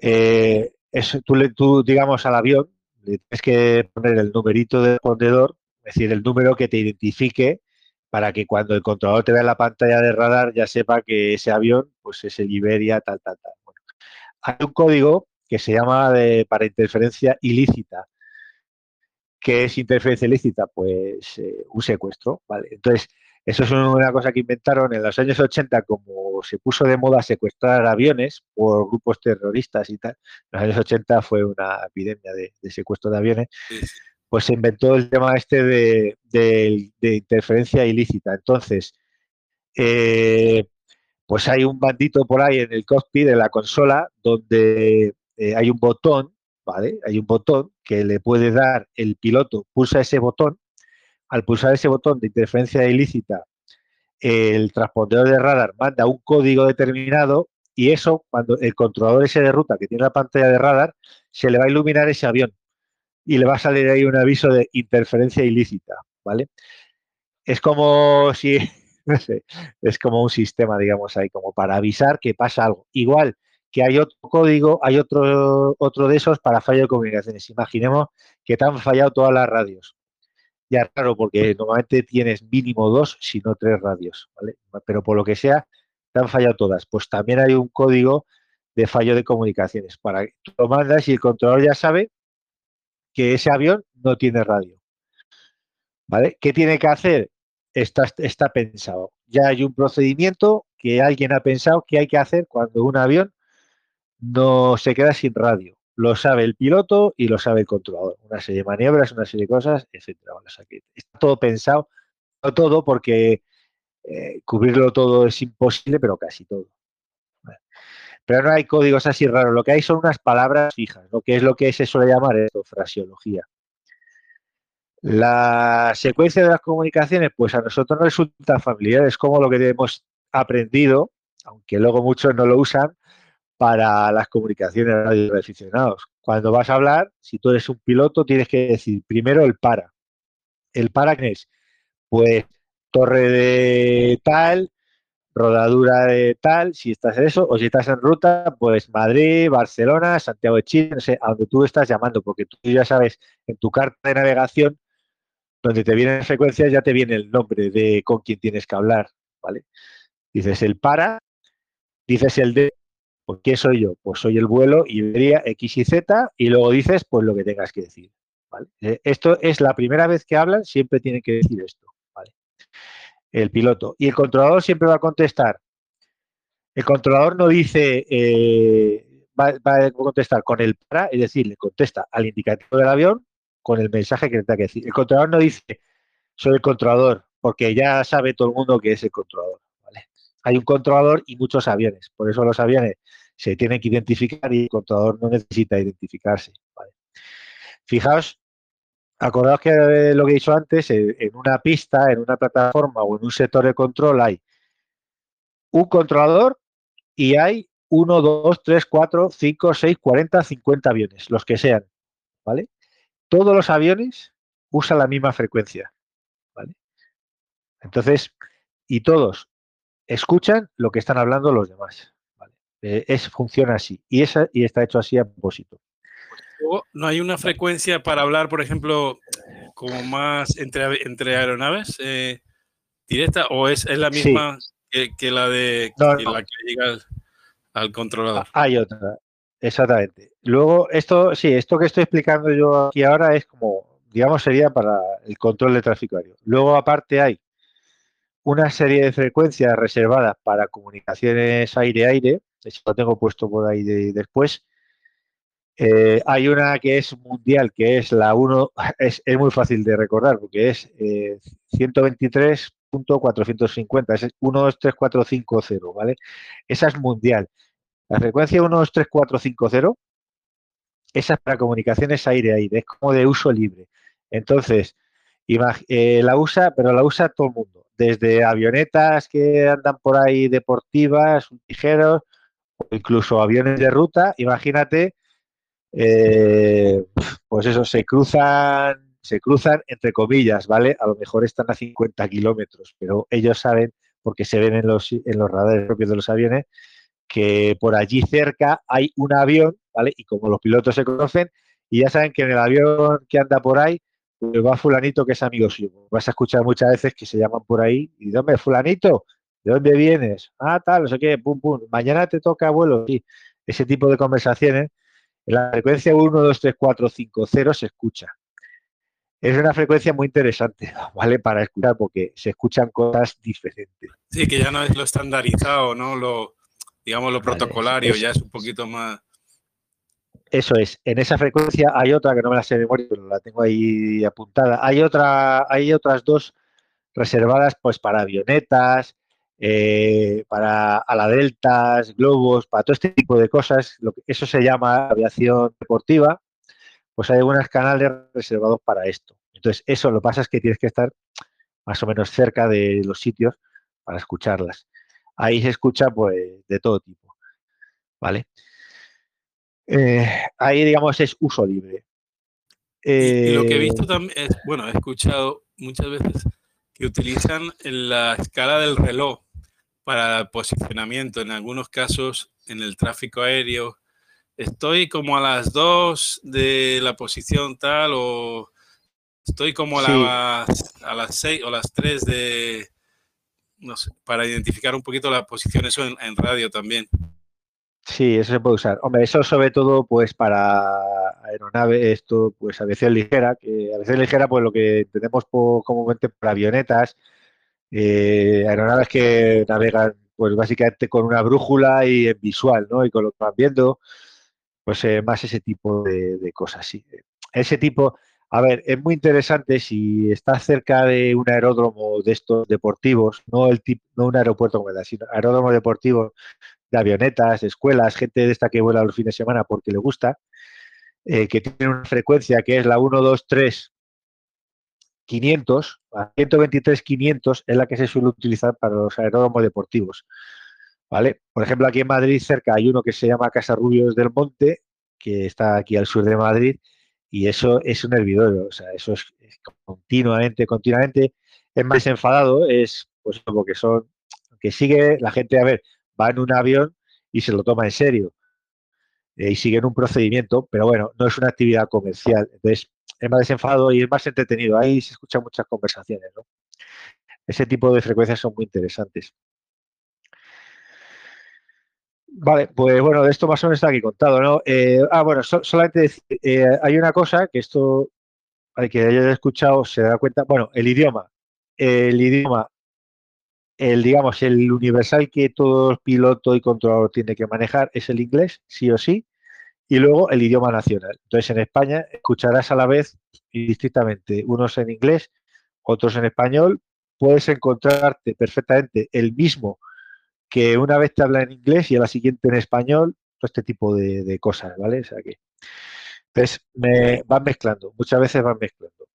Eh, tú, le, tú, digamos, al avión le tienes que poner el numerito del respondedor, es decir, el número que te identifique para que cuando el controlador te vea la pantalla de radar ya sepa que ese avión pues es el Iberia, tal, tal, tal. hay un código que se llama de, para interferencia ilícita. ¿Qué es interferencia ilícita? Pues eh, un secuestro, ¿vale? Entonces, eso es una cosa que inventaron en los años 80, como se puso de moda secuestrar aviones por grupos terroristas y tal. En los años 80 fue una epidemia de, secuestro de aviones. Pues se inventó el tema este de, interferencia ilícita. Entonces, eh, pues hay un bandito por ahí en el cockpit de la consola donde eh, hay un botón, ¿vale? Hay un botón que le puede dar el piloto, pulsa ese botón al pulsar ese botón de interferencia ilícita, el transpondedor de radar manda un código determinado y eso, cuando el controlador ese de ruta que tiene la pantalla de radar, se le va a iluminar ese avión y le va a salir ahí un aviso de interferencia ilícita, ¿vale? Es como si, <laughs> no sé, es como un sistema, digamos, ahí, como para avisar que pasa algo. Igual que hay otro código, hay otro, otro de esos para fallo de comunicaciones. Imaginemos que te han fallado todas las radios ya raro porque normalmente tienes mínimo dos, si no tres radios. Pero por lo que sea, te han fallado todas. Pues también hay un código de fallo de comunicaciones. Para que tú lo mandas y el controlador ya sabe que ese avión no tiene radio. ¿Vale? ¿Qué tiene que hacer? Está, está pensado. Ya hay un procedimiento que alguien ha pensado que hay que hacer cuando un avión no se queda sin radio. Lo sabe el piloto y lo sabe el controlador. Una serie de maniobras, una serie de cosas, etcétera. está todo pensado, no todo, porque eh, cubrirlo todo es imposible, pero casi todo. Pero no hay códigos así raros. Lo que hay son unas palabras fijas, lo que es lo que se suele llamar esto, fraseología. La secuencia de las comunicaciones, pues a nosotros nos resulta familiar, es como lo que hemos aprendido, aunque luego muchos no lo usan, para las comunicaciones radio aficionados. Cuando vas a hablar, si tú eres un piloto, tienes que decir primero el para. ¿El para qué es? Pues torre de tal, rodadura de tal, si estás en eso, o si estás en ruta, pues Madrid, Barcelona, Santiago de Chile, no sé, a donde tú estás llamando, porque tú ya sabes, en tu carta de navegación, donde te vienen frecuencias, ya te viene el nombre de con quién tienes que hablar, ¿vale? Dices el para, dices el de, pues ¿qué soy yo? Pues soy el vuelo Iberia X y Z y luego dices pues lo que tengas que decir. Eh, esto es la primera vez que hablan, siempre tienen que decir esto. El piloto. Y el controlador siempre va a contestar. El controlador no dice, eh, va, a contestar con el para, es decir, le contesta al indicativo del avión con el mensaje que tenga que decir. El controlador no dice, soy el controlador, porque ya sabe todo el mundo que es el controlador hay un controlador y muchos aviones. Por eso los aviones se tienen que identificar y el controlador no necesita identificarse. Fijaos, acordaos que lo que he dicho antes, en una pista, en una plataforma o en un sector de control hay un controlador y hay 1, 2, 3, 4, 5, 6, 40, 50 aviones, los que sean. ¿Vale? Todos los aviones usan la misma frecuencia. ¿vale? Entonces, y todos escuchan lo que están hablando los demás. Eh, es, funciona así y, esa, y está hecho así a propósito. ¿No hay una frecuencia para hablar, por ejemplo, como más entre, entre aeronaves eh, directa o es, la misma que, la de la que llega al, controlador? Ah, hay otra, exactamente. Luego, esto, sí, esto que estoy explicando yo aquí ahora es como, digamos, sería para el control de tráfico aéreo. Luego, aparte, hay una serie de frecuencias reservadas para comunicaciones aire-aire, eso lo tengo puesto por ahí después. Eh, hay una que es mundial, que es la 1, <laughs> es, muy fácil de recordar, porque es eh, 123.450, es 123450, ¿vale? Esa es mundial. La frecuencia 123450, esa es para comunicaciones aire-aire, es como de uso libre. Entonces, eh, la usa, pero la usa todo el mundo desde avionetas que andan por ahí deportivas, tijeros, o incluso aviones de ruta, imagínate, eh, pues eso, se cruzan, se cruzan entre comillas, ¿vale? A lo mejor están a 50 kilómetros, pero ellos saben, porque se ven en los, en los radares propios de los aviones, que por allí cerca hay un avión, ¿vale? Y como los pilotos se conocen, y ya saben que en el avión que anda por ahí va fulanito que es amigo suyo. Vas a escuchar muchas veces que se llaman por ahí, ¿y dónde fulanito? ¿De dónde vienes? Ah, tal, no sé qué, pum, pum. Mañana te toca abuelo. Sí, ese tipo de conversaciones, en la frecuencia 1, 2, 3, 4, 5, 0 se escucha. Es una frecuencia muy interesante, <laughs> ¿vale? Para escuchar, porque se escuchan cosas diferentes. Sí, que ya no es lo estandarizado, ¿no? Lo, digamos, lo protocolario, ya es un poquito más eso es, en esa frecuencia hay otra que no me la sé de memoria, pero la tengo ahí apuntada. Hay otra, hay otras dos reservadas pues para avionetas, eh, para aladeltas, globos, para todo este tipo de cosas. Lo que, eso se llama aviación deportiva. Pues hay algunos canales reservados para esto. Entonces, eso lo pasa es que tienes que estar más o menos cerca de los sitios para escucharlas. Ahí se escucha pues de todo tipo. ¿Vale? Eh, ahí, digamos, es uso libre. y, lo que he visto eh, también es, bueno, he escuchado muchas veces que utilizan la escala del reloj para posicionamiento. En algunos casos, en el tráfico aéreo, estoy como a las 2 de la posición tal o estoy como a, las, a las 6 o las 3 de, no sé, para identificar un poquito la posición, eso en, radio también. Sí, eso se puede usar. Hombre, eso sobre todo pues para aeronaves, esto pues aviación ligera, que aviación ligera pues lo que tenemos comúnmente para avionetas, eh, aeronaves que navegan pues básicamente con una brújula y en visual, ¿no? Y con lo que van viendo, pues eh, más ese tipo de, cosas, sí. Ese tipo, a ver, es muy interesante si estás cerca de un aeródromo de estos deportivos, no el tipo, no un aeropuerto como tal, sino aeródromo deportivo de avionetas, de escuelas, gente de esta que vuela los fines de semana porque le gusta, eh, que tiene una frecuencia que es la 1, 2, 3, 500, a 123 500 es la que se suele utilizar para los aeródromos deportivos. ¿Vale? Por ejemplo, aquí en Madrid cerca hay uno que se llama Casa Rubios del Monte, que está aquí al sur de Madrid, y eso es un hervidor, o sea, eso es, continuamente, continuamente. Es más enfadado, es pues porque son, que sigue la gente, a ver, va en un avión y se lo toma en serio eh, y siguen un procedimiento, pero bueno, no es una actividad comercial. Entonces, es más desenfadado y es más entretenido. Ahí se escuchan muchas conversaciones, ¿no? Ese tipo de frecuencias son muy interesantes. Vale, pues bueno, de esto más o menos está aquí contado, ¿no? Eh, ah, bueno, solamente decir, eh, hay una cosa que esto, al que haya escuchado, se da cuenta, bueno, el idioma. El idioma, el, digamos, el universal que todo piloto y controlador tiene que manejar es el inglés, sí o sí y luego el idioma nacional. Entonces, en España escucharás a la vez y distintamente unos en inglés, otros en español. Puedes encontrarte perfectamente el mismo que una vez te habla en inglés y a la siguiente en español, todo este tipo de, cosas, ¿vale? O sea que, me van mezclando, muchas veces van mezclando.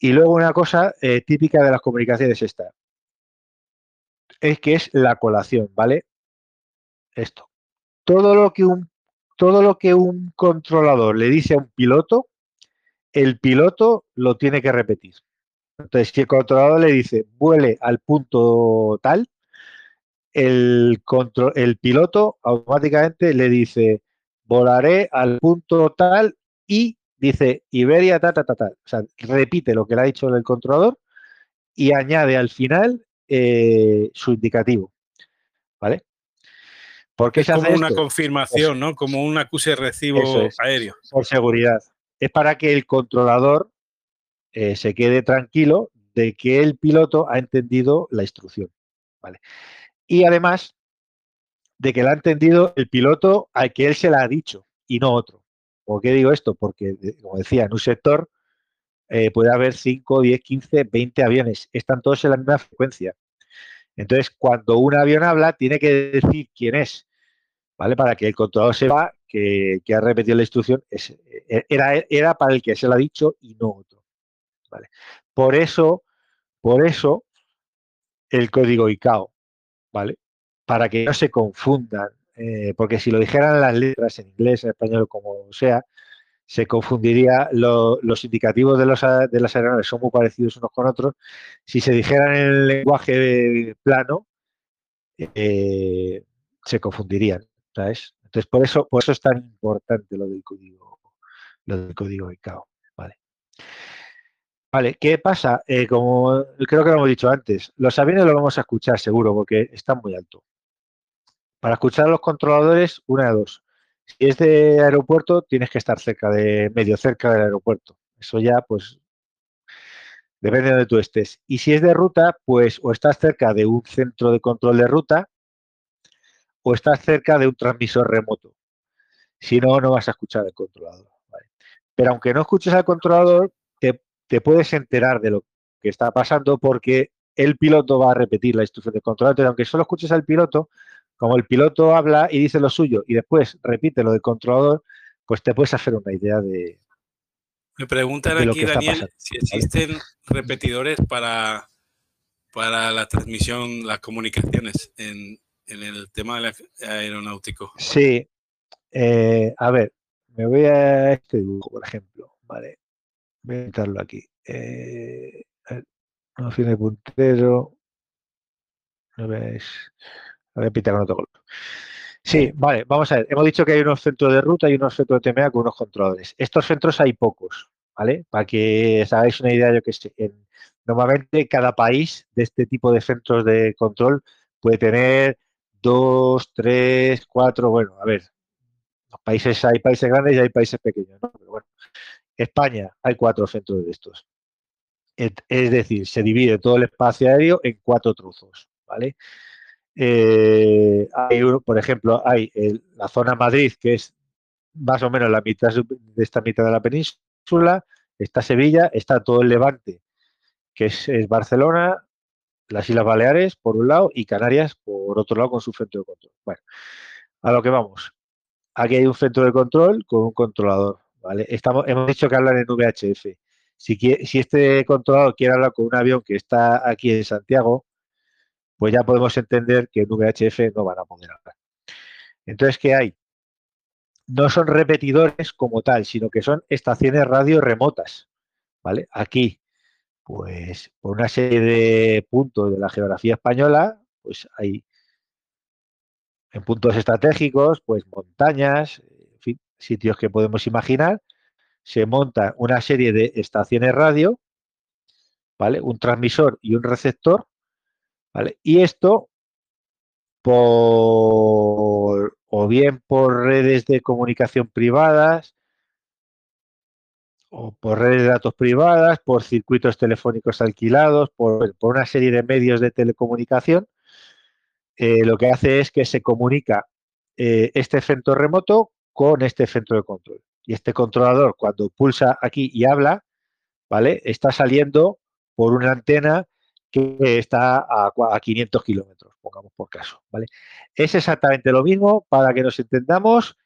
Y luego una cosa eh, típica de las comunicaciones esta, es que es la colación, ¿vale? Esto todo lo que un, todo lo que un controlador le dice a un piloto, el piloto lo tiene que repetir. Entonces, si el controlador le dice vuele al punto tal, el, control, el piloto automáticamente le dice volaré al punto tal y dice Iberia ta ta ta ta. O sea, repite lo que le ha dicho el controlador y añade al final eh, su indicativo. ¿Vale? es como una confirmación, ¿no? Como un acuse de recibo aéreo. Por seguridad. Es para que el controlador eh, se quede tranquilo de que el piloto ha entendido la instrucción. ¿vale? Y además de que la ha entendido el piloto al que él se la ha dicho y no otro. ¿Por qué digo esto? Porque, como decía, en un sector eh, puede haber 5, 10, 15, 20 aviones. Están todos en la misma frecuencia. Entonces, cuando un avión habla, tiene que decir quién es. ¿vale? Para que el controlador sepa que, ha repetido la instrucción, e, era, era para el que se lo ha dicho y no otro. ¿vale? Por eso, por eso, el código ICAO, ¿vale? Para que no se confundan, eh, porque si lo dijeran las letras en inglés, en español, como sea, se confundiría. los indicativos de, los, de las aeronaves son muy parecidos unos con otros. Si se dijeran en el lenguaje plano, eh, se confundirían. Entonces, por eso, por eso es tan importante lo del código, lo del código ICAO. Vale. ¿qué pasa? Eh, como creo que lo hemos dicho antes, los aviones los vamos a escuchar seguro porque están muy alto. Para escuchar a los controladores, una de dos. Si es de aeropuerto, tienes que estar cerca de, medio cerca del aeropuerto. Eso ya, pues, depende de donde tú estés. Y si es de ruta, pues o estás cerca de un centro de control de ruta o estás cerca de un transmisor remoto. Si no, no vas a escuchar al controlador. Pero aunque no escuches al controlador, te, puedes enterar de lo que está pasando porque el piloto va a repetir la instrucción del controlador. Entonces, aunque solo escuches al piloto, como el piloto habla y dice lo suyo y después repite lo del controlador, pues te puedes hacer una idea de. Me preguntan aquí, Daniel, si existen repetidores para, para la transmisión, las comunicaciones en, en el tema aeronáutico. Sí. Eh, a ver, me voy a este dibujo, por ejemplo. Vale. Voy a quitarlo aquí. Eh, no tiene puntero. No ves. A ver, con otro color. Sí, vale, vamos a ver. Hemos dicho que hay unos centros de ruta y unos centros de TMA con unos controladores. Estos centros hay pocos, ¿vale? Para que os hagáis una idea, yo que sé, en Normalmente cada país de este tipo de centros de control puede tener dos, tres, cuatro, bueno, a ver, los países hay países grandes y hay países pequeños, ¿no? Pero bueno, España hay cuatro centros de estos. Es decir, se divide todo el espacio aéreo en cuatro trozos, ¿vale? Eh, hay por ejemplo, hay la zona Madrid, que es más o menos la mitad de esta mitad de la península, está Sevilla, está todo el Levante, que es, Barcelona, las Islas Baleares por un lado y Canarias por otro lado con su centro de control. Bueno, a lo que vamos. Aquí hay un centro de control con un controlador. Estamos, hemos dicho que hablan en VHF. Si este controlador quiere hablar con un avión que está aquí en Santiago, pues ya podemos entender que en VHF no van a poder hablar. Entonces, ¿qué hay? No son repetidores como tal, sino que son estaciones radio remotas, ¿vale? Aquí, pues por una serie de puntos de la geografía española, pues hay en puntos estratégicos, pues montañas, en fin, sitios que podemos imaginar, se monta una serie de estaciones radio, ¿vale? Un transmisor y un receptor, ¿vale? Y esto por o bien por redes de comunicación privadas o por redes de datos privadas, por circuitos telefónicos alquilados, por, una serie de medios de telecomunicación, eh, lo que hace es que se comunica eh, este centro remoto con este centro de control. Y este controlador, cuando pulsa aquí y habla, ¿vale? Está saliendo por una antena que está a, 500 kilómetros, pongamos por caso, ¿vale? Es exactamente lo mismo, para que nos entendamos,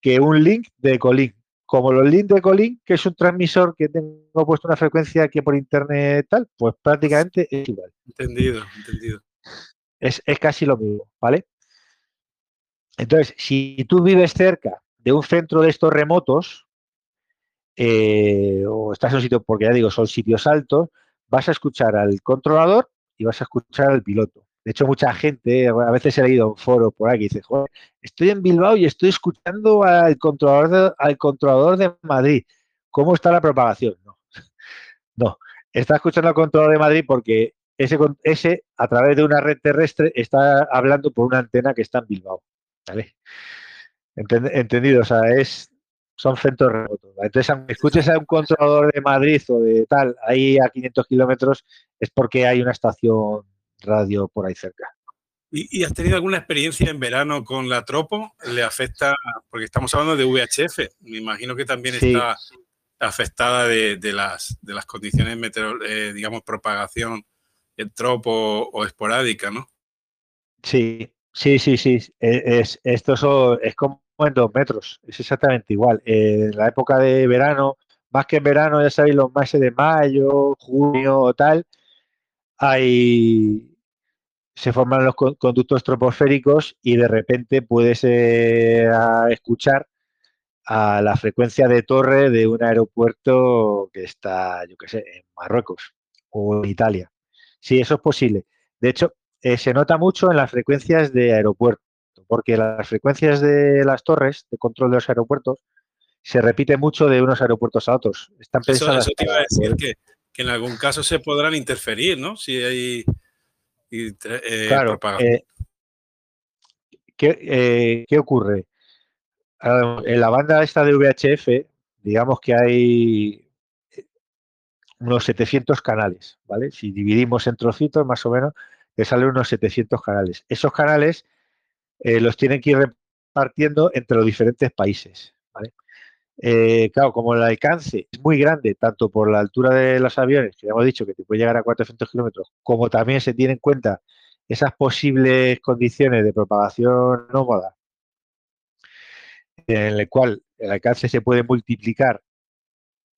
que un link de Colink. Como los links de Colink, que es un transmisor que tengo puesto una frecuencia aquí por internet tal, pues prácticamente es igual. Entendido, entendido. Es, es casi lo mismo, ¿vale? Entonces, si tú vives cerca de un centro de estos remotos, eh, o estás en un sitio, porque ya digo, son sitios altos, vas a escuchar al controlador y vas a escuchar al piloto. De hecho, mucha gente, a veces he leído un foro por aquí, dice, Joder, estoy en Bilbao y estoy escuchando al controlador de, al controlador de Madrid. ¿Cómo está la propagación? No, <laughs> no. Está escuchando al controlador de Madrid porque ese, ese, a través de una red terrestre, está hablando por una antena que está en Bilbao. Entendido, o sea, es, son centros remotos. Entonces, aunque escuches a un controlador de Madrid o de tal, ahí a 500 kilómetros, es porque hay una estación radio por ahí cerca. ¿Y, has tenido alguna experiencia en verano con la Tropo? ¿Le afecta? Porque estamos hablando de VHF. Me imagino que también está afectada de, las, de las condiciones meteorológicas, eh, digamos, propagación en tropo o esporádica, ¿no? Sí, sí, sí, sí. E, es, esto es como en dos metros, es exactamente igual. en la época de verano, más que en verano, ya sabéis, los meses de mayo, junio o tal, hay, se forman los conductos troposféricos y de repente puedes eh, escuchar a la frecuencia de torre de un aeropuerto que está, yo qué sé, en Marruecos o en Italia. Sí, eso es posible. De hecho, eh, se nota mucho en las frecuencias de aeropuerto porque las frecuencias de las torres de control de los aeropuertos se repite mucho de unos aeropuertos a otros. Están pensadas eso, te iba a decir que, en algún caso se podrán interferir, ¿no? Si hay eh, claro, eh, eh, ¿qué, ocurre? Ah, en la banda esta de VHF, digamos que hay unos 700 canales, ¿vale? Si dividimos en trocitos, más o menos, te salen unos 700 canales. Esos canales eh, los tienen que ir repartiendo entre los diferentes países. Eh, claro, como el alcance es muy grande, tanto por la altura de los aviones, que ya hemos dicho que te puede llegar a 400 kilómetros, como también se tiene en cuenta esas posibles condiciones de propagación nómada, en el cual el alcance se puede multiplicar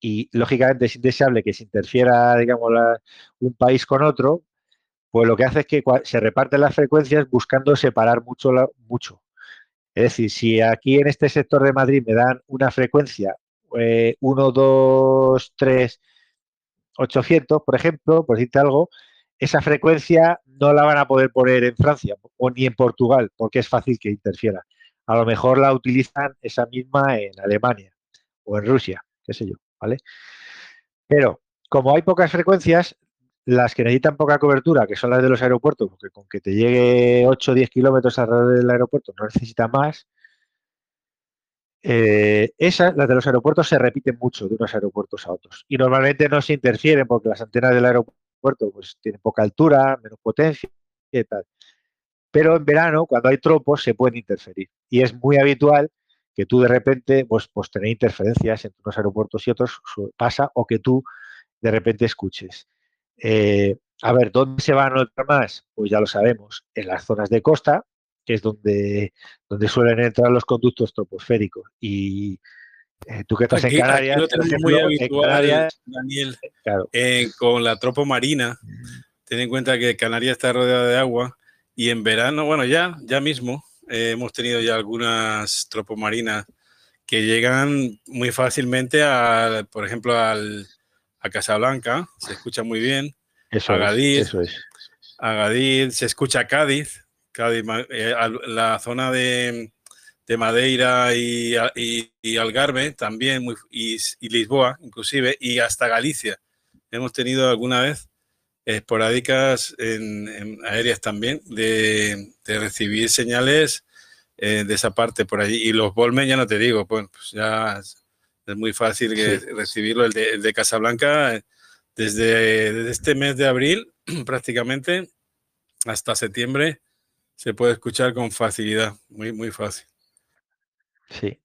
y lógicamente es indeseable que se interfiera, digamos, un país con otro, pues lo que hace es que se reparten las frecuencias buscando separar mucho, mucho. Es decir, si aquí en este sector de Madrid me dan una frecuencia 1, 2, 3, 800, por ejemplo, por decirte algo, esa frecuencia no la van a poder poner en Francia o ni en Portugal, porque es fácil que interfiera. A lo mejor la utilizan esa misma en Alemania o en Rusia, qué sé yo, ¿vale? Pero como hay pocas frecuencias, las que necesitan poca cobertura, que son las de los aeropuertos, porque con que te llegue 8 o 10 kilómetros alrededor del aeropuerto no necesita más, eh, esas, las de los aeropuertos, se repiten mucho de unos aeropuertos a otros. Y normalmente no se interfieren porque las antenas del aeropuerto pues, tienen poca altura, menos potencia y tal. Pero en verano, cuando hay tropos, se pueden interferir. Y es muy habitual que tú de repente, pues, pues tener interferencias entre unos aeropuertos y otros pasa, o que tú de repente escuches. Eh, a ver, ¿dónde se van a notar más? Pues ya lo sabemos, en las zonas de costa, que es donde, donde suelen entrar los conductos troposféricos. Y eh, tú que estás en Canarias, muy habitual, Daniel, eh, con la tropo marina. Ten en cuenta que Canarias está rodeada de agua y en verano, bueno, ya, ya mismo eh, hemos tenido ya algunas tropos marinas que llegan muy fácilmente, a, por ejemplo, al, a Casablanca, se escucha muy bien. Eso a Gadir, eso es. A Gadir, se escucha Cádiz, Cádiz, eh, la zona de, Madeira y, Algarve también, y, Lisboa inclusive, y hasta Galicia. Hemos tenido alguna vez esporádicas en, aéreas también de, recibir señales eh, de esa parte por allí. Y los Volmen ya no te digo, pues, pues ya es, muy fácil recibirlo. El de, el de Casablanca, desde, desde este mes de abril <clears throat> prácticamente hasta septiembre, se puede escuchar con facilidad, muy, muy fácil. Sí,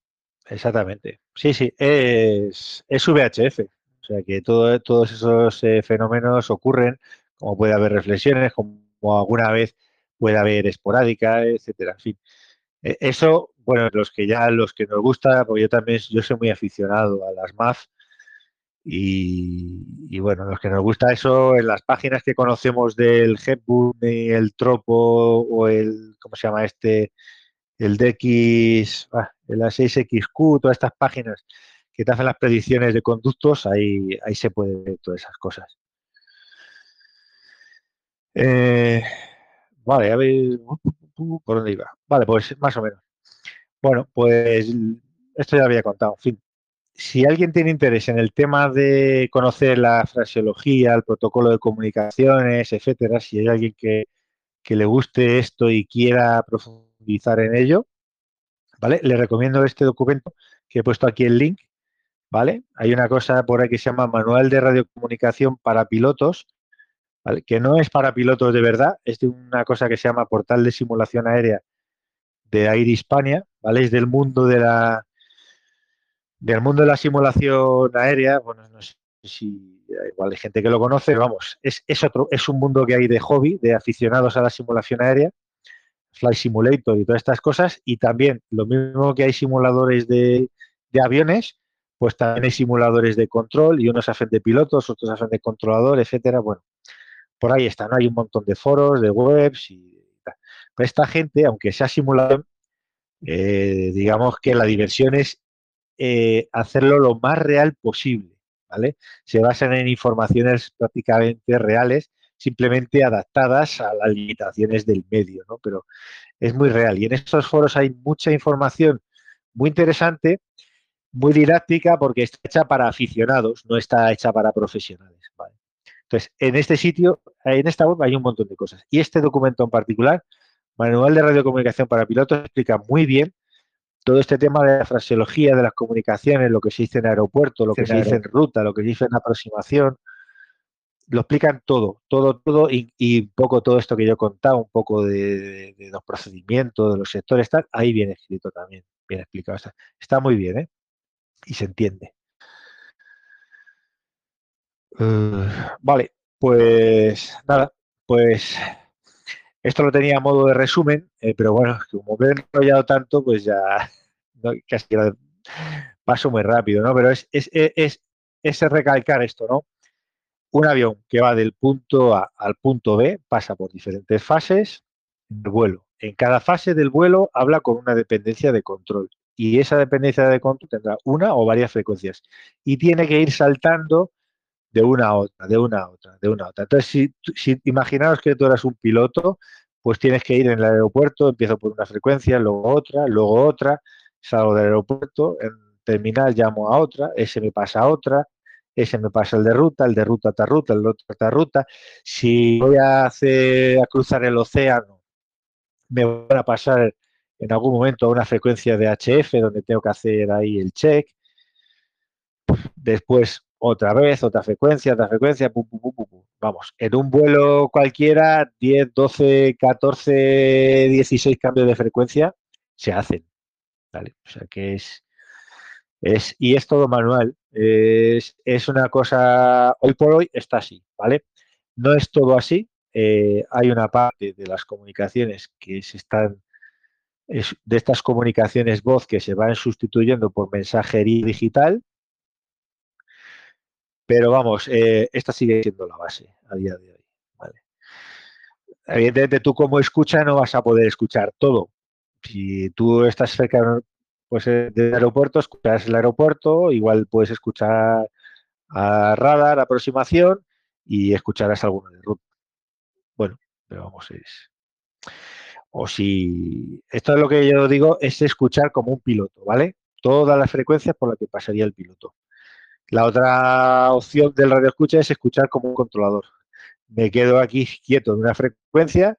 exactamente. Sí, sí, es, es VHF. O sea que todo, todos esos eh, fenómenos ocurren, como puede haber reflexiones, como alguna vez puede haber esporádica, etcétera. En fin. E, eso, bueno, los que ya, los que nos gusta, porque yo también, yo soy muy aficionado a las MAF, y, bueno, los que nos gusta eso, en las páginas que conocemos del Hepburn el Tropo o el, ¿cómo se llama este? El DX, ah, el A6XQ, todas estas páginas que te hacen las predicciones de conductos, ahí, ahí se puede ver todas esas cosas. Eh, vale, a ver, ¿por dónde iba? Vale, pues más o menos. Bueno, pues esto ya había contado, en fin si alguien tiene interés en el tema de conocer la fraseología, el protocolo de comunicaciones, etcétera, si hay alguien que, le guste esto y quiera profundizar en ello, ¿vale? Le recomiendo este documento que he puesto aquí el link, ¿vale? Hay una cosa por ahí que se llama Manual de Radiocomunicación para Pilotos, que no es para pilotos de verdad, es de una cosa que se llama Portal de Simulación Aérea de Air Hispania, ¿vale? Es del mundo de la del mundo de la simulación aérea, bueno, no sé si igual hay gente que lo conoce, vamos, es, otro, es un mundo que hay de hobby, de aficionados a la simulación aérea, Flight Simulator y todas estas cosas, y también lo mismo que hay simuladores de, aviones, pues también hay simuladores de control y unos hacen de pilotos, otros hacen de controlador, etcétera. Bueno, por ahí están, hay un montón de foros, de webs y tal. Pero esta gente, aunque sea simulación, eh, digamos que la diversión es eh, hacerlo lo más real posible, ¿vale? Se basan en informaciones prácticamente reales, simplemente adaptadas a las limitaciones del medio, ¿no? Pero es muy real. Y en estos foros hay mucha información muy interesante, muy didáctica, porque está hecha para aficionados, no está hecha para profesionales, Entonces, en este sitio, en esta web hay un montón de cosas. Y este documento en particular, Manual de Radiocomunicación para Pilotos, explica muy bien todo este tema de la fraseología, de las comunicaciones, lo que se dice en aeropuerto, lo que se dice en ruta, lo que se dice en aproximación, lo explican todo, todo, todo, y, un poco todo esto que yo he contado, un poco de, los procedimientos, de los sectores, tal, ahí viene escrito también, bien explicado. Está, muy bien, ¿eh? Y se entiende. Uh, vale, pues nada, pues esto lo tenía a modo de resumen, eh, pero bueno, como me he enrollado tanto, pues ya <laughs> casi paso muy rápido, ¿no? Pero es, es, es, recalcar esto, ¿no? Un avión que va del punto A al punto B pasa por diferentes fases de vuelo. En cada fase del vuelo habla con una dependencia de control y esa dependencia de control tendrá una o varias frecuencias y tiene que ir saltando de una a otra, de una a otra, de una a otra. Entonces, si, si imaginaos que tú eras un piloto, pues tienes que ir en el aeropuerto, empiezo por una frecuencia, luego otra, luego otra, salgo del aeropuerto, en terminal llamo a otra, ese me pasa a otra, ese me pasa el de ruta, el de ruta a ruta, el otro a ruta. Si voy a hacer a cruzar el océano, me van a pasar en algún momento a una frecuencia de HF donde tengo que hacer ahí el check. Después otra vez, otra frecuencia, otra frecuencia, vamos, en un vuelo cualquiera, 10, 12, 14, 16 cambios de frecuencia se hacen. ¿vale? O sea que es, y es todo manual. Es, es, una cosa, hoy por hoy está así, ¿vale? No es todo así. Eh, hay una parte de las comunicaciones que se están, de estas comunicaciones voz que se van sustituyendo por mensajería digital, pero vamos, eh, esta sigue siendo la base a día de hoy. ¿vale? Evidentemente tú como escucha no vas a poder escuchar todo. Si tú estás cerca pues, eh, del aeropuerto, escuchas el aeropuerto, igual puedes escuchar a radar, aproximación y escucharás alguno de ruta. Bueno, pero vamos, es... O si... Esto es lo que yo digo, es escuchar como un piloto, ¿vale? Todas las frecuencias por las que pasaría el piloto. La otra opción del radio escucha es escuchar como un controlador. Me quedo aquí quieto en una frecuencia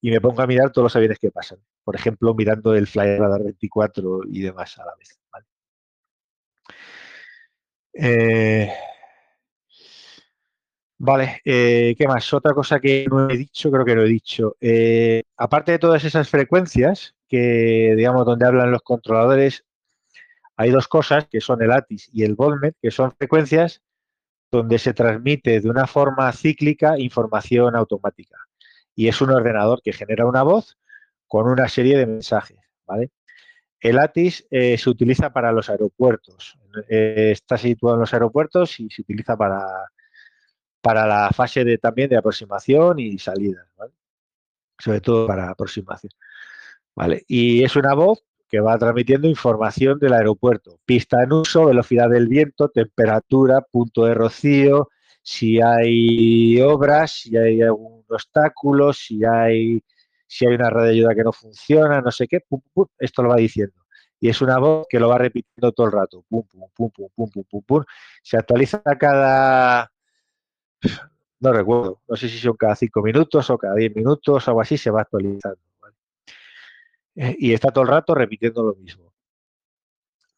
y me pongo a mirar todos los aviones que pasan. Por ejemplo, mirando el Flyer Radar 24 y demás a la vez. Vale, eh, eh, ¿qué más? Otra cosa que no he dicho, creo que no he dicho. Eh, aparte de todas esas frecuencias que, digamos, donde hablan los controladores, hay dos cosas, que son el ATIS y el Volmet, que son frecuencias donde se transmite de una forma cíclica información automática. Y es un ordenador que genera una voz con una serie de mensajes. El ATIS eh, se utiliza para los aeropuertos. Eh, está situado en los aeropuertos y se utiliza para, para la fase de, también de aproximación y salida. Sobre todo para aproximación. ¿vale? Y es una voz que va transmitiendo información del aeropuerto. Pista en uso, velocidad del viento, temperatura, punto de rocío, si hay obras, si hay algún obstáculo, si hay, si hay una red de ayuda que no funciona, no sé qué, esto lo va diciendo. Y es una voz que lo va repitiendo todo el rato. Pum, pum, pum, pum, pum, pum, pum, pum. Se actualiza cada... No recuerdo, no sé si son cada cinco minutos o cada diez minutos o algo así, se va actualizando. Eh, y está todo el rato repitiendo lo mismo.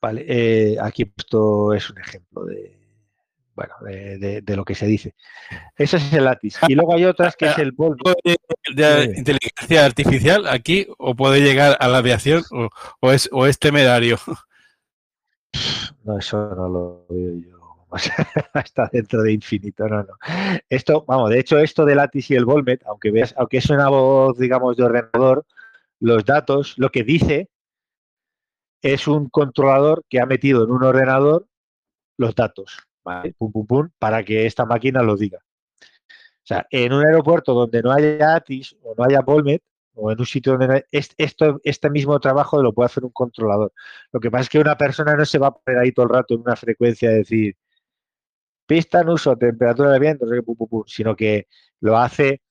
Vale, eh, aquí esto es un ejemplo de, bueno, de, lo que se dice. Ese es el látiz. Y luego hay otras que es el <laughs> polvo. ¿De inteligencia artificial aquí o puede llegar a la aviación o, es, o es temerario? <laughs> No, eso no lo veo yo. <laughs> Está dentro de infinito, no, no. Esto, vamos, de hecho, esto de Latis y el Volmet, aunque veas, aunque es una voz, digamos, de ordenador, los datos, lo que dice es un controlador que ha metido en un ordenador los datos, pum, pum, pum, para que esta máquina lo diga. O sea, en un aeropuerto donde no haya ATIS o no haya Volmet, o en un sitio donde no haya, esto, este mismo trabajo lo puede hacer un controlador. Lo que pasa es que una persona no se va a poner ahí todo el rato en una frecuencia de decir pista en uso, temperatura de viento, sino que lo hace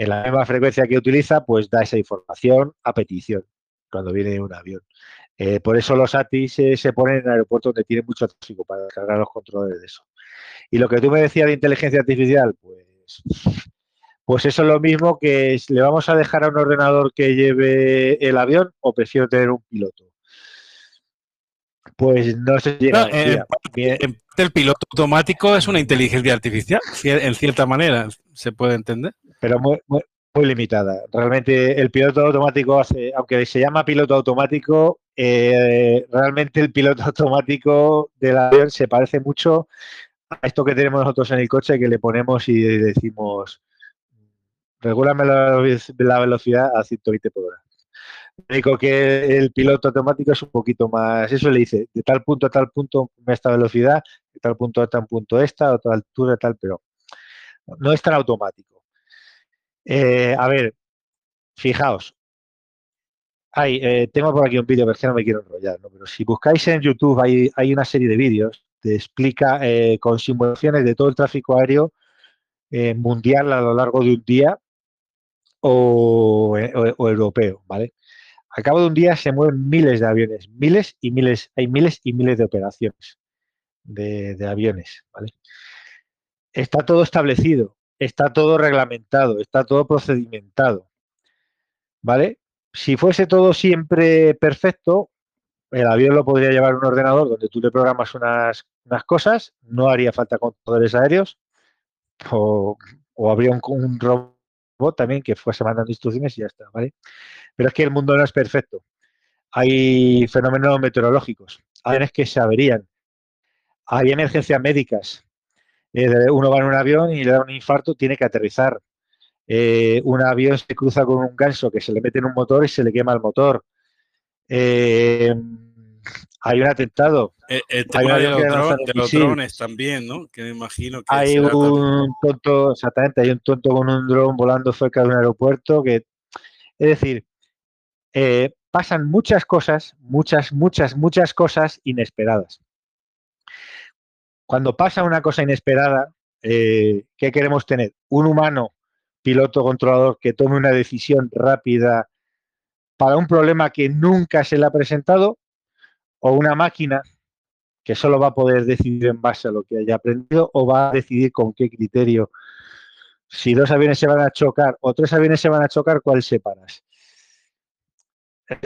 en la misma frecuencia que utiliza, pues da esa información a petición cuando viene un avión. Eh, por eso los ATIs se ponen en aeropuertos donde tienen mucho tráfico para cargar los controles de eso. Y lo que tú me decías de inteligencia artificial, pues, pues eso es lo mismo que le vamos a dejar a un ordenador que lleve el avión o prefiero tener un piloto. Pues no sé si el piloto automático es una inteligencia artificial, en cierta manera, se puede entender pero muy, muy, limitada. Realmente el piloto automático hace, aunque se llama piloto automático, eh, realmente el piloto <laughs> automático del avión se parece mucho a esto que tenemos nosotros en el coche que le ponemos y decimos regúlame la, velocidad a 120 por hora. Digo que el piloto automático es un poquito más, eso le dice, de tal punto a tal punto esta velocidad, de tal punto a tal punto esta, a tal altura, tal, pero no es tan automático. Eh, a ver, fijaos. Hay, eh, tengo por aquí un vídeo, pero no me quiero enrollar, ¿no? pero si buscáis en YouTube hay, hay una serie de vídeos que explica eh, con simulaciones de todo el tráfico aéreo mundial a lo largo de un día o, europeo, ¿vale? A cabo de un día se mueven miles de aviones, miles y miles, hay miles y miles de operaciones. de, aviones. Está todo establecido, está todo reglamentado, está todo procedimentado. ¿Vale? Si fuese todo siempre perfecto, el avión lo podría llevar un ordenador donde tú le programas unas, unas cosas, no haría falta controladores aéreos, o, habría un, un, robot también que fuese mandando instrucciones y ya está, ¿vale? Pero es que el mundo no es perfecto. Hay fenómenos meteorológicos, hay aviones que se averían, hay emergencias médicas. Eh, uno va en un avión y le da un infarto, tiene que aterrizar. Eh, un avión se cruza con un ganso que se le mete en un motor y se le quema el motor. Eh, hay un atentado. El, tema de, los, drones también, ¿no? Que me imagino que hay un tonto, exactamente, hay un tonto con un dron volando cerca de un aeropuerto que, es decir, eh, pasan muchas cosas, muchas, muchas, muchas cosas inesperadas. Cuando pasa una cosa inesperada, eh, ¿qué queremos tener? Un humano piloto controlador que tome una decisión rápida para un problema que nunca se le ha presentado o una máquina que solo va a poder decidir en base a lo que haya aprendido o va a decidir con qué criterio. Si dos aviones se van a chocar o tres aviones se van a chocar, ¿cuál separas?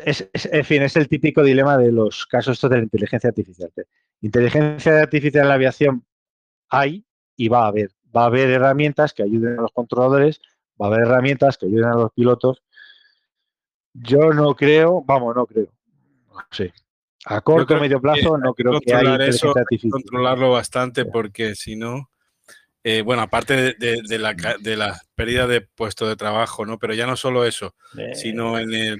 Es, en fin, es el típico dilema de los casos de la inteligencia artificial. Inteligencia artificial en la aviación hay y va a haber. Va a haber herramientas que ayuden a los controladores, va a haber herramientas que ayuden a los pilotos. Yo no creo, vamos, no creo. Sí. A corto o medio plazo no creo que haya eso, controlarlo bastante porque si no, eh, bueno, aparte de, la, de la pérdida de puesto de trabajo, ¿no? Pero ya no solo eso, sino en el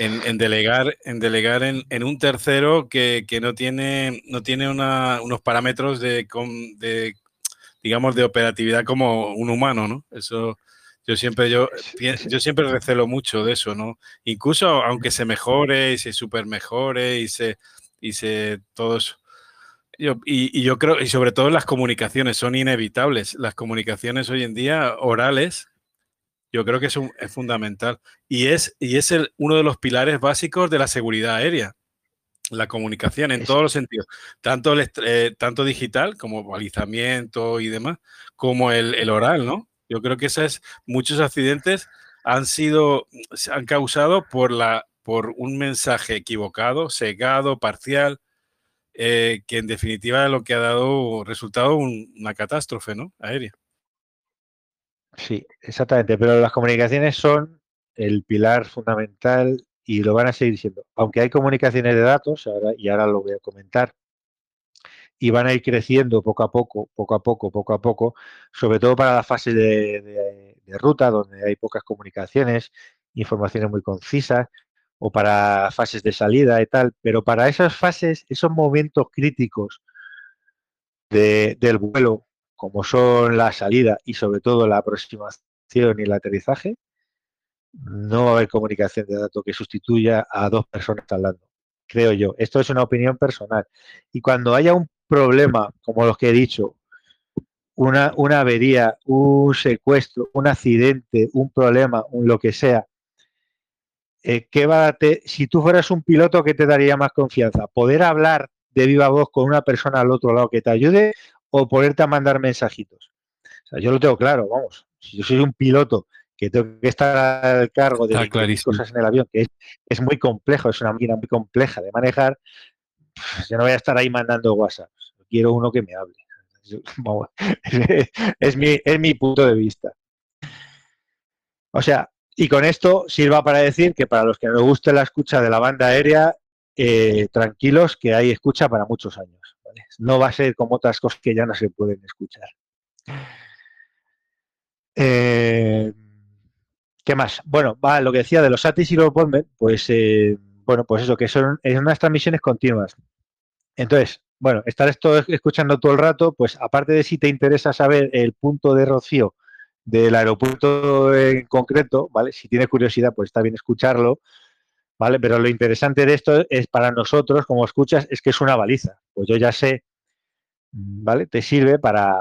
en, delegar, en, delegar en, un tercero que, no tiene, no tiene unos parámetros de, digamos, de operatividad como un humano, ¿no? Eso yo siempre, yo, yo siempre recelo mucho de eso, ¿no? Incluso aunque se mejore y se super mejore y se, y se todo eso. Yo, y, y, yo creo, y sobre todo las comunicaciones son inevitables. Las comunicaciones hoy en día orales yo creo que es, es fundamental. Y es, y es el, uno de los pilares básicos de la seguridad aérea. La comunicación en todos los sentidos, tanto, el, eh, tanto digital como balizamiento y demás, como el, el oral, ¿no? Yo creo que esas, muchos accidentes han sido, se han causado por, la, por un mensaje equivocado, cegado, parcial, eh, que en definitiva es lo que ha dado resultado una catástrofe ¿no? aérea. Sí, exactamente, pero las comunicaciones son el pilar fundamental y lo van a seguir siendo. Aunque hay comunicaciones de datos, ahora, y ahora lo voy a comentar, y van a ir creciendo poco a poco, poco a poco, poco a poco, sobre todo para la fase de, ruta, donde hay pocas comunicaciones, informaciones muy concisas, o para fases de salida y tal, pero para esas fases, esos momentos críticos del vuelo, como son la salida y sobre todo la aproximación y el aterrizaje, no va a haber comunicación de datos que sustituya a dos personas hablando, creo yo. Esto es una opinión personal. Y cuando haya un problema, como los que he dicho, una, una avería, un secuestro, un accidente, un problema, lo que sea, eh, ¿qué va si tú fueras un piloto, ¿qué te daría más confianza? ¿Poder hablar de viva voz con una persona al otro lado que te ayude o ponerte a mandar mensajitos. O sea, yo lo tengo claro, vamos. Si yo soy un piloto que tengo que estar al cargo de cosas en el avión, que es, muy complejo, es una máquina muy compleja de manejar, pues yo no voy a estar ahí mandando WhatsApp. Quiero uno que me hable. <laughs> <laughs> es, mi, es mi punto de vista. O sea, y con esto sirva para decir que para los que nos guste la escucha de la banda aérea, eh, tranquilos que hay escucha para muchos años. No va a ser como otras cosas que ya no se pueden escuchar. Eh, ¿Qué más? Bueno, va, lo que decía de los ATIS y los Bondmen, pues eh, bueno, pues eso, que son unas transmisiones continuas. Entonces, bueno, estar esto escuchando todo el rato, pues aparte de si te interesa saber el punto de rocío del aeropuerto en concreto, ¿vale? Si tienes curiosidad, pues está bien escucharlo, ¿vale? Pero lo interesante de esto es para nosotros, como escuchas, es que es una baliza. Pues yo ya sé, ¿vale? Te sirve para,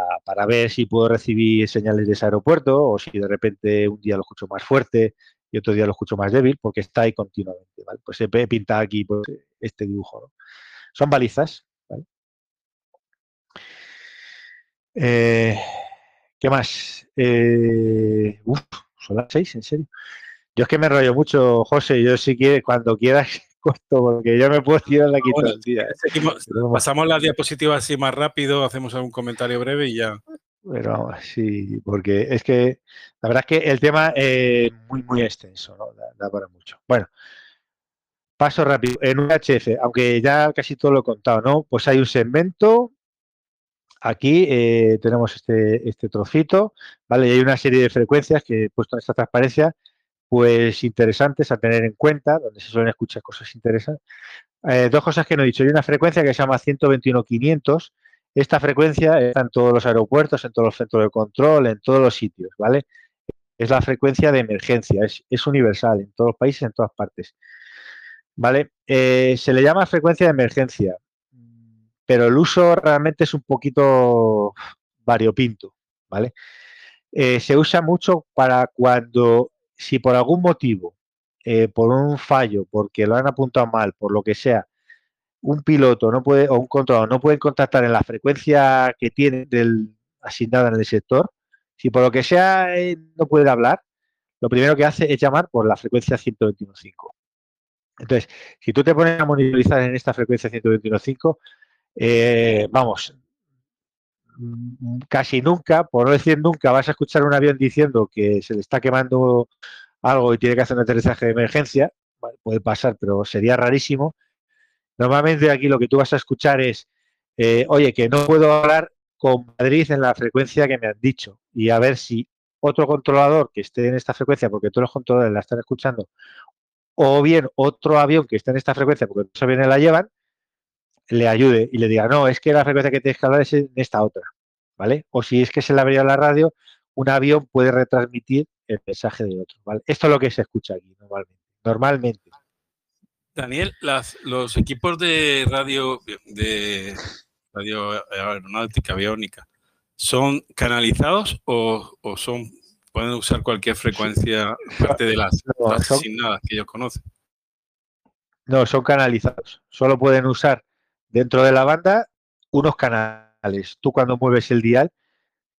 ver si puedo recibir señales de ese aeropuerto o si de repente un día lo escucho más fuerte y otro día lo escucho más débil, porque está ahí continuamente. Pues he pintado aquí pues, este dibujo, Son balizas, ¿vale? Eh, ¿Qué más? Eh, uf, son las seis, en serio. Yo es que me rollo mucho, José. Yo si quieres, cuando quieras, <laughs> corto, porque yo me puedo tirar la quita. ¿eh? Pasamos las diapositivas así más rápido, hacemos algún comentario breve y ya. Pero sí, porque es que la verdad es que el tema es muy, muy extenso, ¿no? Da, para mucho. Bueno, paso rápido. En un HF, aunque ya casi todo lo he contado, ¿no? Pues hay un segmento. Aquí eh, tenemos este, este trocito, ¿vale? Y hay una serie de frecuencias que he puesto en esta transparencia, pues interesantes a tener en cuenta, donde se suelen escuchar cosas interesantes. Eh, dos cosas que no he dicho. Hay una frecuencia que se llama 121.500, esta frecuencia está en todos los aeropuertos, en todos los centros de control, en todos los sitios, ¿vale? Es la frecuencia de emergencia, es, universal en todos los países, en todas partes. ¿Vale? Eh, se le llama frecuencia de emergencia, pero el uso realmente es un poquito variopinto, ¿vale? Eh, se usa mucho para cuando, si por algún motivo, eh, por un fallo, porque lo han apuntado mal, por lo que sea, un piloto no puede, o un controlador no puede contactar en la frecuencia que tiene del, asignada en el sector, si por lo que sea eh, no puede hablar, lo primero que hace es llamar por la frecuencia 121.5. Entonces, si tú te pones a monitorizar en esta frecuencia 121.5, eh, vamos, casi nunca, por no decir nunca, vas a escuchar un avión diciendo que se le está quemando algo y tiene que hacer un aterrizaje de emergencia. puede pasar, pero sería rarísimo. Normalmente aquí lo que tú vas a escuchar es, eh, oye, que no puedo hablar con Madrid en la frecuencia que me han dicho y a ver si otro controlador que esté en esta frecuencia, porque todos los controladores la están escuchando, o bien otro avión que esté en esta frecuencia, porque todos aviones la llevan, le ayude y le diga, no, es que la frecuencia que tienes que hablar es en esta otra, ¿vale? O si es que se le abrió la radio, un avión puede retransmitir el mensaje de otro, ¿vale? Esto es lo que se escucha aquí normalmente. Normalmente. Daniel, los equipos de radio de radio aeronáutica aviónica son canalizados o, son pueden usar cualquier frecuencia aparte de las, asignadas que ellos conocen. No, son canalizados. Solo pueden usar dentro de la banda unos canales. Tú cuando mueves el dial,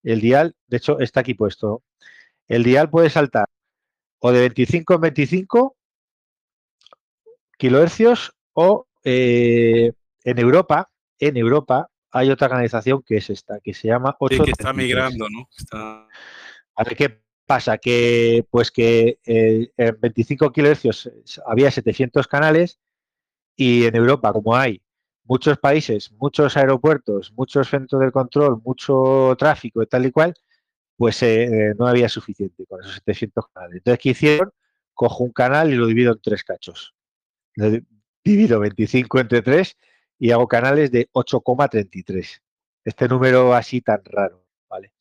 el dial, de hecho, está aquí puesto. El dial puede saltar o de 25 en 25 kilohercios o eh, en Europa, en Europa hay otra canalización que es esta, que se llama 8. que está migrando, ¿no? A ver qué pasa, que pues que eh, en 25 kilohercios había 700 canales y en Europa, como hay muchos países, muchos aeropuertos, muchos centros de control, mucho tráfico y tal y cual, pues eh, no había suficiente con esos 700 canales. Entonces, ¿qué hicieron? Cojo un canal y lo divido en tres cachos divido 25 entre 3 y hago canales de 8,33. Este número así tan raro, ¿vale?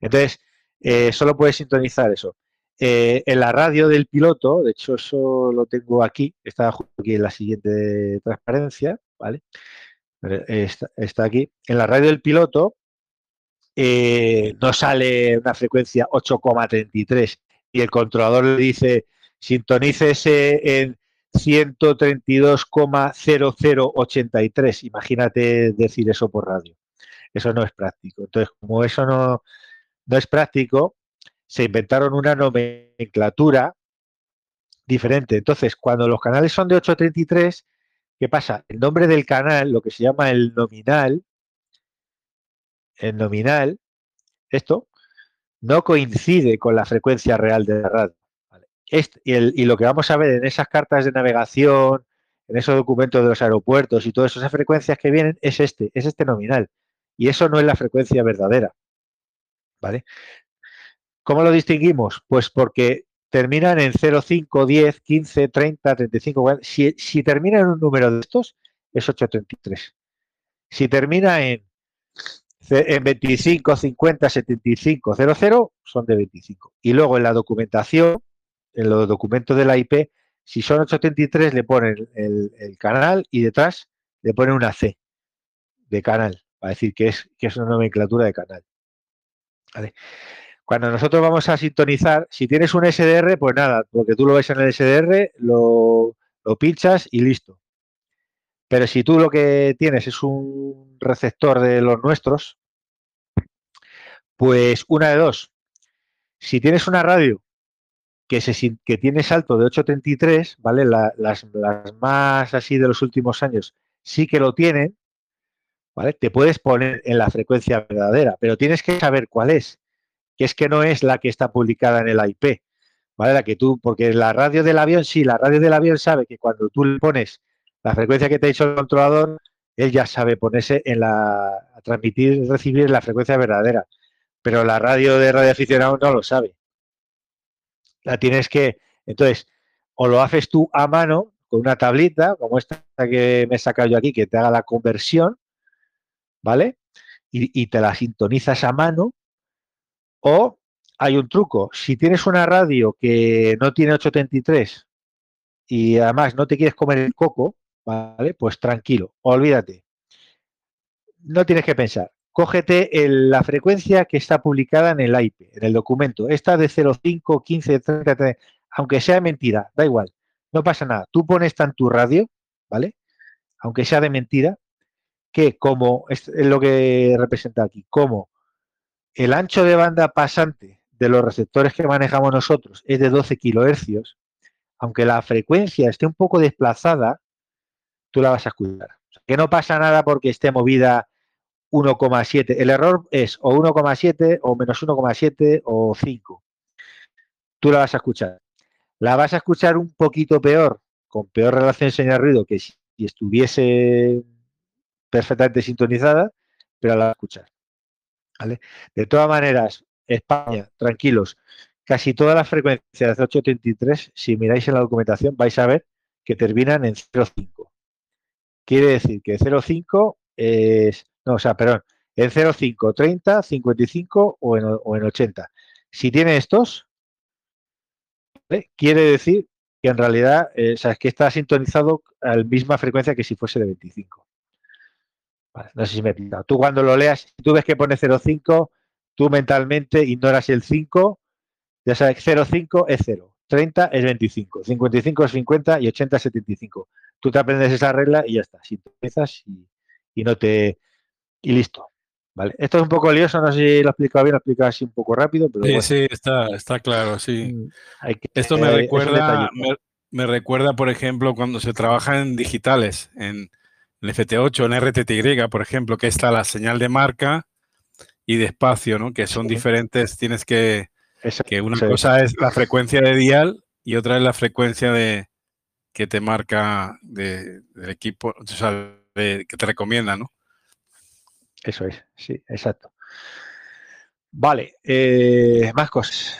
Entonces, eh, solo puedes sintonizar eso. Eh, en la radio del piloto, de hecho eso lo tengo aquí, está aquí en la siguiente transparencia, ¿vale? Está, aquí. En la radio del piloto eh, no sale una frecuencia 8,33 y el controlador le dice sintonícese en 132,0083. Imagínate decir eso por radio. Eso no es práctico. Entonces, como eso no, no es práctico, se inventaron una nomenclatura diferente. Entonces, cuando los canales son de 833, ¿qué pasa? El nombre del canal, lo que se llama el nominal, el nominal, esto, no coincide con la frecuencia real de la radio y, lo que vamos a ver en esas cartas de navegación, en esos documentos de los aeropuertos y todas esas frecuencias que vienen, es este, es este nominal. Y eso no es la frecuencia verdadera. ¿Vale? ¿Cómo lo distinguimos? Pues porque terminan en 0, 5, 10, 15, 30, 35. Si, si termina en un número de estos, es 833. Si termina en, en 25, 50, 75, 00, son de 25. Y luego en la documentación en los documentos de la IP, si son 833 le ponen el, canal y detrás le ponen una C de canal, para decir que es, que es una nomenclatura de canal. Cuando nosotros vamos a sintonizar, si tienes un SDR, pues nada, porque tú lo ves en el SDR, lo, pinchas y listo. Pero si tú lo que tienes es un receptor de los nuestros, Pues una de dos. Si tienes una radio que tiene salto de 833, ¿vale? las, las, más así de los últimos años sí que lo tienen, ¿vale? Te puedes poner en la frecuencia verdadera, pero tienes que saber cuál es, que es que no es la que está publicada en el IP, ¿vale? La que tú, porque la radio del avión, sí, la radio del avión sabe que cuando tú le pones la frecuencia que te ha dicho el controlador, él ya sabe ponerse en la, a transmitir y recibir la frecuencia verdadera, pero la radio de radio aficionado no lo sabe la tienes que, entonces, o lo haces tú a mano con una tablita, como esta que me he sacado yo aquí, que te haga la conversión, ¿vale? Y, te la sintonizas a mano, o hay un truco, si tienes una radio que no tiene 833 y además no te quieres comer el coco, ¿vale? Pues tranquilo, olvídate. No tienes que pensar cógete la frecuencia que está publicada en el IP, en el documento. Esta de 05, 15, 30, aunque sea mentira, da igual, no pasa nada. Tú pones en tu radio, ¿vale? Aunque sea de mentira, que como es lo que representa aquí, como el ancho de banda pasante de los receptores que manejamos nosotros es de 12 kilohercios, aunque la frecuencia esté un poco desplazada, tú la vas a escuchar. que no pasa nada porque esté movida 1,7. El error es o 1,7 o menos 1,7 o 5. Tú la vas a escuchar. La vas a escuchar un poquito peor, con peor relación señal-ruido que si estuviese perfectamente sintonizada, pero la vas a escuchar. De todas maneras, España, tranquilos, casi todas las frecuencias de 833, si miráis en la documentación, vais a ver que terminan en 0,5. Quiere decir que 0,5 es no, o sea, perdón, en 0,5, 30, 55 o en, o en 80. Si tiene estos, quiere decir que en realidad eh, es que está sintonizado a la misma frecuencia que si fuese de 25. No sé si me he pintado. Tú cuando lo leas, si tú ves que pone 0,5, tú mentalmente ignoras el 5, ya sabes, 0,5 es 0, 30 es 25, 55 es 50 y 80 es 75. Tú te aprendes esa regla y ya está, sintonizas y, y no te y listo. Vale. Esto es un poco lioso, no sé si lo he explicado bien, lo he explicado así un poco rápido. Pero sí, sí, está, está claro, sí. Mm, Esto me recuerda, me, recuerda, por ejemplo, cuando se trabaja en digitales, en, en FT8, en RTTY, por ejemplo, que está la señal de marca y de espacio, ¿no? Que son diferentes, tienes que, que una cosa es la frecuencia de dial y otra es la frecuencia de que te marca de, del equipo, o sea, que te recomienda, ¿no? Eso es, sí, exacto. Vale, eh, más cosas.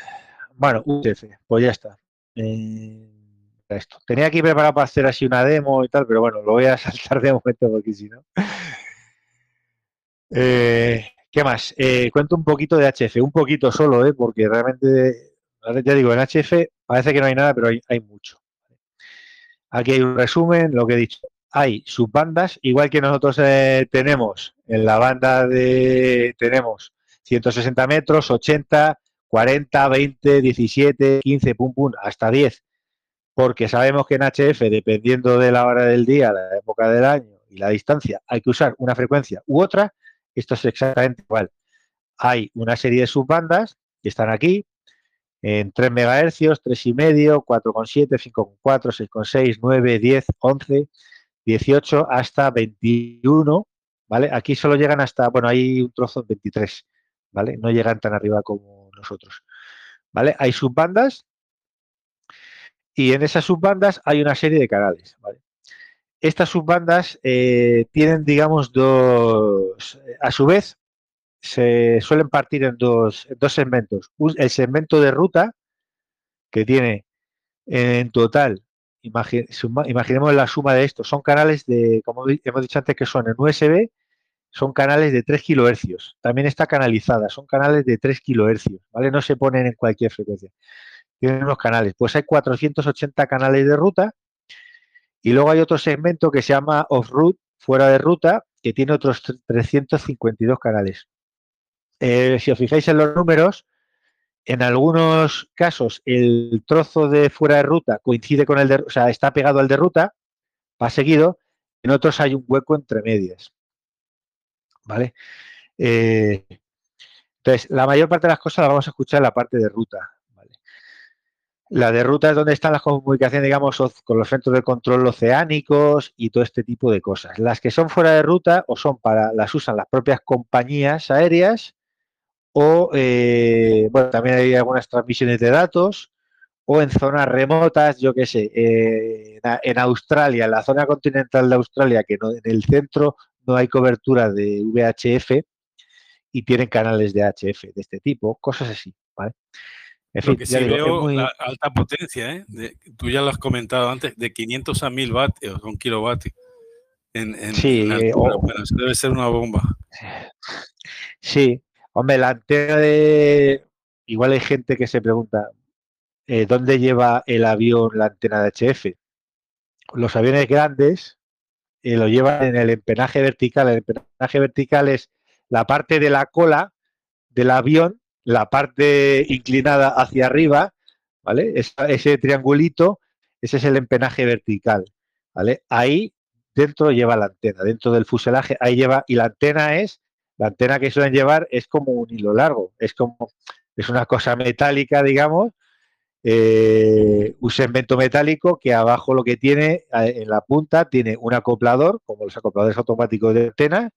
Bueno, UTF, pues ya está. Eh, esto. Tenía aquí preparado para hacer así una demo y tal, pero bueno, lo voy a <laughs> saltar de momento porque si no. Eh, ¿Qué más? cuento un poquito de HF, un poquito solo, porque realmente, ya digo, en HF parece que no hay nada, pero hay, hay mucho. Aquí hay un resumen, lo que he dicho hay subbandas, igual que nosotros eh, tenemos en la banda de, tenemos 160 metros, 80, 40, 20, 17, 15, pum, pum, hasta 10. Porque sabemos que en HF, dependiendo de la hora del día, la época del año y la distancia, hay que usar una frecuencia u otra. Esto es exactamente igual. Hay una serie de subbandas que están aquí, en 3 MHz, 3,5, 4,7, 5,4, 6,6, 9, 10, 11, 18 hasta 21, ¿vale? Aquí solo llegan hasta, bueno, hay un trozo en 23, ¿vale? No llegan tan arriba como nosotros, ¿vale? Hay subbandas y en esas subbandas hay una serie de canales. Estas subbandas eh, tienen, digamos, dos, a su vez, se suelen partir en dos, segmentos. El segmento de ruta, que tiene en total imaginemos la suma de esto. Son canales de, como hemos dicho antes, que son en USB, son canales de 3 kilohercios. También está canalizada, son canales de 3 kilohercios, ¿vale? No se ponen en cualquier frecuencia. Tienen unos canales. Pues hay 480 canales de ruta y luego hay otro segmento que se llama off-route, fuera de ruta, que tiene otros 352 canales. Eh, si os fijáis en los números, en algunos casos, el trozo de fuera de ruta coincide con el de, o sea, está pegado al de ruta, va seguido, en otros hay un hueco entre medias. ¿Vale? Eh, Entonces, la mayor parte de las cosas las vamos a escuchar en la parte de ruta. La de ruta es donde están las comunicaciones, digamos, con los centros de control oceánicos y todo este tipo de cosas. Las que son fuera de ruta o son para, las usan las propias compañías aéreas o, eh, bueno, también hay algunas transmisiones de datos o en zonas remotas, yo qué sé, eh, en Australia, en la zona continental de Australia, que no, en el centro no hay cobertura de VHF y tienen canales de HF de este tipo, cosas así, ¿vale? En que sí veo alta potencia, ¿eh? tú ya lo has comentado antes, de 500 a 1000 vatios, un kilovatio. En, en, sí, eh, debe ser una bomba. Sí, hombre, la antena de... Igual hay gente que se pregunta, eh, ¿dónde lleva el avión la antena de HF? Los aviones grandes eh, lo llevan en el empenaje vertical. El empenaje vertical es la parte de la cola del avión la parte inclinada hacia arriba, ¿vale? ese triangulito, ese es el empenaje vertical, ¿vale? Ahí dentro lleva la antena, dentro del fuselaje, ahí lleva, y la antena es, la antena que suelen llevar es como un hilo largo, es como, es una cosa metálica, digamos, eh, un segmento metálico que abajo lo que tiene, eh, en la punta, tiene un acoplador, como los acopladores automáticos de antena,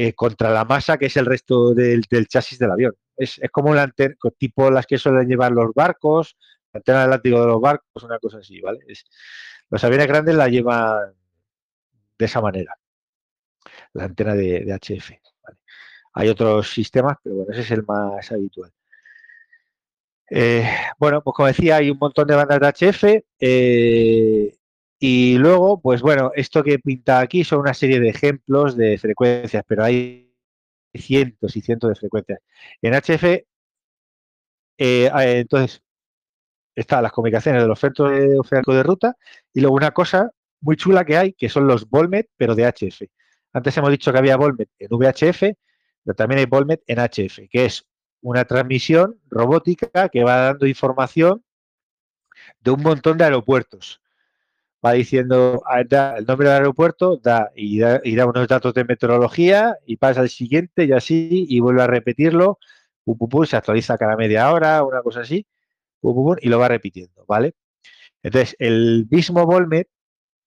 eh, contra la masa que es el resto del, chasis del avión. Es, como una antena, tipo las que suelen llevar los barcos, la antena del látigo de los barcos, una cosa así, ¿vale? los aviones grandes la llevan de esa manera, la antena de, HF. Hay otros sistemas, pero bueno, ese es el más habitual. Eh, bueno, pues como decía, hay un montón de bandas de HF. Eh, y luego, pues bueno, esto que pinta aquí son una serie de ejemplos de frecuencias, pero hay cientos y cientos de frecuencias. En HF, eh, entonces, están las comunicaciones de los centros de oceánico de ruta y luego una cosa muy chula que hay, que son los Volmet, pero de HF. Antes hemos dicho que había Volmet en VHF, pero también hay Volmet en HF, que es una transmisión robótica que va dando información de un montón de aeropuertos va diciendo el nombre del aeropuerto, da y, da y, da unos datos de meteorología y pasa al siguiente y así y vuelve a repetirlo, se actualiza cada media hora, una cosa así, y lo va repitiendo, ¿vale? Entonces, el mismo Volmet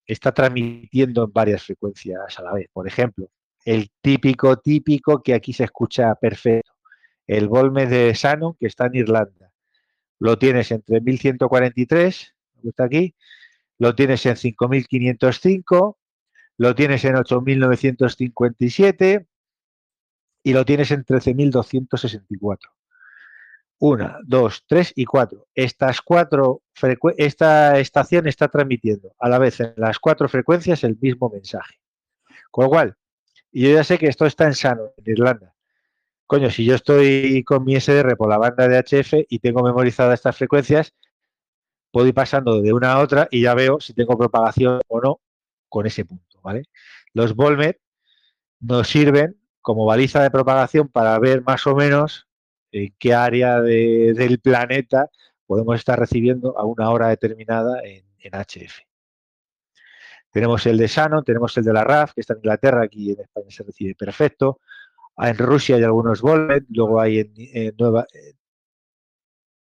está transmitiendo en varias frecuencias a la vez. Por ejemplo, el típico, típico que aquí se escucha perfecto, el Volmet de Shannon, que está en Irlanda. Lo tienes entre 1143, está aquí, lo tienes en 5.505, lo tienes en 8.957 y lo tienes en 13.264. Una, dos, tres y cuatro. Estas cuatro esta estación está transmitiendo a la vez en las cuatro frecuencias el mismo mensaje. Con lo cual, yo ya sé que esto está en Sano, en Irlanda. Coño, si yo estoy con mi SDR por la banda de HF y tengo memorizadas estas frecuencias, puedo ir pasando de una a otra y ya veo si tengo propagación o no con ese punto, ¿vale? Los Volmet nos sirven como baliza de propagación para ver más o menos en qué área del planeta podemos estar recibiendo a una hora determinada en, HF. Tenemos el de Shannon, tenemos el de la RAF, que está en Inglaterra, aquí en España se recibe perfecto. En Rusia hay algunos Volmet, luego hay en, Nueva... Eh,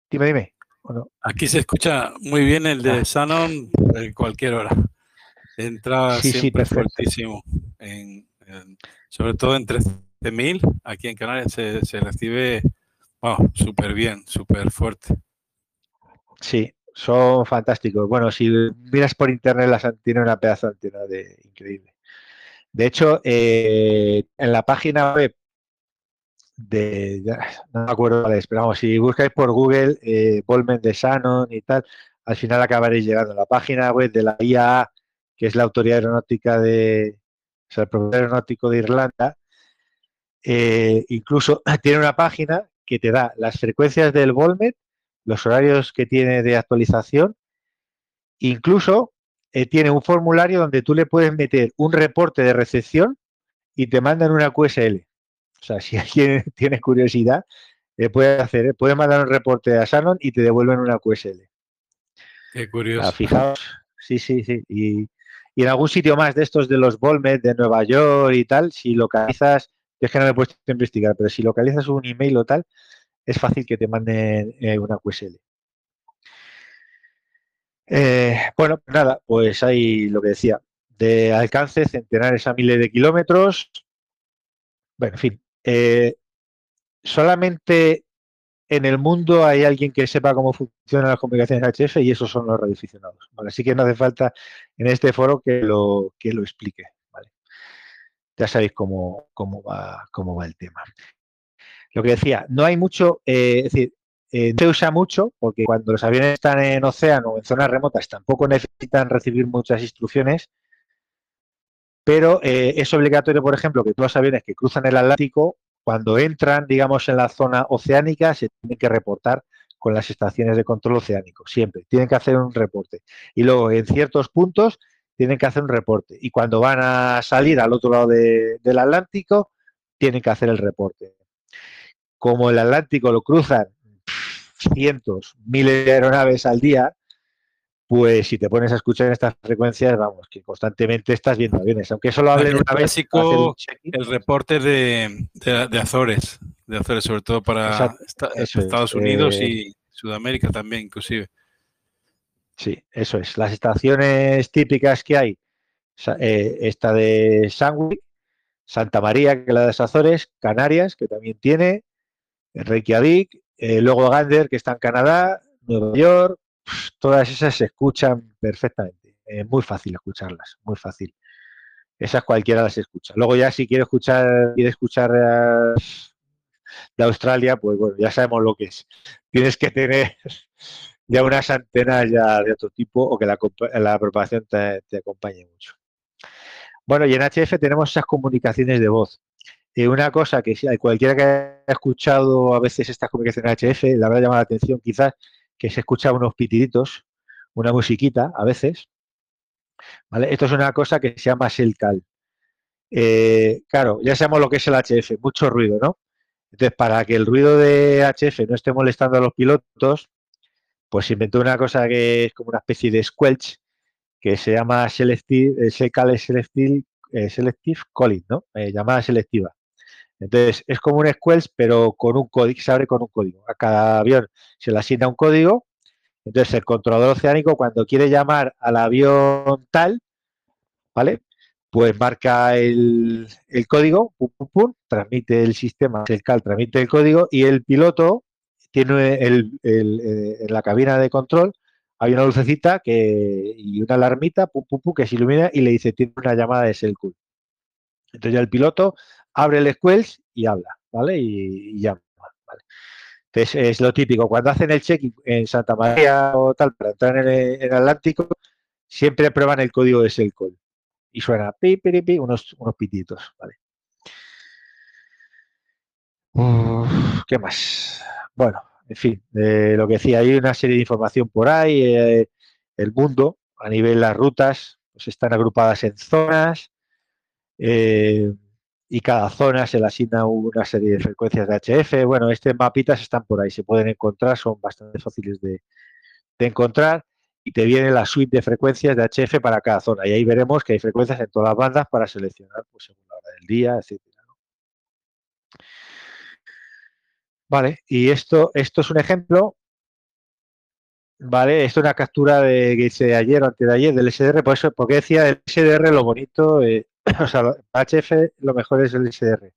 dime, dime. Aquí se escucha muy bien el de ah. en cualquier hora. Entra siempre fuertísimo. sobre todo en 13.000, aquí en Canarias se, recibe súper bien, súper fuerte. Sí, son fantásticos. Bueno, si miras por internet, las tiene una pedazo de antena de increíble. De hecho, eh, en la página web de, no me acuerdo cuál es, pero vamos, si buscáis por Google eh, Volmen de Shannon y tal, al final acabaréis llegando a la página web de la IAA, que es la Autoridad Aeronáutica de, o sea, el Aeronáutico de Irlanda, eh, incluso <clears throat> tiene una página que te da las frecuencias del Volmet, los horarios que tiene de actualización, incluso eh, tiene un formulario donde tú le puedes meter un reporte de recepción y te mandan una QSL. O sea, si <laughs> alguien tiene curiosidad, eh, puede hacer, eh, puede mandar un reporte a Shannon y te devuelven una QSL. Qué curioso. fijaos, sí, sí, sí. Y, en algún sitio más de estos de los Volmet de Nueva York y tal, si localizas es que no me he puesto a investigar, pero si localizas un email o tal, es fácil que te manden eh, una QSL. Eh, bueno, nada, pues ahí lo que decía, de alcance centenares a miles de kilómetros. Bueno, en fin, eh, solamente en el mundo hay alguien que sepa cómo funcionan las comunicaciones HF y esos son los radioaficionados. Así que no hace falta en este foro que lo, que lo explique. Ya sabéis cómo, cómo, va, cómo va el tema. Lo que decía, no hay mucho, eh, es decir, eh, no se usa mucho porque cuando los aviones están en océano o en zonas remotas tampoco necesitan recibir muchas instrucciones, pero eh, es obligatorio, por ejemplo, que todos los aviones que cruzan el Atlántico, cuando entran, digamos, en la zona oceánica, se tienen que reportar con las estaciones de control oceánico, siempre. Tienen que hacer un reporte. Y luego, en ciertos puntos, tienen que hacer un reporte. Y cuando van a salir al otro lado del Atlántico, tienen que hacer el reporte. Como el Atlántico lo cruzan cientos, miles de aeronaves al día, pues si te pones a escuchar estas frecuencias, vamos, que constantemente estás viendo aviones. Aunque solo hablen una vez. el reporte de, Azores, de Azores, sobre todo para Estados Unidos eh, y Sudamérica también, inclusive. Sí, eso es. Las estaciones típicas que hay, eh, esta de Sandwich, Santa María, que es la de las Azores, Canarias, que también tiene, Reykjavik, eh, luego Gander, que está en Canadá, Nueva York, todas esas se escuchan perfectamente. Es muy fácil escucharlas, muy fácil. Esas cualquiera las escucha. Luego ya si quiere escuchar, quiere escuchar eh, de Australia, pues bueno, ya sabemos lo que es. Tienes que tener <laughs> ya unas antenas ya de otro tipo o que la, la propagación te, acompañe mucho. Bueno, y en HF tenemos esas comunicaciones de voz. Y una cosa que si cualquiera que haya escuchado a veces estas comunicaciones HF le habrá llamado la atención quizás que se escucha unos pitiditos, una musiquita a veces. ¿vale? Esto es una cosa que se llama Selcal. Eh, claro, ya sabemos lo que es el HF, mucho ruido, ¿no? Entonces, para que el ruido de HF no esté molestando a los pilotos, pues se inventó una cosa que es como una especie de squelch que se llama selective, eh, selective, eh, selective calling, ¿no? Eh, llamada selectiva. Entonces, es como un squelch, pero con un código, se abre con un código. A cada avión se le asigna un código. Entonces, el controlador oceánico, cuando quiere llamar al avión tal, ¿vale? Pues marca el, código, pum, pum, pum, transmite el sistema, el CAL transmite el código y el piloto tiene el, eh, en la cabina de control hay una lucecita y una alarmita pum, pum, pum, que se ilumina y le dice tiene una llamada de Selcool. Entonces ya el piloto abre el Squelch y habla, ¿vale? Y, ¿vale? Entonces es lo típico. Cuando hacen el check en Santa María o tal para entrar en el, Atlántico, siempre prueban el código de Selcool y suena pi, pi, unos, unos pititos, ¿vale? ¿Qué más? Bueno, en fin, eh, lo que decía, hay una serie de información por ahí. Eh, el mundo, a nivel de las rutas, pues están agrupadas en zonas eh, y cada zona se le asigna una serie de frecuencias de HF. Bueno, estas mapitas están por ahí, se pueden encontrar, son bastante fáciles de, encontrar y te viene la suite de frecuencias de HF para cada zona. Y ahí veremos que hay frecuencias en todas las bandas para seleccionar pues, según la hora del día, etc. Vale, y esto, esto es un ejemplo, ¿vale? Esto es una captura de que hice ayer o antes de ayer del SDR, por eso, porque decía el SDR lo bonito, eh, o sea, HF lo mejor es el SDR.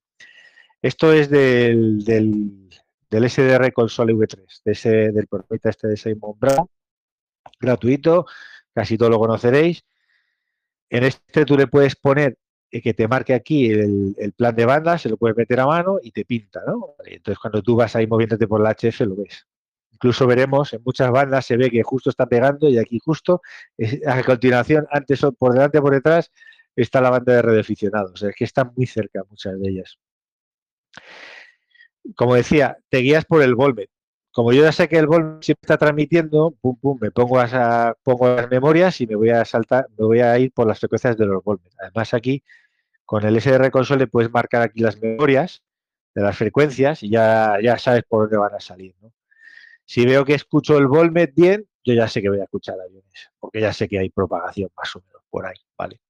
Esto es del, del, SDR Console V3, de ese, del profeta este de Simon Brown, gratuito, casi todo lo conoceréis. En este tú le puedes poner que te marque aquí el, plan de banda, se lo puedes meter a mano y te pinta, ¿no? Entonces, cuando tú vas ahí moviéndote por la HF, lo ves. Incluso veremos, en muchas bandas se ve que justo está pegando y aquí justo, a continuación, antes por delante por detrás, está la banda de sea, es que están muy cerca muchas de ellas. Como decía, te guías por el Volmet. Como yo ya sé que el Volmet siempre está transmitiendo, pum, pum, me pongo, a, pongo las memorias y me voy a saltar, me voy a ir por las frecuencias de los Volmet. Además, aquí con el SDR Console puedes marcar aquí las memorias de las frecuencias y ya, ya sabes por dónde van a salir. Si veo que escucho el Volmet bien, yo ya sé que voy a escuchar aviones, porque ya sé que hay propagación más o menos por ahí, ¿vale?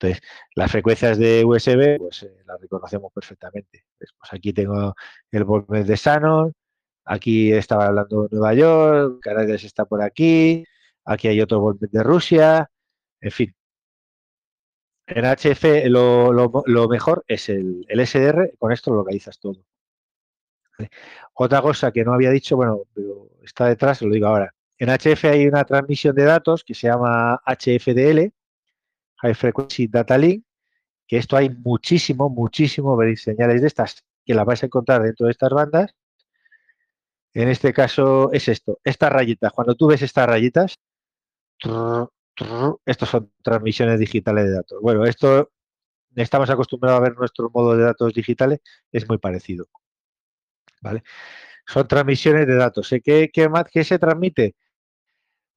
Entonces, las frecuencias de USB, pues eh, las reconocemos perfectamente. Pues aquí tengo el volumen de Sanon, aquí estaba hablando de Nueva York, Canarias está por aquí, aquí hay otro volumen de Rusia, en fin. En HF lo, mejor es el, el, SDR, con esto lo localizas todo. Otra cosa que no había dicho, bueno, pero está detrás, lo digo ahora. En HF hay una transmisión de datos que se llama HFDL, High Frequency Data Link, que esto hay muchísimo, muchísimo, veréis señales de estas que las vais a encontrar dentro de estas bandas. En este caso es esto, estas rayitas. Cuando tú ves estas rayitas, estos son transmisiones digitales de datos. Bueno, esto estamos acostumbrados a ver nuestro modo de datos digitales, es muy parecido. ¿Vale? Son transmisiones de datos. ¿Qué, qué, qué se transmite?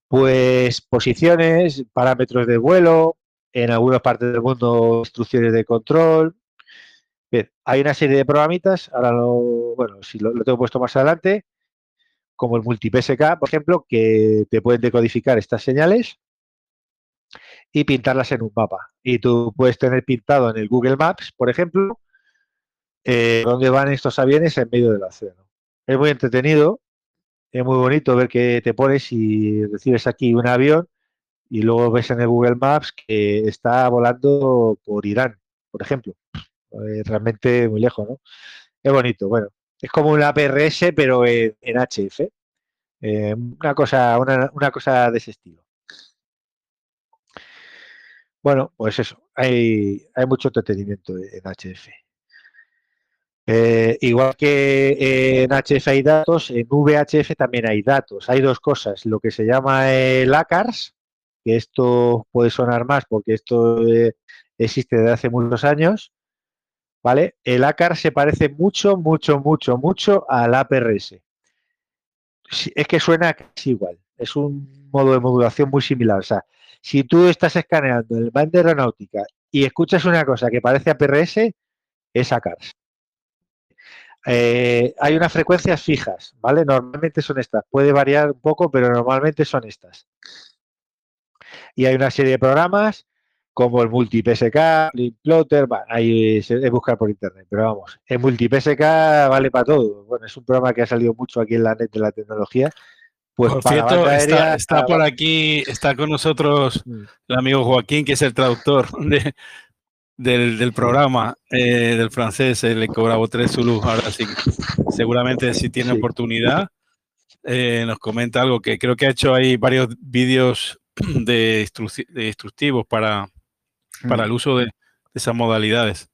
Pues posiciones, parámetros de vuelo, en algunas partes del mundo instrucciones de control. Hay una serie de programitas, ahora lo, bueno, si lo, tengo puesto más adelante, como el MultiPSK, por ejemplo, que te pueden decodificar estas señales y pintarlas en un mapa. Y tú puedes tener pintado en el Google Maps, por ejemplo, eh, dónde van estos aviones en medio del océano. Es muy entretenido, es muy bonito ver que te pones y recibes aquí un avión y luego ves en el Google Maps que está volando por Irán, por ejemplo. Eh, realmente muy lejos, ¿no? Es bonito, bueno. Es como una PRS, pero en, HF. Eh, una, cosa, una, cosa de ese estilo. Bueno, pues eso, hay, hay mucho entretenimiento en HF. Eh, igual que en HF hay datos, en VHF también hay datos. Hay dos cosas, lo que se llama el ACARS, que esto puede sonar más porque esto eh, existe desde hace muchos años, ¿vale? El ACAR se parece mucho, mucho, mucho, mucho al APRS. Es que suena casi igual, es un modo de modulación muy similar. O sea, si tú estás escaneando el band de aeronáutica y escuchas una cosa que parece APRS, es ACAR. Eh, hay unas frecuencias fijas, ¿vale? Normalmente son estas. Puede variar un poco, pero normalmente son estas y hay una serie de programas como el MultiPSK, Plotter, ahí es buscar por internet, pero vamos, el MultiPSK vale para todo. Bueno, es un programa que ha salido mucho aquí en la net de la tecnología. Pues por cierto, está, por aquí, está con nosotros mm. el amigo Joaquín, que es el traductor del, programa eh, del francés, el Eco 3 Zulu. Ahora sí, seguramente si tiene oportunidad, eh, nos comenta algo que creo que ha hecho ahí varios vídeos <clears throat> de, instructivos para, para el mm. uso de, esas modalidades.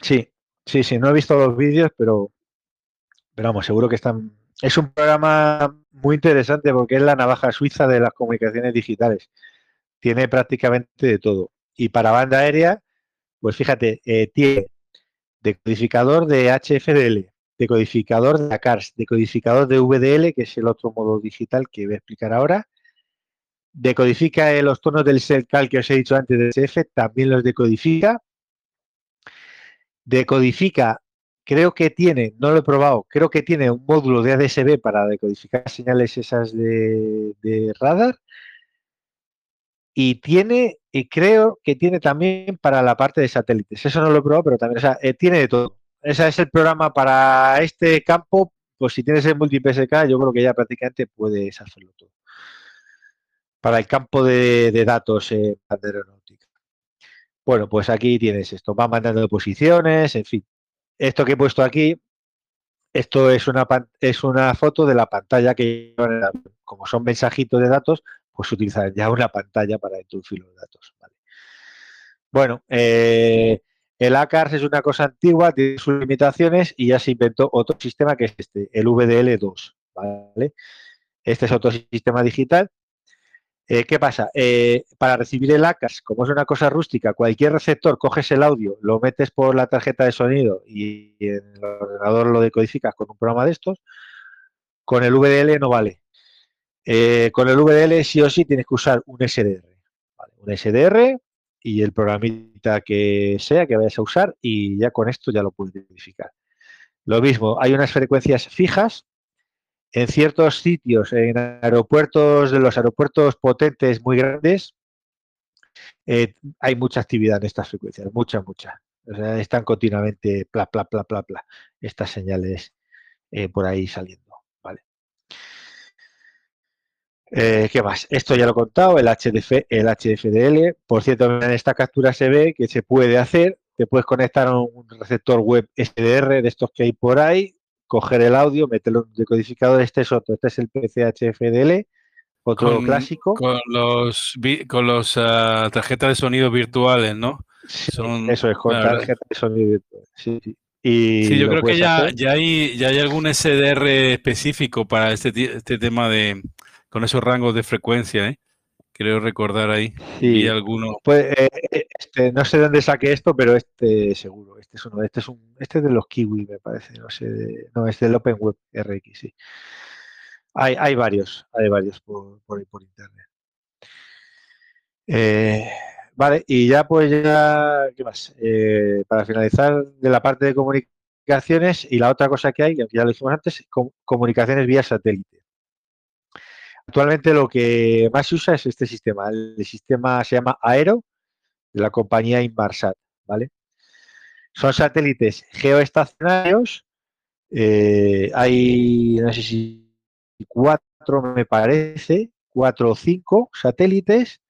Sí, sí, sí, no he visto los vídeos, pero, pero vamos, seguro que están... Es un programa muy interesante porque es la navaja suiza de las comunicaciones digitales. Tiene prácticamente de todo. Y para banda aérea, pues fíjate, eh, tiene decodificador de HFDL, decodificador de ACARS, decodificador de VDL, que es el otro modo digital que voy a explicar ahora. Decodifica los tonos del CELCAL que os he dicho antes del SF, también los decodifica. Decodifica, creo que tiene, no lo he probado, creo que tiene un módulo de ADSB para decodificar señales esas de, radar. Y tiene, y creo que tiene también para la parte de satélites. Eso no lo he probado, pero también, o sea, eh, tiene de todo ese es el programa para este campo. Pues si tienes el multi-PSK, yo creo que ya prácticamente puedes hacerlo todo. Para el campo de, datos en aeronáutica. Bueno, pues aquí tienes esto. Va mandando posiciones, en fin. Esto que he puesto aquí, esto es una, es una foto de la pantalla que como son mensajitos de datos, pues utilizan ya una pantalla para introducir los datos. Bueno, eh, el ACARS es una cosa antigua, tiene sus limitaciones y ya se inventó otro sistema que es este, el VDL2. ¿vale? Este es otro sistema digital. Eh, ¿Qué pasa? Eh, para recibir el ACARS, como es una cosa rústica, cualquier receptor coges el audio, lo metes por la tarjeta de sonido y en el ordenador lo decodificas con un programa de estos. Con el VDL no vale. Eh, con el VDL sí o sí tienes que usar un SDR. Un SDR y el programita que sea que vayas a usar y ya con esto ya lo puedes identificar. Lo mismo, hay unas frecuencias fijas en ciertos sitios, en aeropuertos de los aeropuertos potentes muy grandes, eh, hay mucha actividad en estas frecuencias, mucha, mucha. O sea, están continuamente pla, pla, pla, pla, pla, estas señales eh, por ahí saliendo, ¿vale? Eh, ¿Qué más? Esto ya lo he contado, el, HDF, el HFDL. Por cierto, en esta captura se ve que se puede hacer, te puedes conectar a un receptor web SDR de estos que hay por ahí, coger el audio, meterlo en un decodificador, este es otro, este es el PCHFDL, otro clásico. Con los, con los ah, tarjetas de sonido virtuales, ¿no? eso es, con tarjetas de sonido virtuales. Sí, sí. Y sí, yo creo que ya, ya, hay, ya hay algún SDR específico para este, este tema de con esos rangos de frecuencia, ¿eh? Creo recordar ahí. Sí. alguno. Pues, eh, eh, este, no sé dónde saqué esto, pero este seguro. Este es uno. Este es un. Este es de los Kiwi, me parece. No sé. no, es del OpenWeb RX, sí. Hay, hay varios, hay varios por, por, por internet. Eh, vale, y ya pues ya, ¿qué más? Eh, para finalizar de la parte de comunicaciones y la otra cosa que hay, que ya lo dijimos antes, comunicaciones vía satélite. Actualmente lo que más se usa es este sistema. El sistema se llama Aero, de la compañía Inmarsat, ¿vale? Son satélites geoestacionarios. Eh, hay, no sé si cuatro, me parece, cuatro o cinco satélites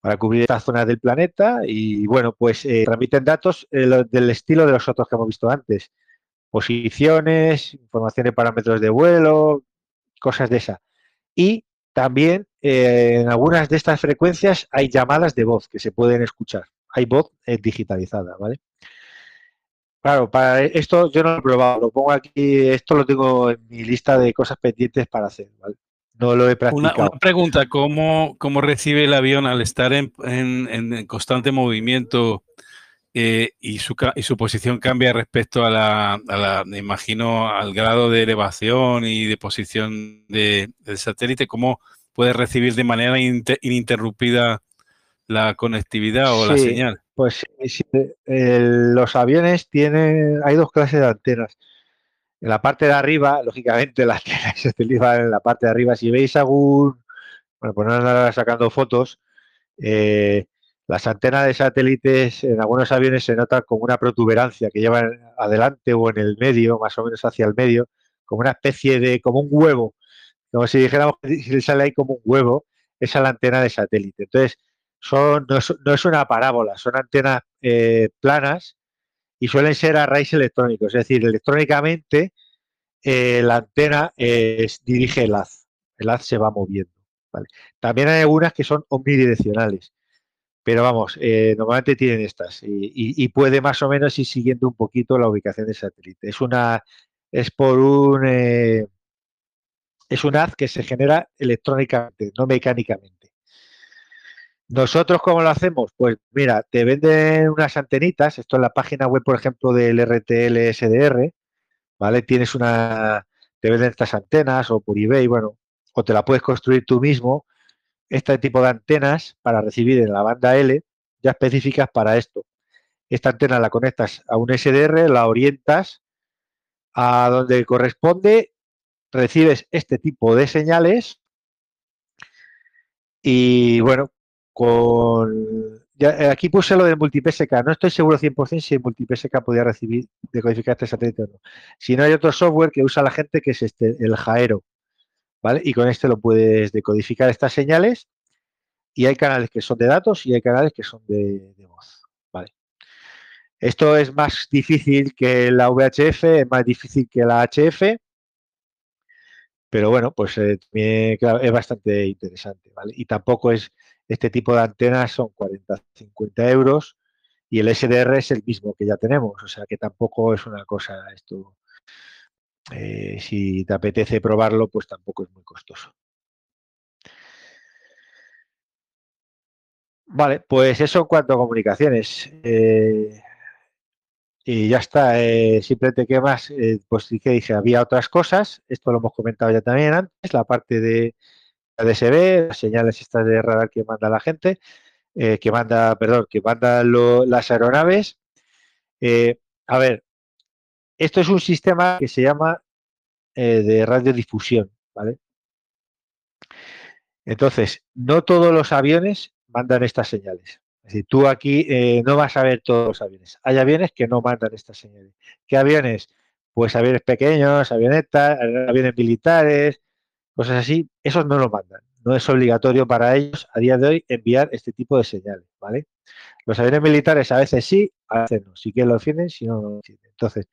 para cubrir esta zona del planeta y, bueno, pues eh, transmiten datos eh, del estilo de los otros que hemos visto antes. Posiciones, información de parámetros de vuelo, cosas de esa. Y también eh, en algunas de estas frecuencias hay llamadas de voz que se pueden escuchar. Hay voz digitalizada, ¿vale? Claro, para esto yo no lo he probado, lo pongo aquí, esto lo tengo en mi lista de cosas pendientes para hacer, ¿vale? No lo he practicado. Una, pregunta, ¿cómo, ¿cómo, recibe el avión al estar en, constante movimiento eh, y, su, y, su, posición cambia respecto a la, me imagino, al grado de elevación y de posición de, del satélite? ¿Cómo puede recibir de manera ininterrumpida la conectividad o la señal? Pues sí, los aviones tienen, hay dos clases de antenas. En la parte de arriba, lógicamente, las antenas se utilizan en la parte de arriba. Si veis algún, bueno, pues no sacando fotos, eh, las antenas de satélites en algunos aviones se notan como una protuberancia que llevan adelante o en el medio, más o menos hacia el medio, como una especie de, como un huevo, como si dijéramos que sale ahí como un huevo, esa es la antena de satélite. Entonces, son, no, es, una parábola, son antenas eh, planas y suelen ser arrays electrónicos, es decir, electrónicamente eh, la antena dirige el haz, el haz se va moviendo. También hay algunas que son omnidireccionales, pero vamos, eh, normalmente tienen estas y, puede más o menos ir siguiendo un poquito la ubicación del satélite. Es una, es por un, es un haz que se genera electrónicamente, no mecánicamente. Nosotros, ¿cómo lo hacemos? Pues mira, te venden unas antenitas, esto en la página web, por ejemplo, del RTL SDR, ¿vale? Tienes una, te venden estas antenas o por eBay, bueno, o te la puedes construir tú mismo, este tipo de antenas para recibir en la banda L, ya específicas para esto. Esta antena la conectas a un SDR, la orientas a donde corresponde, recibes este tipo de señales y bueno, con eh, aquí puse lo del multipsk, no estoy seguro 100% si el multipsk podía recibir, decodificar este satélite o no. Si no hay otro software que usa la gente que es este, el Jaero, Y con este lo puedes decodificar estas señales y hay canales que son de datos y hay canales que son de, voz, ¿vale? Esto es más difícil que la VHF, es más difícil que la HF, pero bueno, pues eh, es bastante interesante. Y tampoco es este tipo de antenas son 40, 50 euros y el SDR es el mismo que ya tenemos, o sea que tampoco es una cosa esto. Eh, si te apetece probarlo, pues tampoco es muy costoso. Vale, pues eso en cuanto a comunicaciones. Eh, y ya está, eh, simplemente que más, pues sí que dije, había otras cosas, esto lo hemos comentado ya también antes, la parte de DSB, las señales estas de radar que manda la gente, que manda, perdón, que manda las aeronaves. A ver, esto es un sistema que se llama eh, de radiodifusión, ¿vale? Entonces, no todos los aviones mandan estas señales, Es decir, tú aquí eh, no vas a ver todos los aviones. Hay aviones que no mandan estas señales. ¿Qué aviones? Pues aviones pequeños, avionetas, aviones militares, cosas así. Esos no lo mandan. No es obligatorio para ellos a día de hoy enviar este tipo de señales, ¿vale? Los aviones militares a veces sí, a veces no. Sí que lo defienden, si no, no lo defienden. Entonces,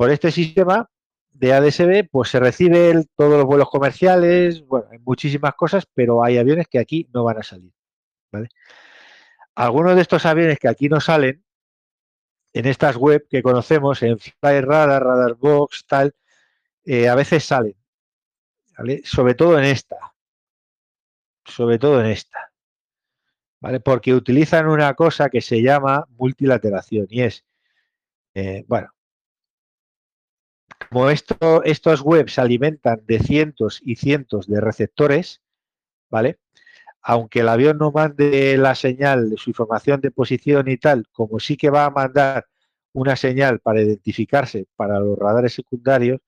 por este sistema de ADSB, pues se reciben todos los vuelos comerciales, bueno, hay muchísimas cosas, pero hay aviones que aquí no van a salir. Algunos de estos aviones que aquí no salen, en estas web que conocemos, en Fly Radar, Radar Box, tal, eh, a veces salen. Sobre todo en esta, sobre todo en esta, ¿vale? Porque utilizan una cosa que se llama multilateración y es, eh, bueno, como esto, estos webs se alimentan de cientos y cientos de receptores, ¿vale? Aunque el avión no mande la señal de su información de posición y tal, como sí que va a mandar una señal para identificarse para los radares secundarios,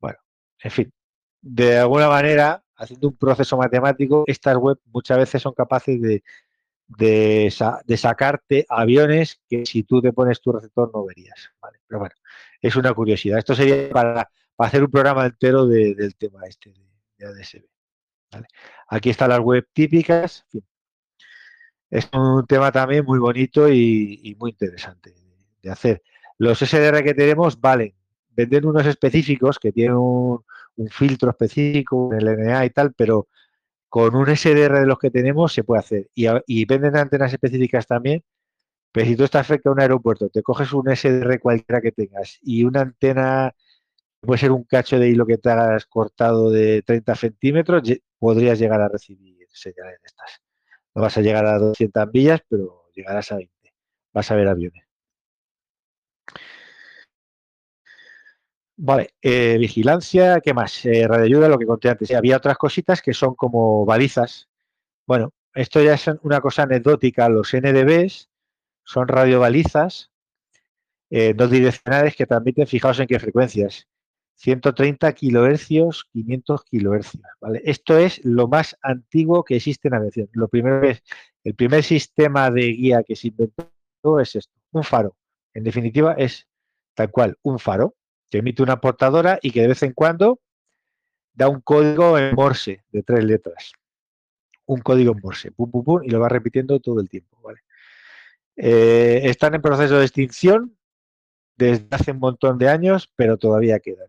bueno, en fin, de alguna manera, haciendo un proceso matemático, estas webs muchas veces son capaces de, de, sacarte aviones que si tú te pones tu receptor no verías. ¿vale? Pero bueno, es una curiosidad. Esto sería para, hacer un programa entero del tema este de, ADSB. Aquí están las web típicas. Es un tema también muy bonito y, muy interesante de hacer. Los SDR que tenemos valen. Venden unos específicos que tienen un, filtro específico, el LNA y tal, pero con un SDR de los que tenemos se puede hacer. Y venden antenas específicas también pero si tú estás cerca de un aeropuerto, te coges un SDR cualquiera que tengas y una antena, puede ser un cacho de hilo que te hagas cortado de 30 centímetros, podrías llegar a recibir señales de estas. No vas a llegar a 200 millas, pero llegarás a 20. Vas a ver aviones. Vale, eh, vigilancia, ¿qué más? Eh, radioayuda, lo que conté antes. había otras cositas que son como balizas. Bueno, esto ya es una cosa anecdótica. Los NDBs son radiobalizas eh, no direccionales que transmiten, fijaos en qué frecuencias, 130 kilohercios, 500 kilohercios. ¿vale? Esto es lo más antiguo que existe en aviación. Lo primero es, el primer sistema de guía que se inventó es esto, un faro. En definitiva, es tal cual, un faro que emite una portadora y que de vez en cuando da un código en Morse de tres letras. Un código en Morse, pum, pum, pum, y lo va repitiendo todo el tiempo. ¿vale? Eh, están en proceso de extinción desde hace un montón de años, pero todavía quedan.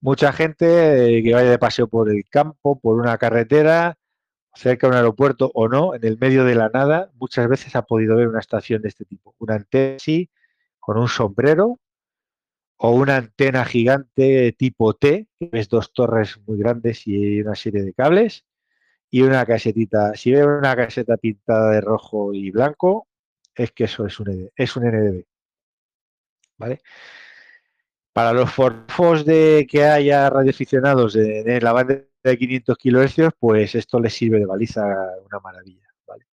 Mucha gente eh, que vaya de paseo por el campo, por una carretera, cerca de un aeropuerto o no, en el medio de la nada, muchas veces ha podido ver una estación de este tipo. Una antena con un sombrero o una antena gigante tipo T, que ves dos torres muy grandes y una serie de cables, y una casetita. Si veo una caseta pintada de rojo y blanco, es que eso es un, es un NDB. ¿Vale? Para los forfos de que haya radioaficionados en, la banda de 500 kHz, pues esto les sirve de baliza una maravilla. ¿vale?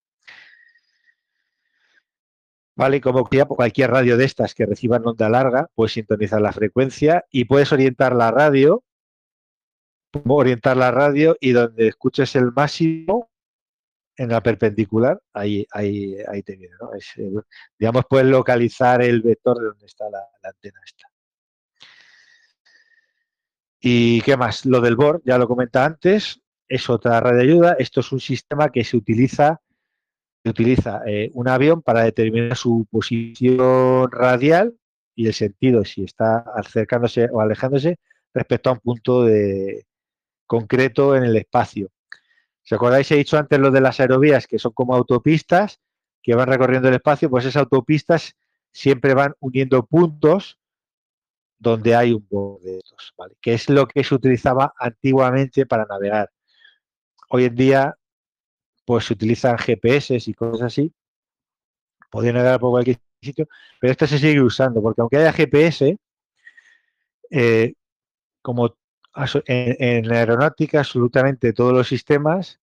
¿Vale? Como cualquier radio de estas que reciban onda larga, puedes sintonizar la frecuencia y puedes orientar la radio orientar la radio y donde escuches el máximo en la perpendicular, ahí, ahí, ahí te viene, ¿no? Digamos, puedes localizar el vector de donde está la, antena esta. ¿Y qué más? Lo del BOR, ya lo comenté antes, es otra red ayuda. Esto es un sistema que se utiliza, utiliza eh, un avión para determinar su posición radial y el sentido, si está acercándose o alejándose respecto a un punto de, concreto en el espacio. ¿Se acordáis? He dicho antes lo de las aerovías, que son como autopistas que van recorriendo el espacio, pues esas autopistas siempre van uniendo puntos donde hay un borde de estos, ¿vale? Que es lo que se utilizaba antiguamente para navegar. Hoy en día, pues se utilizan GPS y cosas así. Podría navegar por cualquier sitio, pero esto se sigue usando, porque aunque haya GPS, eh, como en, aeronáutica absolutamente todos los sistemas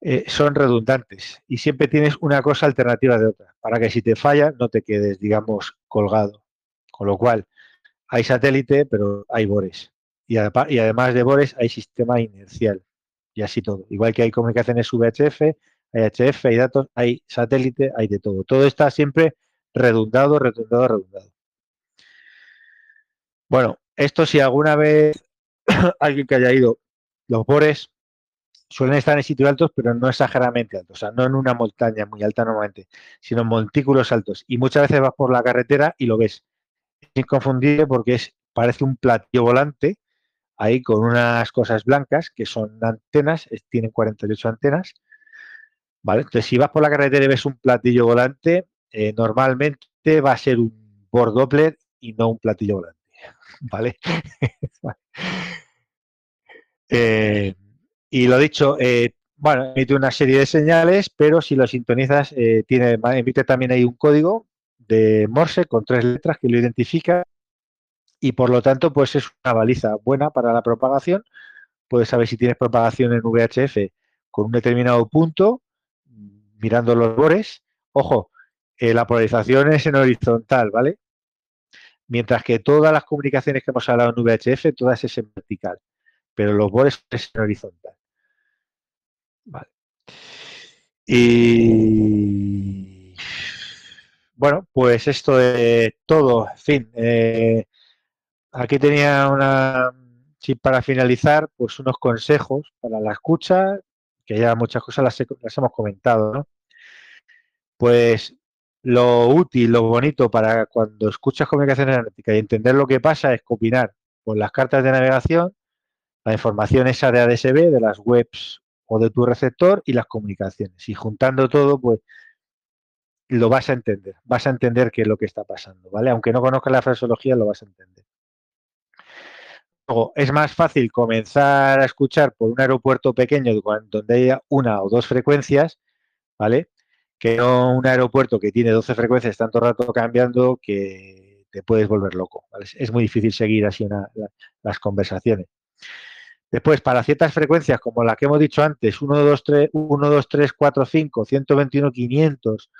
eh, son redundantes y siempre tienes una cosa alternativa de otra, para que si te falla no te quedes, digamos, colgado. Con lo cual, hay satélite, pero hay bores. Y, además de bores, hay sistema inercial. Y así todo. Igual que hay comunicaciones VHF, hay HF, hay datos, hay satélite, hay de todo. Todo está siempre redundado, redundado, redundado. Bueno, esto si alguna vez <coughs> alguien que haya ido, los bores suelen estar en sitios altos, pero no exageradamente altos, o sea, no en una montaña muy alta normalmente, sino en montículos altos. Y muchas veces vas por la carretera y lo ves. Es inconfundible porque es, parece un platillo volante, ahí con unas cosas blancas que son antenas, tienen 48 antenas. ¿Vale? Entonces, si vas por la carretera y ves un platillo volante, eh, normalmente va a ser un Doppler y no un platillo volante. <laughs> ¿Vale? <laughs> eh, y lo dicho, eh, bueno, emite una serie de señales, pero si lo sintonizas, eh, tiene, emite también ahí un código de Morse con tres letras que lo identifica y por lo tanto, pues es una baliza buena para la propagación. Puedes saber si tienes propagación en VHF con un determinado punto, mirando los bores. Ojo, eh, la polarización es en horizontal, ¿vale? Mientras que todas las comunicaciones que hemos hablado en VHF, todas es en vertical, pero los bores es en horizontal. Vale. Y bueno, pues esto de todo, en fin. Eh, aquí tenía una, sí, para finalizar, pues unos consejos para la escucha, que ya muchas cosas las, las hemos comentado, ¿no? Pues lo útil, lo bonito para cuando escuchas comunicación analítica y entender lo que pasa es combinar con las cartas de navegación la información esa de ADSB, de las webs o de tu receptor y las comunicaciones. Y juntando todo, pues lo vas a entender. Vas a entender qué es lo que está pasando, ¿vale? Aunque no conozcas la fraseología, lo vas a entender. Luego, es más fácil comenzar a escuchar por un aeropuerto pequeño donde haya una o dos frecuencias, ¿vale? Que un aeropuerto que tiene 12 frecuencias tanto rato cambiando que te puedes volver loco. Es muy difícil seguir así las conversaciones. Después, para ciertas frecuencias, como la que hemos dicho antes, 1, 2, 3, 1, 2, 3, 4, 5, 121, 500,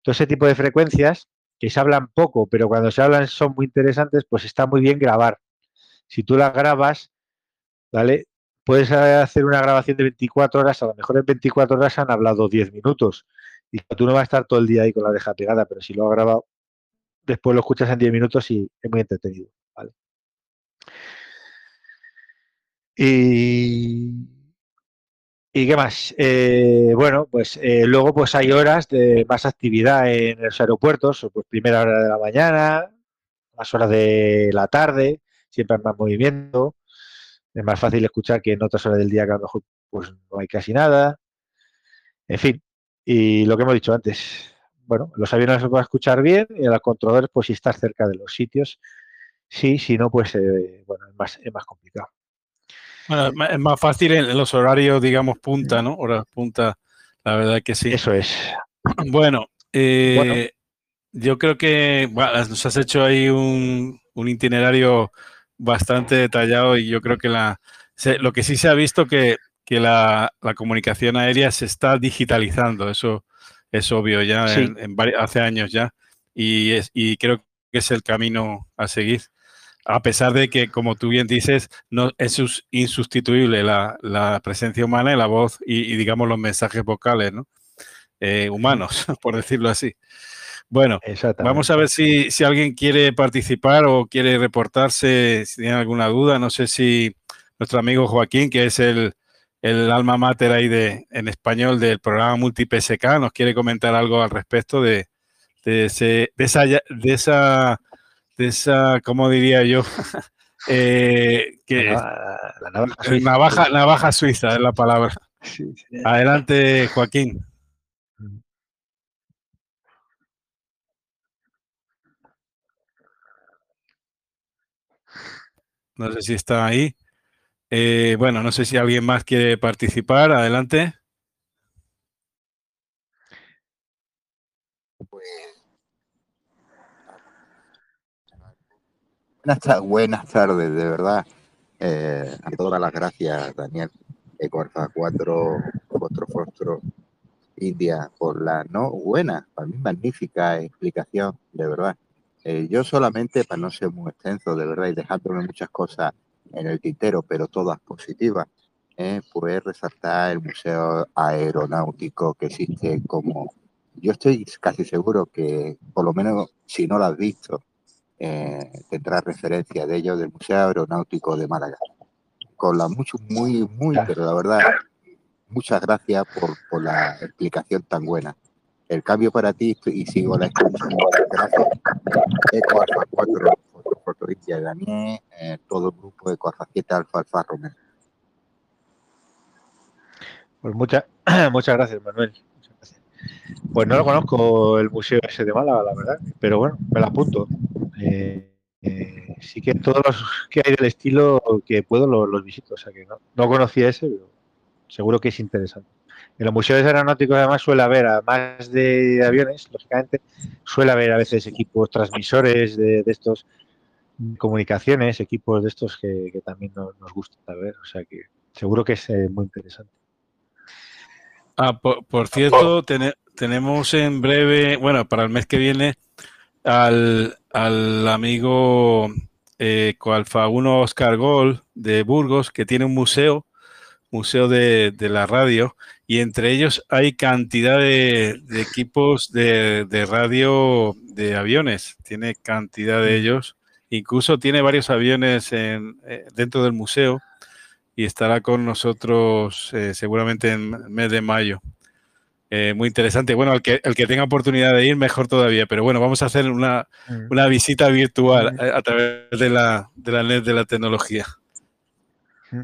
todo ese tipo de frecuencias que se hablan poco, pero cuando se hablan son muy interesantes, pues está muy bien grabar. Si tú las grabas, ¿vale? Puedes hacer una grabación de 24 horas, a lo mejor en 24 horas han hablado 10 minutos y tú no vas a estar todo el día ahí con la oreja pegada, pero si lo has grabado, después lo escuchas en 10 minutos y es muy entretenido, ¿vale? Y, ¿Y qué más? Eh, bueno, pues eh, luego pues hay horas de más actividad en los aeropuertos, pues primera hora de la mañana, más horas de la tarde, siempre hay más movimiento, es más fácil escuchar que en otras horas del día que a lo mejor pues no hay casi nada, en fin, y lo que hemos dicho antes, bueno, los aviones se pueden escuchar bien y a los controladores pues si estás cerca de los sitios, sí, si no pues eh, bueno, es más, es más complicado. Bueno, es más fácil en los horarios, digamos, punta, ¿no? Horas punta, la verdad que sí. Eso es. <clears throat> Bueno, eh, yo creo que nos has hecho ahí un, itinerario bastante detallado y yo creo que la, lo que sí se ha visto que, que la, comunicación aérea se está digitalizando, eso es obvio ya hace años ya y, es, y creo que es el camino a seguir a pesar de que, como tú bien dices, no, es insustituible la, presencia humana y la voz y, digamos, los mensajes vocales, ¿no? Eh, humanos, <laughs> por decirlo así. Bueno, vamos a ver si, alguien quiere participar o quiere reportarse, si tiene alguna duda. No sé si nuestro amigo Joaquín, que es el, alma mater ahí de, en español del programa MultiPSK, nos quiere comentar algo al respecto de, de, ese, de esa, de esa de esa, ¿cómo diría yo? <laughs> Eh, que la, navaja, suiza. Navaja, suiza es la palabra. <laughs> Adelante, Joaquín. No sé si está ahí. Eh, bueno, no sé si alguien más quiere participar. Adelante. Pues Buenas, tardes, de verdad. Eh, todas las gracias, Daniel, Ecuarza 4, Fostro Fostro, India, por la no buena, para mí magnífica explicación, de verdad. Eh, yo solamente, para no ser muy extenso, de verdad, y dejándome muchas cosas en el tintero, pero todas positivas, eh, pues resaltar el Museo Aeronáutico que existe como, yo estoy casi seguro que, por lo menos si no lo has visto, eh, tendrás referencia de ello del Museo Aeronáutico de Málaga. Con la mucho, muy, muy, pero la verdad, muchas gracias por, por la explicación tan buena. El cambio para ti y sigo la explicación. Gracias. Eco Alfa 4, Foto India Daniel, eh, todo el grupo de Alfa 7 Alfa Alfa Romero. Pues muchas <clears throat> muchas gracias, Manuel. Muchas gracias. Pues no lo conozco el museo ese de Málaga, la verdad, pero bueno, me lo apunto. Eh, eh, sí que todos los que hay del estilo que puedo los, los visito, o sea que no, no conocía ese, pero seguro que es interesante. En los museos aeronáuticos además suele haber, además de aviones, lógicamente, suele haber a veces equipos transmisores de, de estos comunicaciones, equipos de estos que, que también nos, nos, gusta ver, o sea que seguro que es eh, muy interesante. Ah, por, por cierto, ten, tenemos en breve, bueno, para el mes que viene, al, al amigo eh, Coalfa 1 Oscar Gol de Burgos, que tiene un museo, museo de, de la radio, y entre ellos hay cantidad de, de equipos de, de, radio de aviones, tiene cantidad de ellos, incluso tiene varios aviones en, eh, dentro del museo y estará con nosotros eh, seguramente en el mes de mayo. Eh, muy interesante. Bueno, el que, el que tenga oportunidad de ir, mejor todavía. Pero bueno, vamos a hacer una, mm. una visita virtual a, a, través de la, de la net de la tecnología. Mm.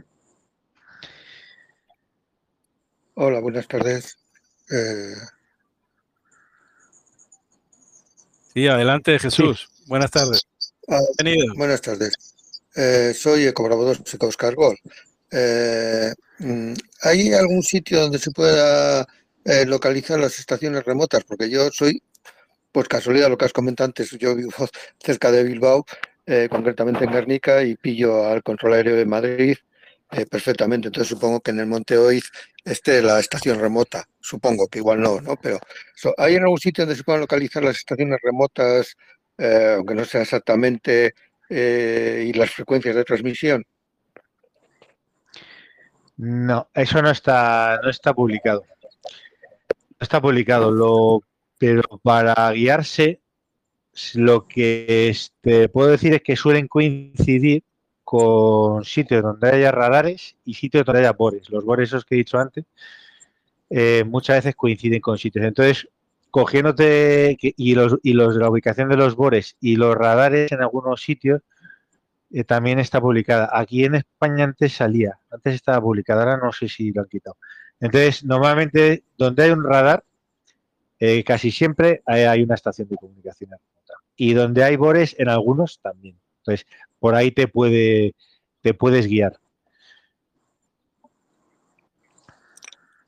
Hola, buenas tardes. Eh... Sí, adelante, Jesús. Sí. Buenas tardes. Bienvenido. Buenas tardes. Eh, soy ecolaborador Oscar Gol. Eh, mm, ¿Hay algún sitio donde se pueda eh, localizar las estaciones remotas, porque yo soy, pues casualidad, lo que has comentado antes, yo vivo <laughs> cerca de Bilbao, concretamente en Guernica, y pillo al control aéreo de Madrid perfectamente. Entonces supongo que en el Monte Oiz esté la estación remota, supongo que igual no, ¿no? Pero so, ¿hay algún sitio donde se puedan localizar las estaciones remotas, eh, aunque no sea exactamente, eh, y las frecuencias de transmisión? No, eso no está, no está publicado está publicado, lo, pero para guiarse, lo que este, puedo decir es que suelen coincidir con sitios donde haya radares y sitios donde haya bores. Los bores esos que he dicho antes, eh, muchas veces coinciden con sitios. Entonces, cogiéndote y los, y los la ubicación de los bores y los radares en algunos sitios eh, también está publicada. Aquí en España antes salía, antes estaba publicada, ahora no sé si lo han quitado. Entonces, normalmente, donde hay un radar, eh, casi siempre hay, hay, una estación de comunicación. Y donde hay bores, en algunos también. Entonces, por ahí te, puede, te puedes guiar.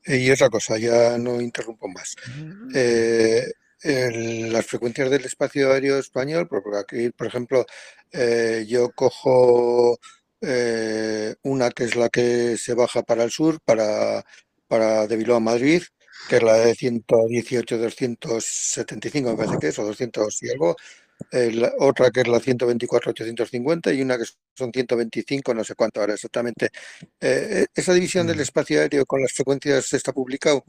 Y otra cosa, ya no interrumpo más. Eh, el, las frecuencias del espacio aéreo español, porque aquí, por ejemplo, eh, yo cojo eh, una que es la que se baja para el sur, para para de Bilbao a Madrid, que es la de 118, 275, me parece que es, o 200 y algo. Eh, la, otra que es la 124, 850 y una que son 125, no sé cuánto ahora exactamente. Eh, ¿Esa división del espacio aéreo con las frecuencias está publicado?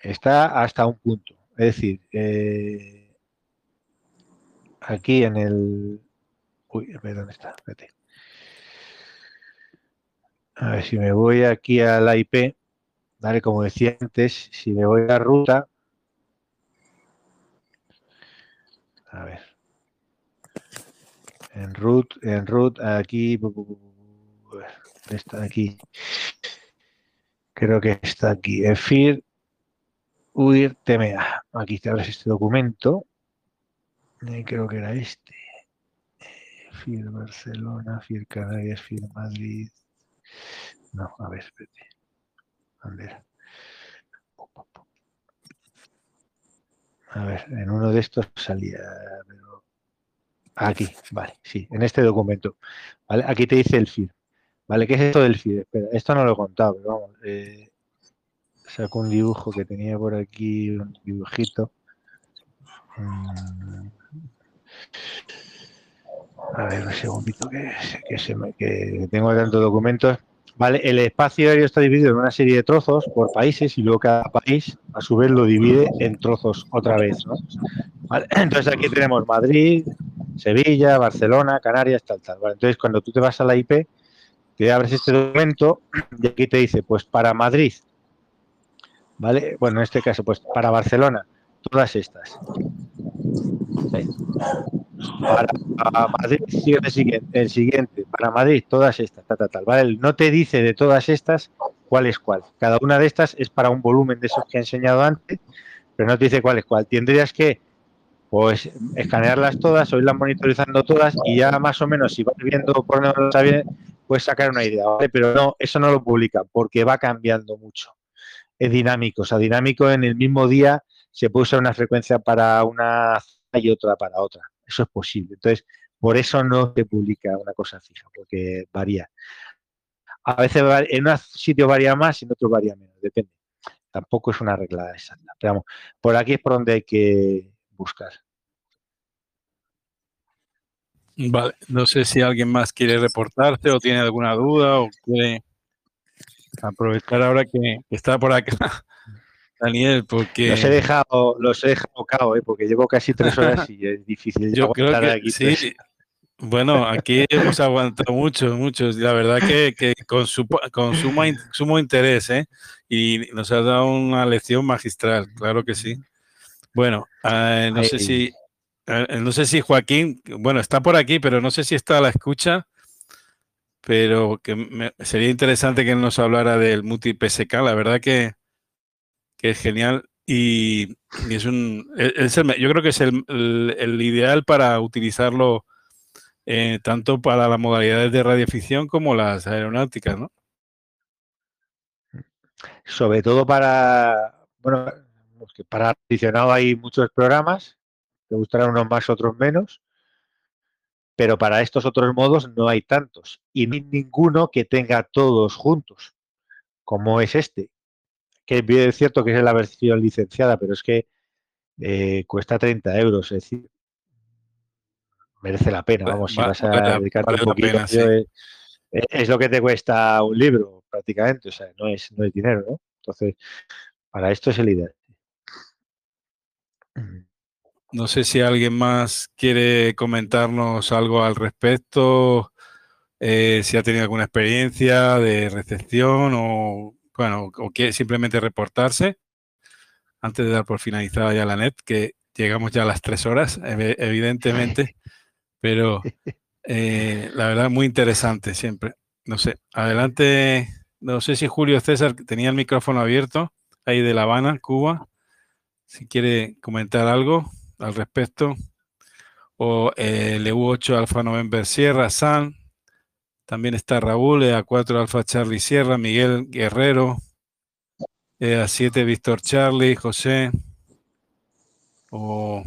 Está hasta un punto. Es decir, eh, aquí en el... Uy, a ver dónde está. Espérate. A ver, si me voy aquí a la IP, ¿vale? Como decía antes, si me voy a ruta, a ver, en root, en root, aquí, está aquí, creo que está aquí, EFIR, UIR, TMA, aquí te abres este documento, creo que era este, FIR Barcelona, FIR Canarias, FIR Madrid, no, a ver, espérate. Ver. A ver, en uno de estos salía. Pero... Aquí, vale, sí, en este documento. ¿vale? Aquí te dice el FIR. ¿Vale? ¿Qué es esto del FIR? Espera, esto no lo he contado, pero vamos. Eh, saco un dibujo que tenía por aquí, un dibujito. Mm. A ver, un segundito que, que, se me, que tengo tantos documentos. El espacio aéreo está dividido en una serie de trozos por países y luego cada país a su vez lo divide en trozos otra vez, <clears throat> entonces aquí tenemos Madrid, Sevilla, Barcelona, Canarias, tal, tal. Entonces cuando tú te vas a la IP, te abres este documento y aquí te dice, pues para Madrid, ¿vale? Bueno, en este caso, pues para Barcelona, todas estas. Para Madrid, el siguiente, para Madrid, todas estas, tal, tal, tal, ¿vale? No te dice de todas estas cuál es cuál. Cada una de estas es para un volumen de esos que he enseñado antes, pero no te dice cuál es cuál. Tendrías que pues escanearlas todas o irlas monitorizando todas y ya más o menos si vas viendo por dónde lo bien, puedes sacar una idea, ¿vale? Pero no, eso no lo publica porque va cambiando mucho. Es dinámico, o sea, dinámico en el mismo día se puede usar una frecuencia para una y otra para otra. Eso es posible. Entonces, por eso no se publica una cosa fija, porque varía. A veces en un sitio varía más y en otro varía menos, depende. Tampoco es una regla exacta. Pero vamos, por aquí es por donde hay que buscar. Vale, no sé si alguien más quiere reportarse o tiene alguna duda o quiere aprovechar ahora que, está por acá. Daniel, porque... Los he dejado, los he dejado cao, ¿eh? porque llevo casi tres horas y es <laughs> difícil. Yo creo que aquí sí. Bueno, aquí hemos aguantado mucho, mucho. La verdad que, que con, su, con sumo interés, ¿eh? Y nos ha dado una lección magistral, claro que sí. Bueno, uh, no sé si uh, no sé si Joaquín, bueno, está por aquí, pero no sé si está a la escucha, pero que me, sería interesante que él nos hablara del multi PSK, la verdad que, que es genial y, es un, es el, yo creo que es el, el, ideal para utilizarlo eh, tanto para las modalidades de radioficción como las aeronáuticas, ¿no? Sobre todo para, bueno, para aficionado hay muchos programas, te gustarán unos más, otros menos, pero para estos otros modos no hay tantos y no hay ninguno que tenga todos juntos, como es este, que es cierto que es la versión licenciada, pero es que eh, cuesta 30 euros, es decir, merece la pena, vamos, si vas a dedicarte un poquito, pena, sí. es, es, lo que te cuesta un libro prácticamente, o sea, no es, no es dinero, ¿no? Entonces, para esto es el ideal. No sé si alguien más quiere comentarnos algo al respecto, eh, si ha tenido alguna experiencia de recepción o, bueno, o quiere simplemente reportarse. Antes de dar por finalizada ya la net, que llegamos ya a las tres horas, evidentemente, <laughs> pero eh, la verdad muy interesante siempre. No sé, adelante, no sé si Julio César tenía el micrófono abierto ahí de La Habana, Cuba si quiere comentar algo al respecto. O eh, el EU8 Alfa November Sierra, San. También está Raúl, EA4 Alfa Charlie Sierra, Miguel Guerrero, EA7 Víctor Charlie, José. O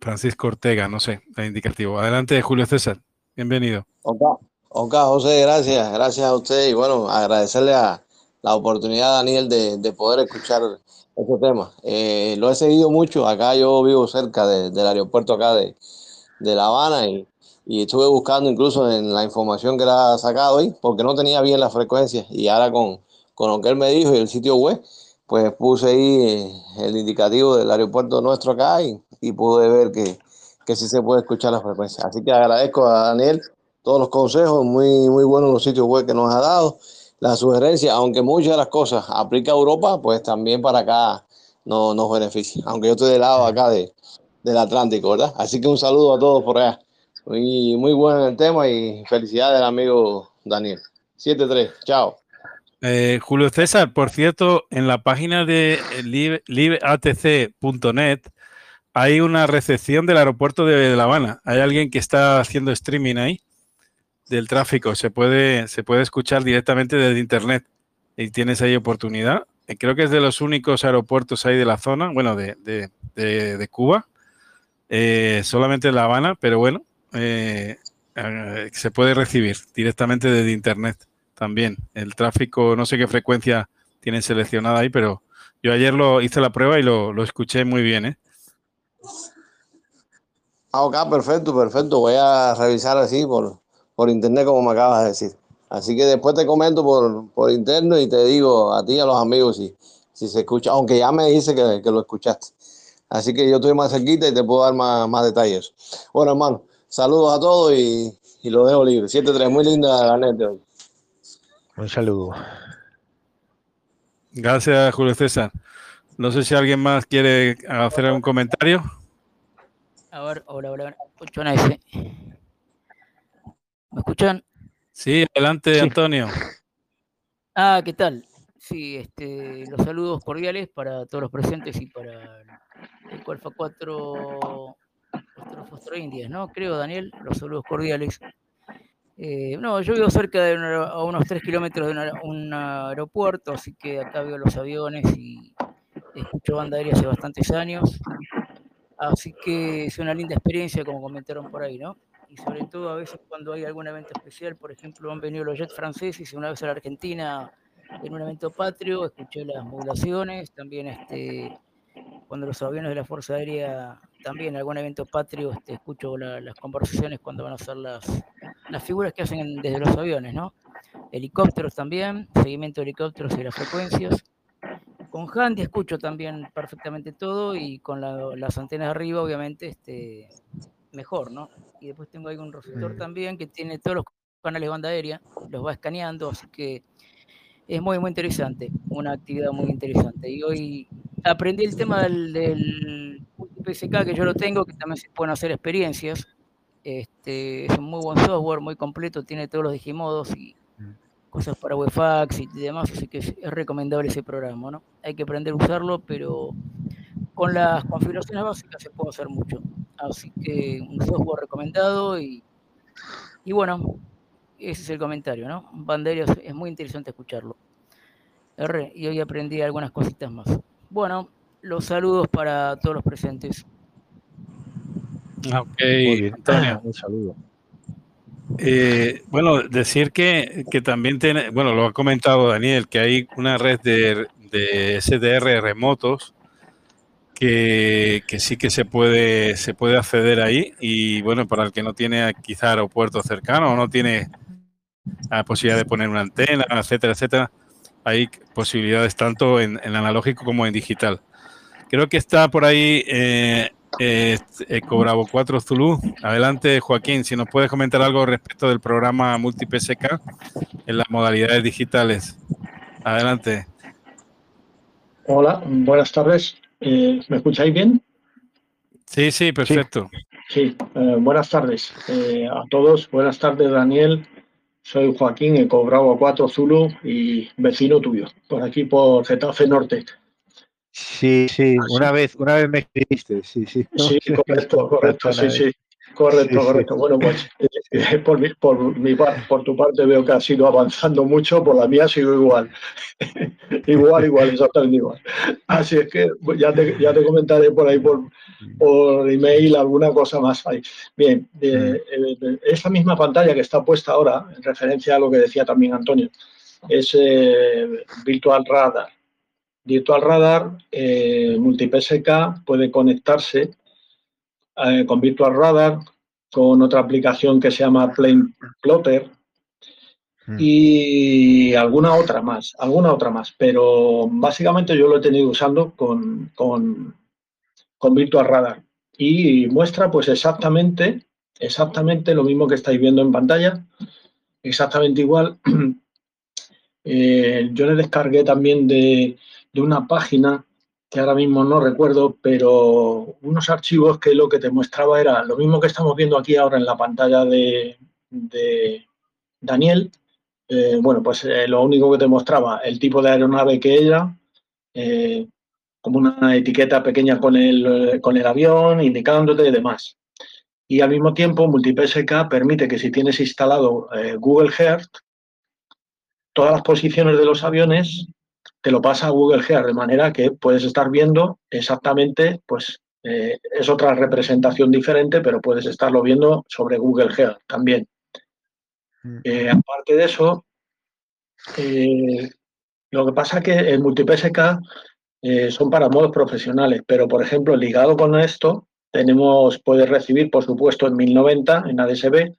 Francisco Ortega, no sé, el indicativo. Adelante, Julio César. Bienvenido. Ok, okay José, gracias. Gracias a usted y bueno, agradecerle a la oportunidad, Daniel, de, de poder escuchar ese tema. Eh, lo he seguido mucho. Acá yo vivo cerca de, del aeropuerto acá de, de La Habana y, y, estuve buscando incluso en la información que le ha sacado ahí, porque no tenía bien la frecuencia. Y ahora con, con lo que él me dijo y el sitio web, pues puse ahí el indicativo del aeropuerto nuestro acá y, y pude ver que, que sí se puede escuchar la frecuencia. Así que agradezco a Daniel todos los consejos, muy, muy buenos los sitios web que nos ha dado la sugerencia, aunque muchas de las cosas aplica a Europa, pues también para acá no, nos beneficia. Aunque yo estoy del lado acá de, del Atlántico, ¿verdad? Así que un saludo a todos por allá. Muy, muy bueno el tema y felicidades al amigo Daniel. 7-3, chao. Eh, Julio César, por cierto, en la página de liveatc.net hay una recepción del aeropuerto de La Habana. Hay alguien que está haciendo streaming ahí del tráfico. Se puede, se puede escuchar directamente desde internet y tienes ahí oportunidad. Eh, creo que es de los únicos aeropuertos ahí de la zona, bueno, de, de, de, Cuba, eh, solamente en La Habana, pero bueno, eh, eh, se puede recibir directamente desde internet también. El tráfico, no sé qué frecuencia tienen seleccionada ahí, pero yo ayer lo hice la prueba y lo, lo escuché muy bien, ¿eh? Ah, ok, perfecto, perfecto. Voy a revisar así por, por internet como me acabas de decir. Así que después te comento por, por interno y te digo a ti y a los amigos si, si se escucha, aunque ya me dice que, que lo escuchaste. Así que yo estoy más cerquita y te puedo dar más, más detalles. Bueno, hermano, saludos a todos y, y lo dejo libre. 7-3, muy linda la net de hoy. Un saludo. Gracias, Julio César. No sé si alguien más quiere hacer algún comentario. A ver, hola, hola, escuchan ese. ¿Me escuchan? Sí, adelante, Sí. Antonio. Ah, ¿qué tal? Sí, este, los saludos cordiales para todos los presentes y para el Alfa 4 Fostro, Fostro Indias, ¿no? Creo, Daniel, los saludos cordiales. Eh, no, yo vivo cerca de a unos 3 kilómetros de un aer- un aeropuerto, así que acá veo los aviones y escucho banda aérea hace bastantes años. Así que es una linda experiencia, como comentaron por ahí, ¿no? Y sobre todo a veces cuando hay algún evento especial, por ejemplo, han venido los jets franceses una vez a la Argentina en un evento patrio, escuché las modulaciones, también este, cuando los aviones de la Fuerza Aérea, también algún evento patrio, este, escucho la- las conversaciones cuando van a hacer las, las figuras que hacen en- desde los aviones, ¿no? Helicópteros también, seguimiento de helicópteros y las frecuencias. Con Handy escucho también perfectamente todo y con la- las antenas arriba, obviamente, este, mejor, ¿no? Y después tengo ahí un receptor Mm. también que tiene todos los canales de banda aérea, los va escaneando, así que es muy, muy interesante, una actividad muy interesante. Y hoy aprendí el tema del, del PSK, que yo lo tengo, que también se pueden hacer experiencias. Este, es un muy buen software, muy completo, tiene todos los digimodos y Mm. cosas para Wefax y demás, así que es, es recomendable ese programa, ¿no? Hay que aprender a usarlo, pero con las configuraciones básicas se puede hacer mucho. Así que un software recomendado y, y bueno, ese es el comentario, ¿no? Banderas es muy interesante escucharlo. R, y hoy aprendí algunas cositas más. Bueno, los saludos para todos los presentes. Ok, bien. Antonio. Un saludo. Eh, bueno, decir que, que también tiene, bueno, lo ha comentado Daniel, que hay una red de, de SDR remotos que, que sí que se puede, se puede acceder ahí y bueno, para el que no tiene quizá aeropuerto cercano o no tiene la posibilidad de poner una antena, etcétera, etcétera, hay posibilidades tanto en, en analógico como en digital. Creo que está por ahí eh, eh, Eco Bravo 4 Zulu. Adelante, Joaquín, si nos puedes comentar algo respecto del programa MultiPSK en las modalidades digitales. Adelante. Hola, buenas tardes. Eh, ¿Me escucháis bien? Sí, sí, perfecto. Sí, eh, buenas tardes eh, a todos. Buenas tardes, Daniel. Soy Joaquín, Eco Bravo 4 Zulu y vecino tuyo, por aquí por Getafe Norte. Sí, sí, una vez, una vez me escribiste, sí, sí. Sí, correcto, correcto, sí, sí. Correcto, Sí, correcto. sí. Bueno, pues eh, por, mi, por, mi por tu parte veo que has ido avanzando mucho, por la mía sigo igual. <laughs> igual, igual, exactamente igual. Así es que pues, ya te, ya te comentaré por ahí por, por email alguna cosa más ahí. Bien, eh, eh, esa misma pantalla que está puesta ahora, en referencia a lo que decía también Antonio, es eh, Virtual Radar. Virtual Radar eh, MultiPSK puede conectarse eh, con Virtual Radar, con otra aplicación que se llama Plane Plotter Mm. y alguna otra más, alguna otra más, pero básicamente yo lo he tenido usando con, con, con Virtual Radar y muestra pues exactamente, exactamente lo mismo que estáis viendo en pantalla, exactamente igual. <clears throat> Eh, yo le descargué también de, de una página que ahora mismo no recuerdo, pero unos archivos que lo que te mostraba era lo mismo que estamos viendo aquí ahora en la pantalla de, Daniel. Eh, bueno, pues eh, lo único que te mostraba el tipo de aeronave que era, eh, como una etiqueta pequeña con el, con el avión, indicándote y demás. Y al mismo tiempo, MultiPSK permite que si tienes instalado Google Earth, todas las posiciones de los aviones te lo pasa a Google Earth, de manera que puedes estar viendo exactamente, pues eh, es otra representación diferente, pero puedes estarlo viendo sobre Google Earth también. Eh, aparte de eso, eh, lo que pasa es que el MultiPSK son para modos profesionales, pero por ejemplo, ligado con esto, tenemos, puedes recibir, por supuesto, en 1090 en ADSB,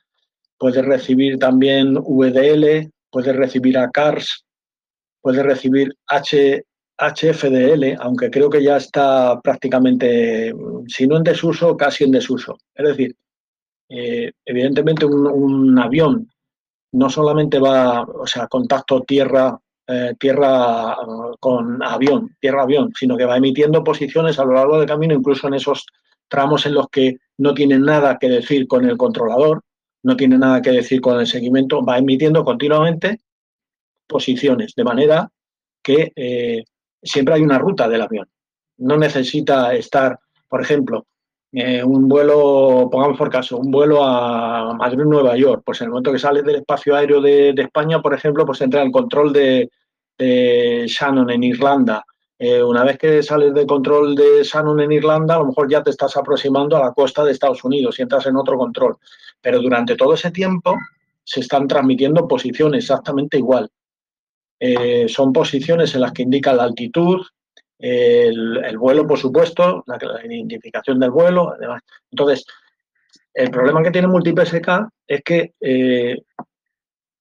puedes recibir también VDL, puedes recibir a CARS, puedes recibir HFDL, aunque creo que ya está prácticamente, si no en desuso, casi en desuso. Es decir, eh, evidentemente un, avión no solamente va, o sea, contacto tierra, eh, tierra con avión, tierra-avión, sino que va emitiendo posiciones a lo largo del camino, incluso en esos tramos en los que no tiene nada que decir con el controlador, no tiene nada que decir con el seguimiento, va emitiendo continuamente posiciones, de manera que eh, siempre hay una ruta del avión. No necesita estar, por ejemplo, eh, un vuelo, pongamos por caso, un vuelo a Madrid-Nueva York, pues en el momento que sale del espacio aéreo de, España, por ejemplo, pues entra el control de, Shannon en Irlanda. Eh, una vez que sales del control de Shannon en Irlanda, a lo mejor ya te estás aproximando a la costa de Estados Unidos y entras en otro control. Pero durante todo ese tiempo se están transmitiendo posiciones exactamente igual. Eh, son posiciones en las que indica la altitud, el, vuelo, por supuesto, la, identificación del vuelo, además. Entonces, el problema que tiene MultiPSK es que eh,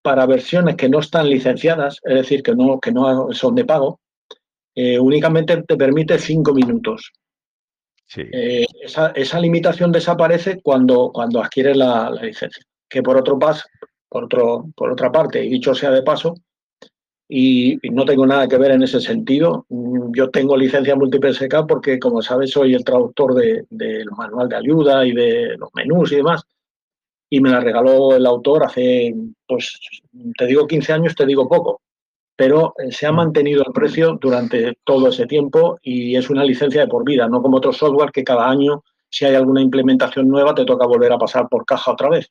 para versiones que no están licenciadas, es decir, que no, que no son de pago, eh, únicamente te permite cinco minutos. esa, limitación desaparece cuando, cuando adquieres la, licencia. Que por otro paso, por, otro, por otra parte, y dicho sea de paso, y, no tengo nada que ver en ese sentido. Mm, yo tengo licencia múltiple SK porque, como sabes, soy el traductor del manual de ayuda y de los menús y demás. Y me la regaló el autor hace, pues, te digo 15 años, te digo poco. Pero eh, se ha mantenido el precio durante todo ese tiempo y es una licencia de por vida, no como otros software que cada año, si hay alguna implementación nueva, te toca volver a pasar por caja otra vez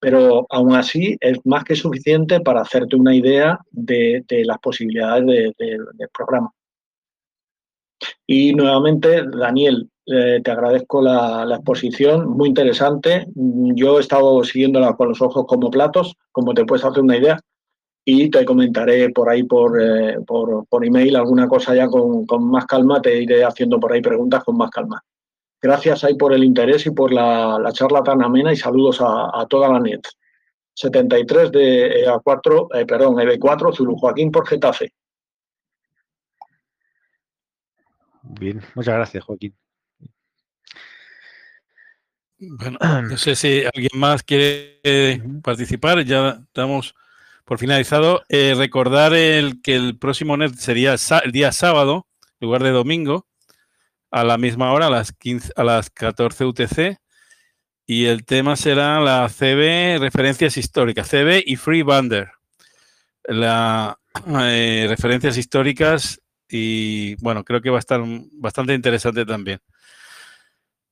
pero aún así es más que suficiente para hacerte una idea de, las posibilidades del programa. Y nuevamente, Daniel, eh, te agradezco la, exposición, muy interesante. Yo he estado siguiéndola con los ojos como platos, como te puedes hacer una idea, y te comentaré por ahí por, eh, por, email alguna cosa ya con, con más calma, te iré haciendo por ahí preguntas con más calma. Gracias ahí por el interés y por la, charla tan amena y saludos a, toda la net. 73 de A4, eh, perdón, EB4, Zulu Joaquín por Getafe. Bien, muchas gracias, Joaquín. Bueno, no sé si alguien más quiere participar. Ya estamos por finalizado. Eh, recordar el, que el próximo NET sería el día sábado, en lugar de domingo a la misma hora, a las, 15, a las 14 UTC. Y el tema será la CB referencias históricas, CB y Free Bander. La, <clears throat> eh, referencias históricas y bueno, creo que va a estar bastante interesante también.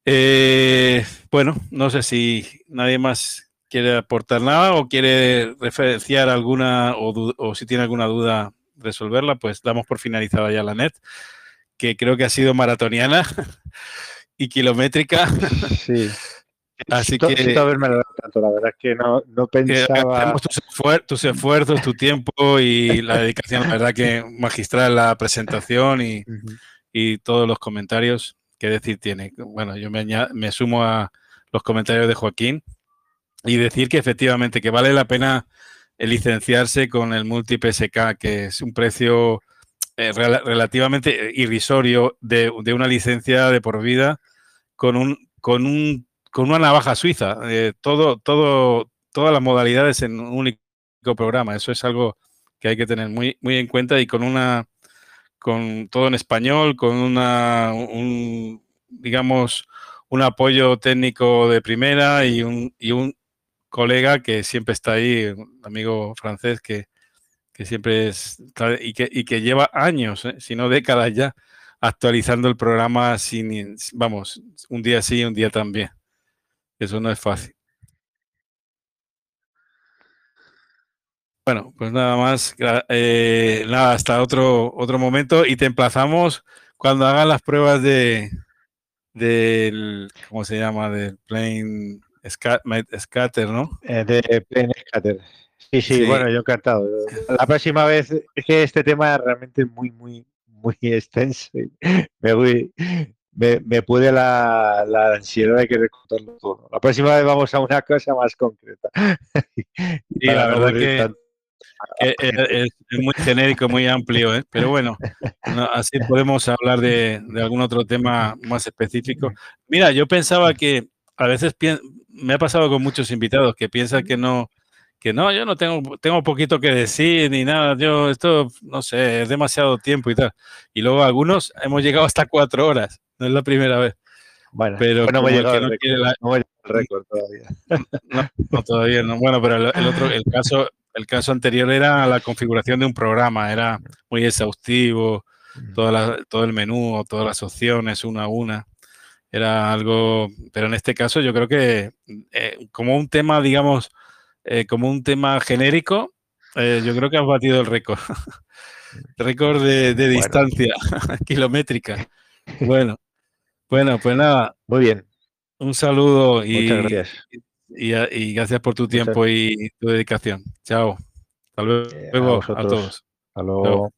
Eh, bueno, no sé si nadie más quiere aportar nada o quiere referenciar alguna o, o si tiene alguna duda resolverla, pues damos por finalizada ya la net que creo que ha sido maratoniana <laughs> y kilométrica. Sí. <laughs> Así que. tanto, la verdad es que no, no pensaba. Tus, esfuerzos, tu tiempo y la dedicación, la verdad que magistral la presentación y, y todos los comentarios. ¿Qué decir tiene? Bueno, yo me, me sumo a los comentarios de Joaquín y decir que efectivamente que vale la pena licenciarse con el multi PSK, que es un precio eh, relativamente irrisorio de, una licencia de por vida con un con un con una navaja suiza. Eh, todo, todo, todas las modalidades en un único programa. Eso es algo que hay que tener muy, muy en cuenta y con una con todo en español, con una un digamos un apoyo técnico de primera y un, y un colega que siempre está ahí, un amigo francés que, que siempre es y que, y que lleva años, ¿eh? si no décadas ya, actualizando el programa sin, vamos, un día sí, un día también. Eso no es fácil. Bueno, pues nada más, eh, nada, hasta otro, otro momento y te emplazamos cuando hagan las pruebas de del, ¿cómo se llama? Del plane scatter, ¿no? Eh, de plane scatter. Sí, sí, bueno, yo encantado. La próxima vez, es que este tema es realmente muy, muy, muy <laughs> extenso. Me voy, me, puede la, ansiedad de querer contarlo todo. La próxima vez vamos a una cosa más concreta. <laughs> y la verdad que, es, muy genérico, muy amplio, ¿eh? pero bueno, así podemos hablar de, algún otro tema más específico. Mira, yo pensaba que a veces me ha pasado con muchos invitados que piensan que no, que no, yo no tengo, tengo poquito que decir ni nada, yo esto, no sé, es demasiado tiempo y tal. Y luego algunos hemos llegado hasta cuatro horas, no es la primera vez. Bueno, pero no me llegado no el récord todavía. No, todavía no. Bueno, pero el, otro, el caso, el caso anterior era la configuración de un programa, era muy exhaustivo, toda todo el menú, todas las opciones, una a una. Era algo, pero en este caso yo creo que eh, como un tema, digamos, eh, como un tema genérico, eh, yo creo que has batido el récord. <laughs> récord de, distancia <laughs> kilométrica. Bueno, bueno, pues nada. Muy bien. Un saludo y, gracias. Y, gracias por tu tiempo y tu dedicación. Chao. Hasta luego a, todos. Hasta luego.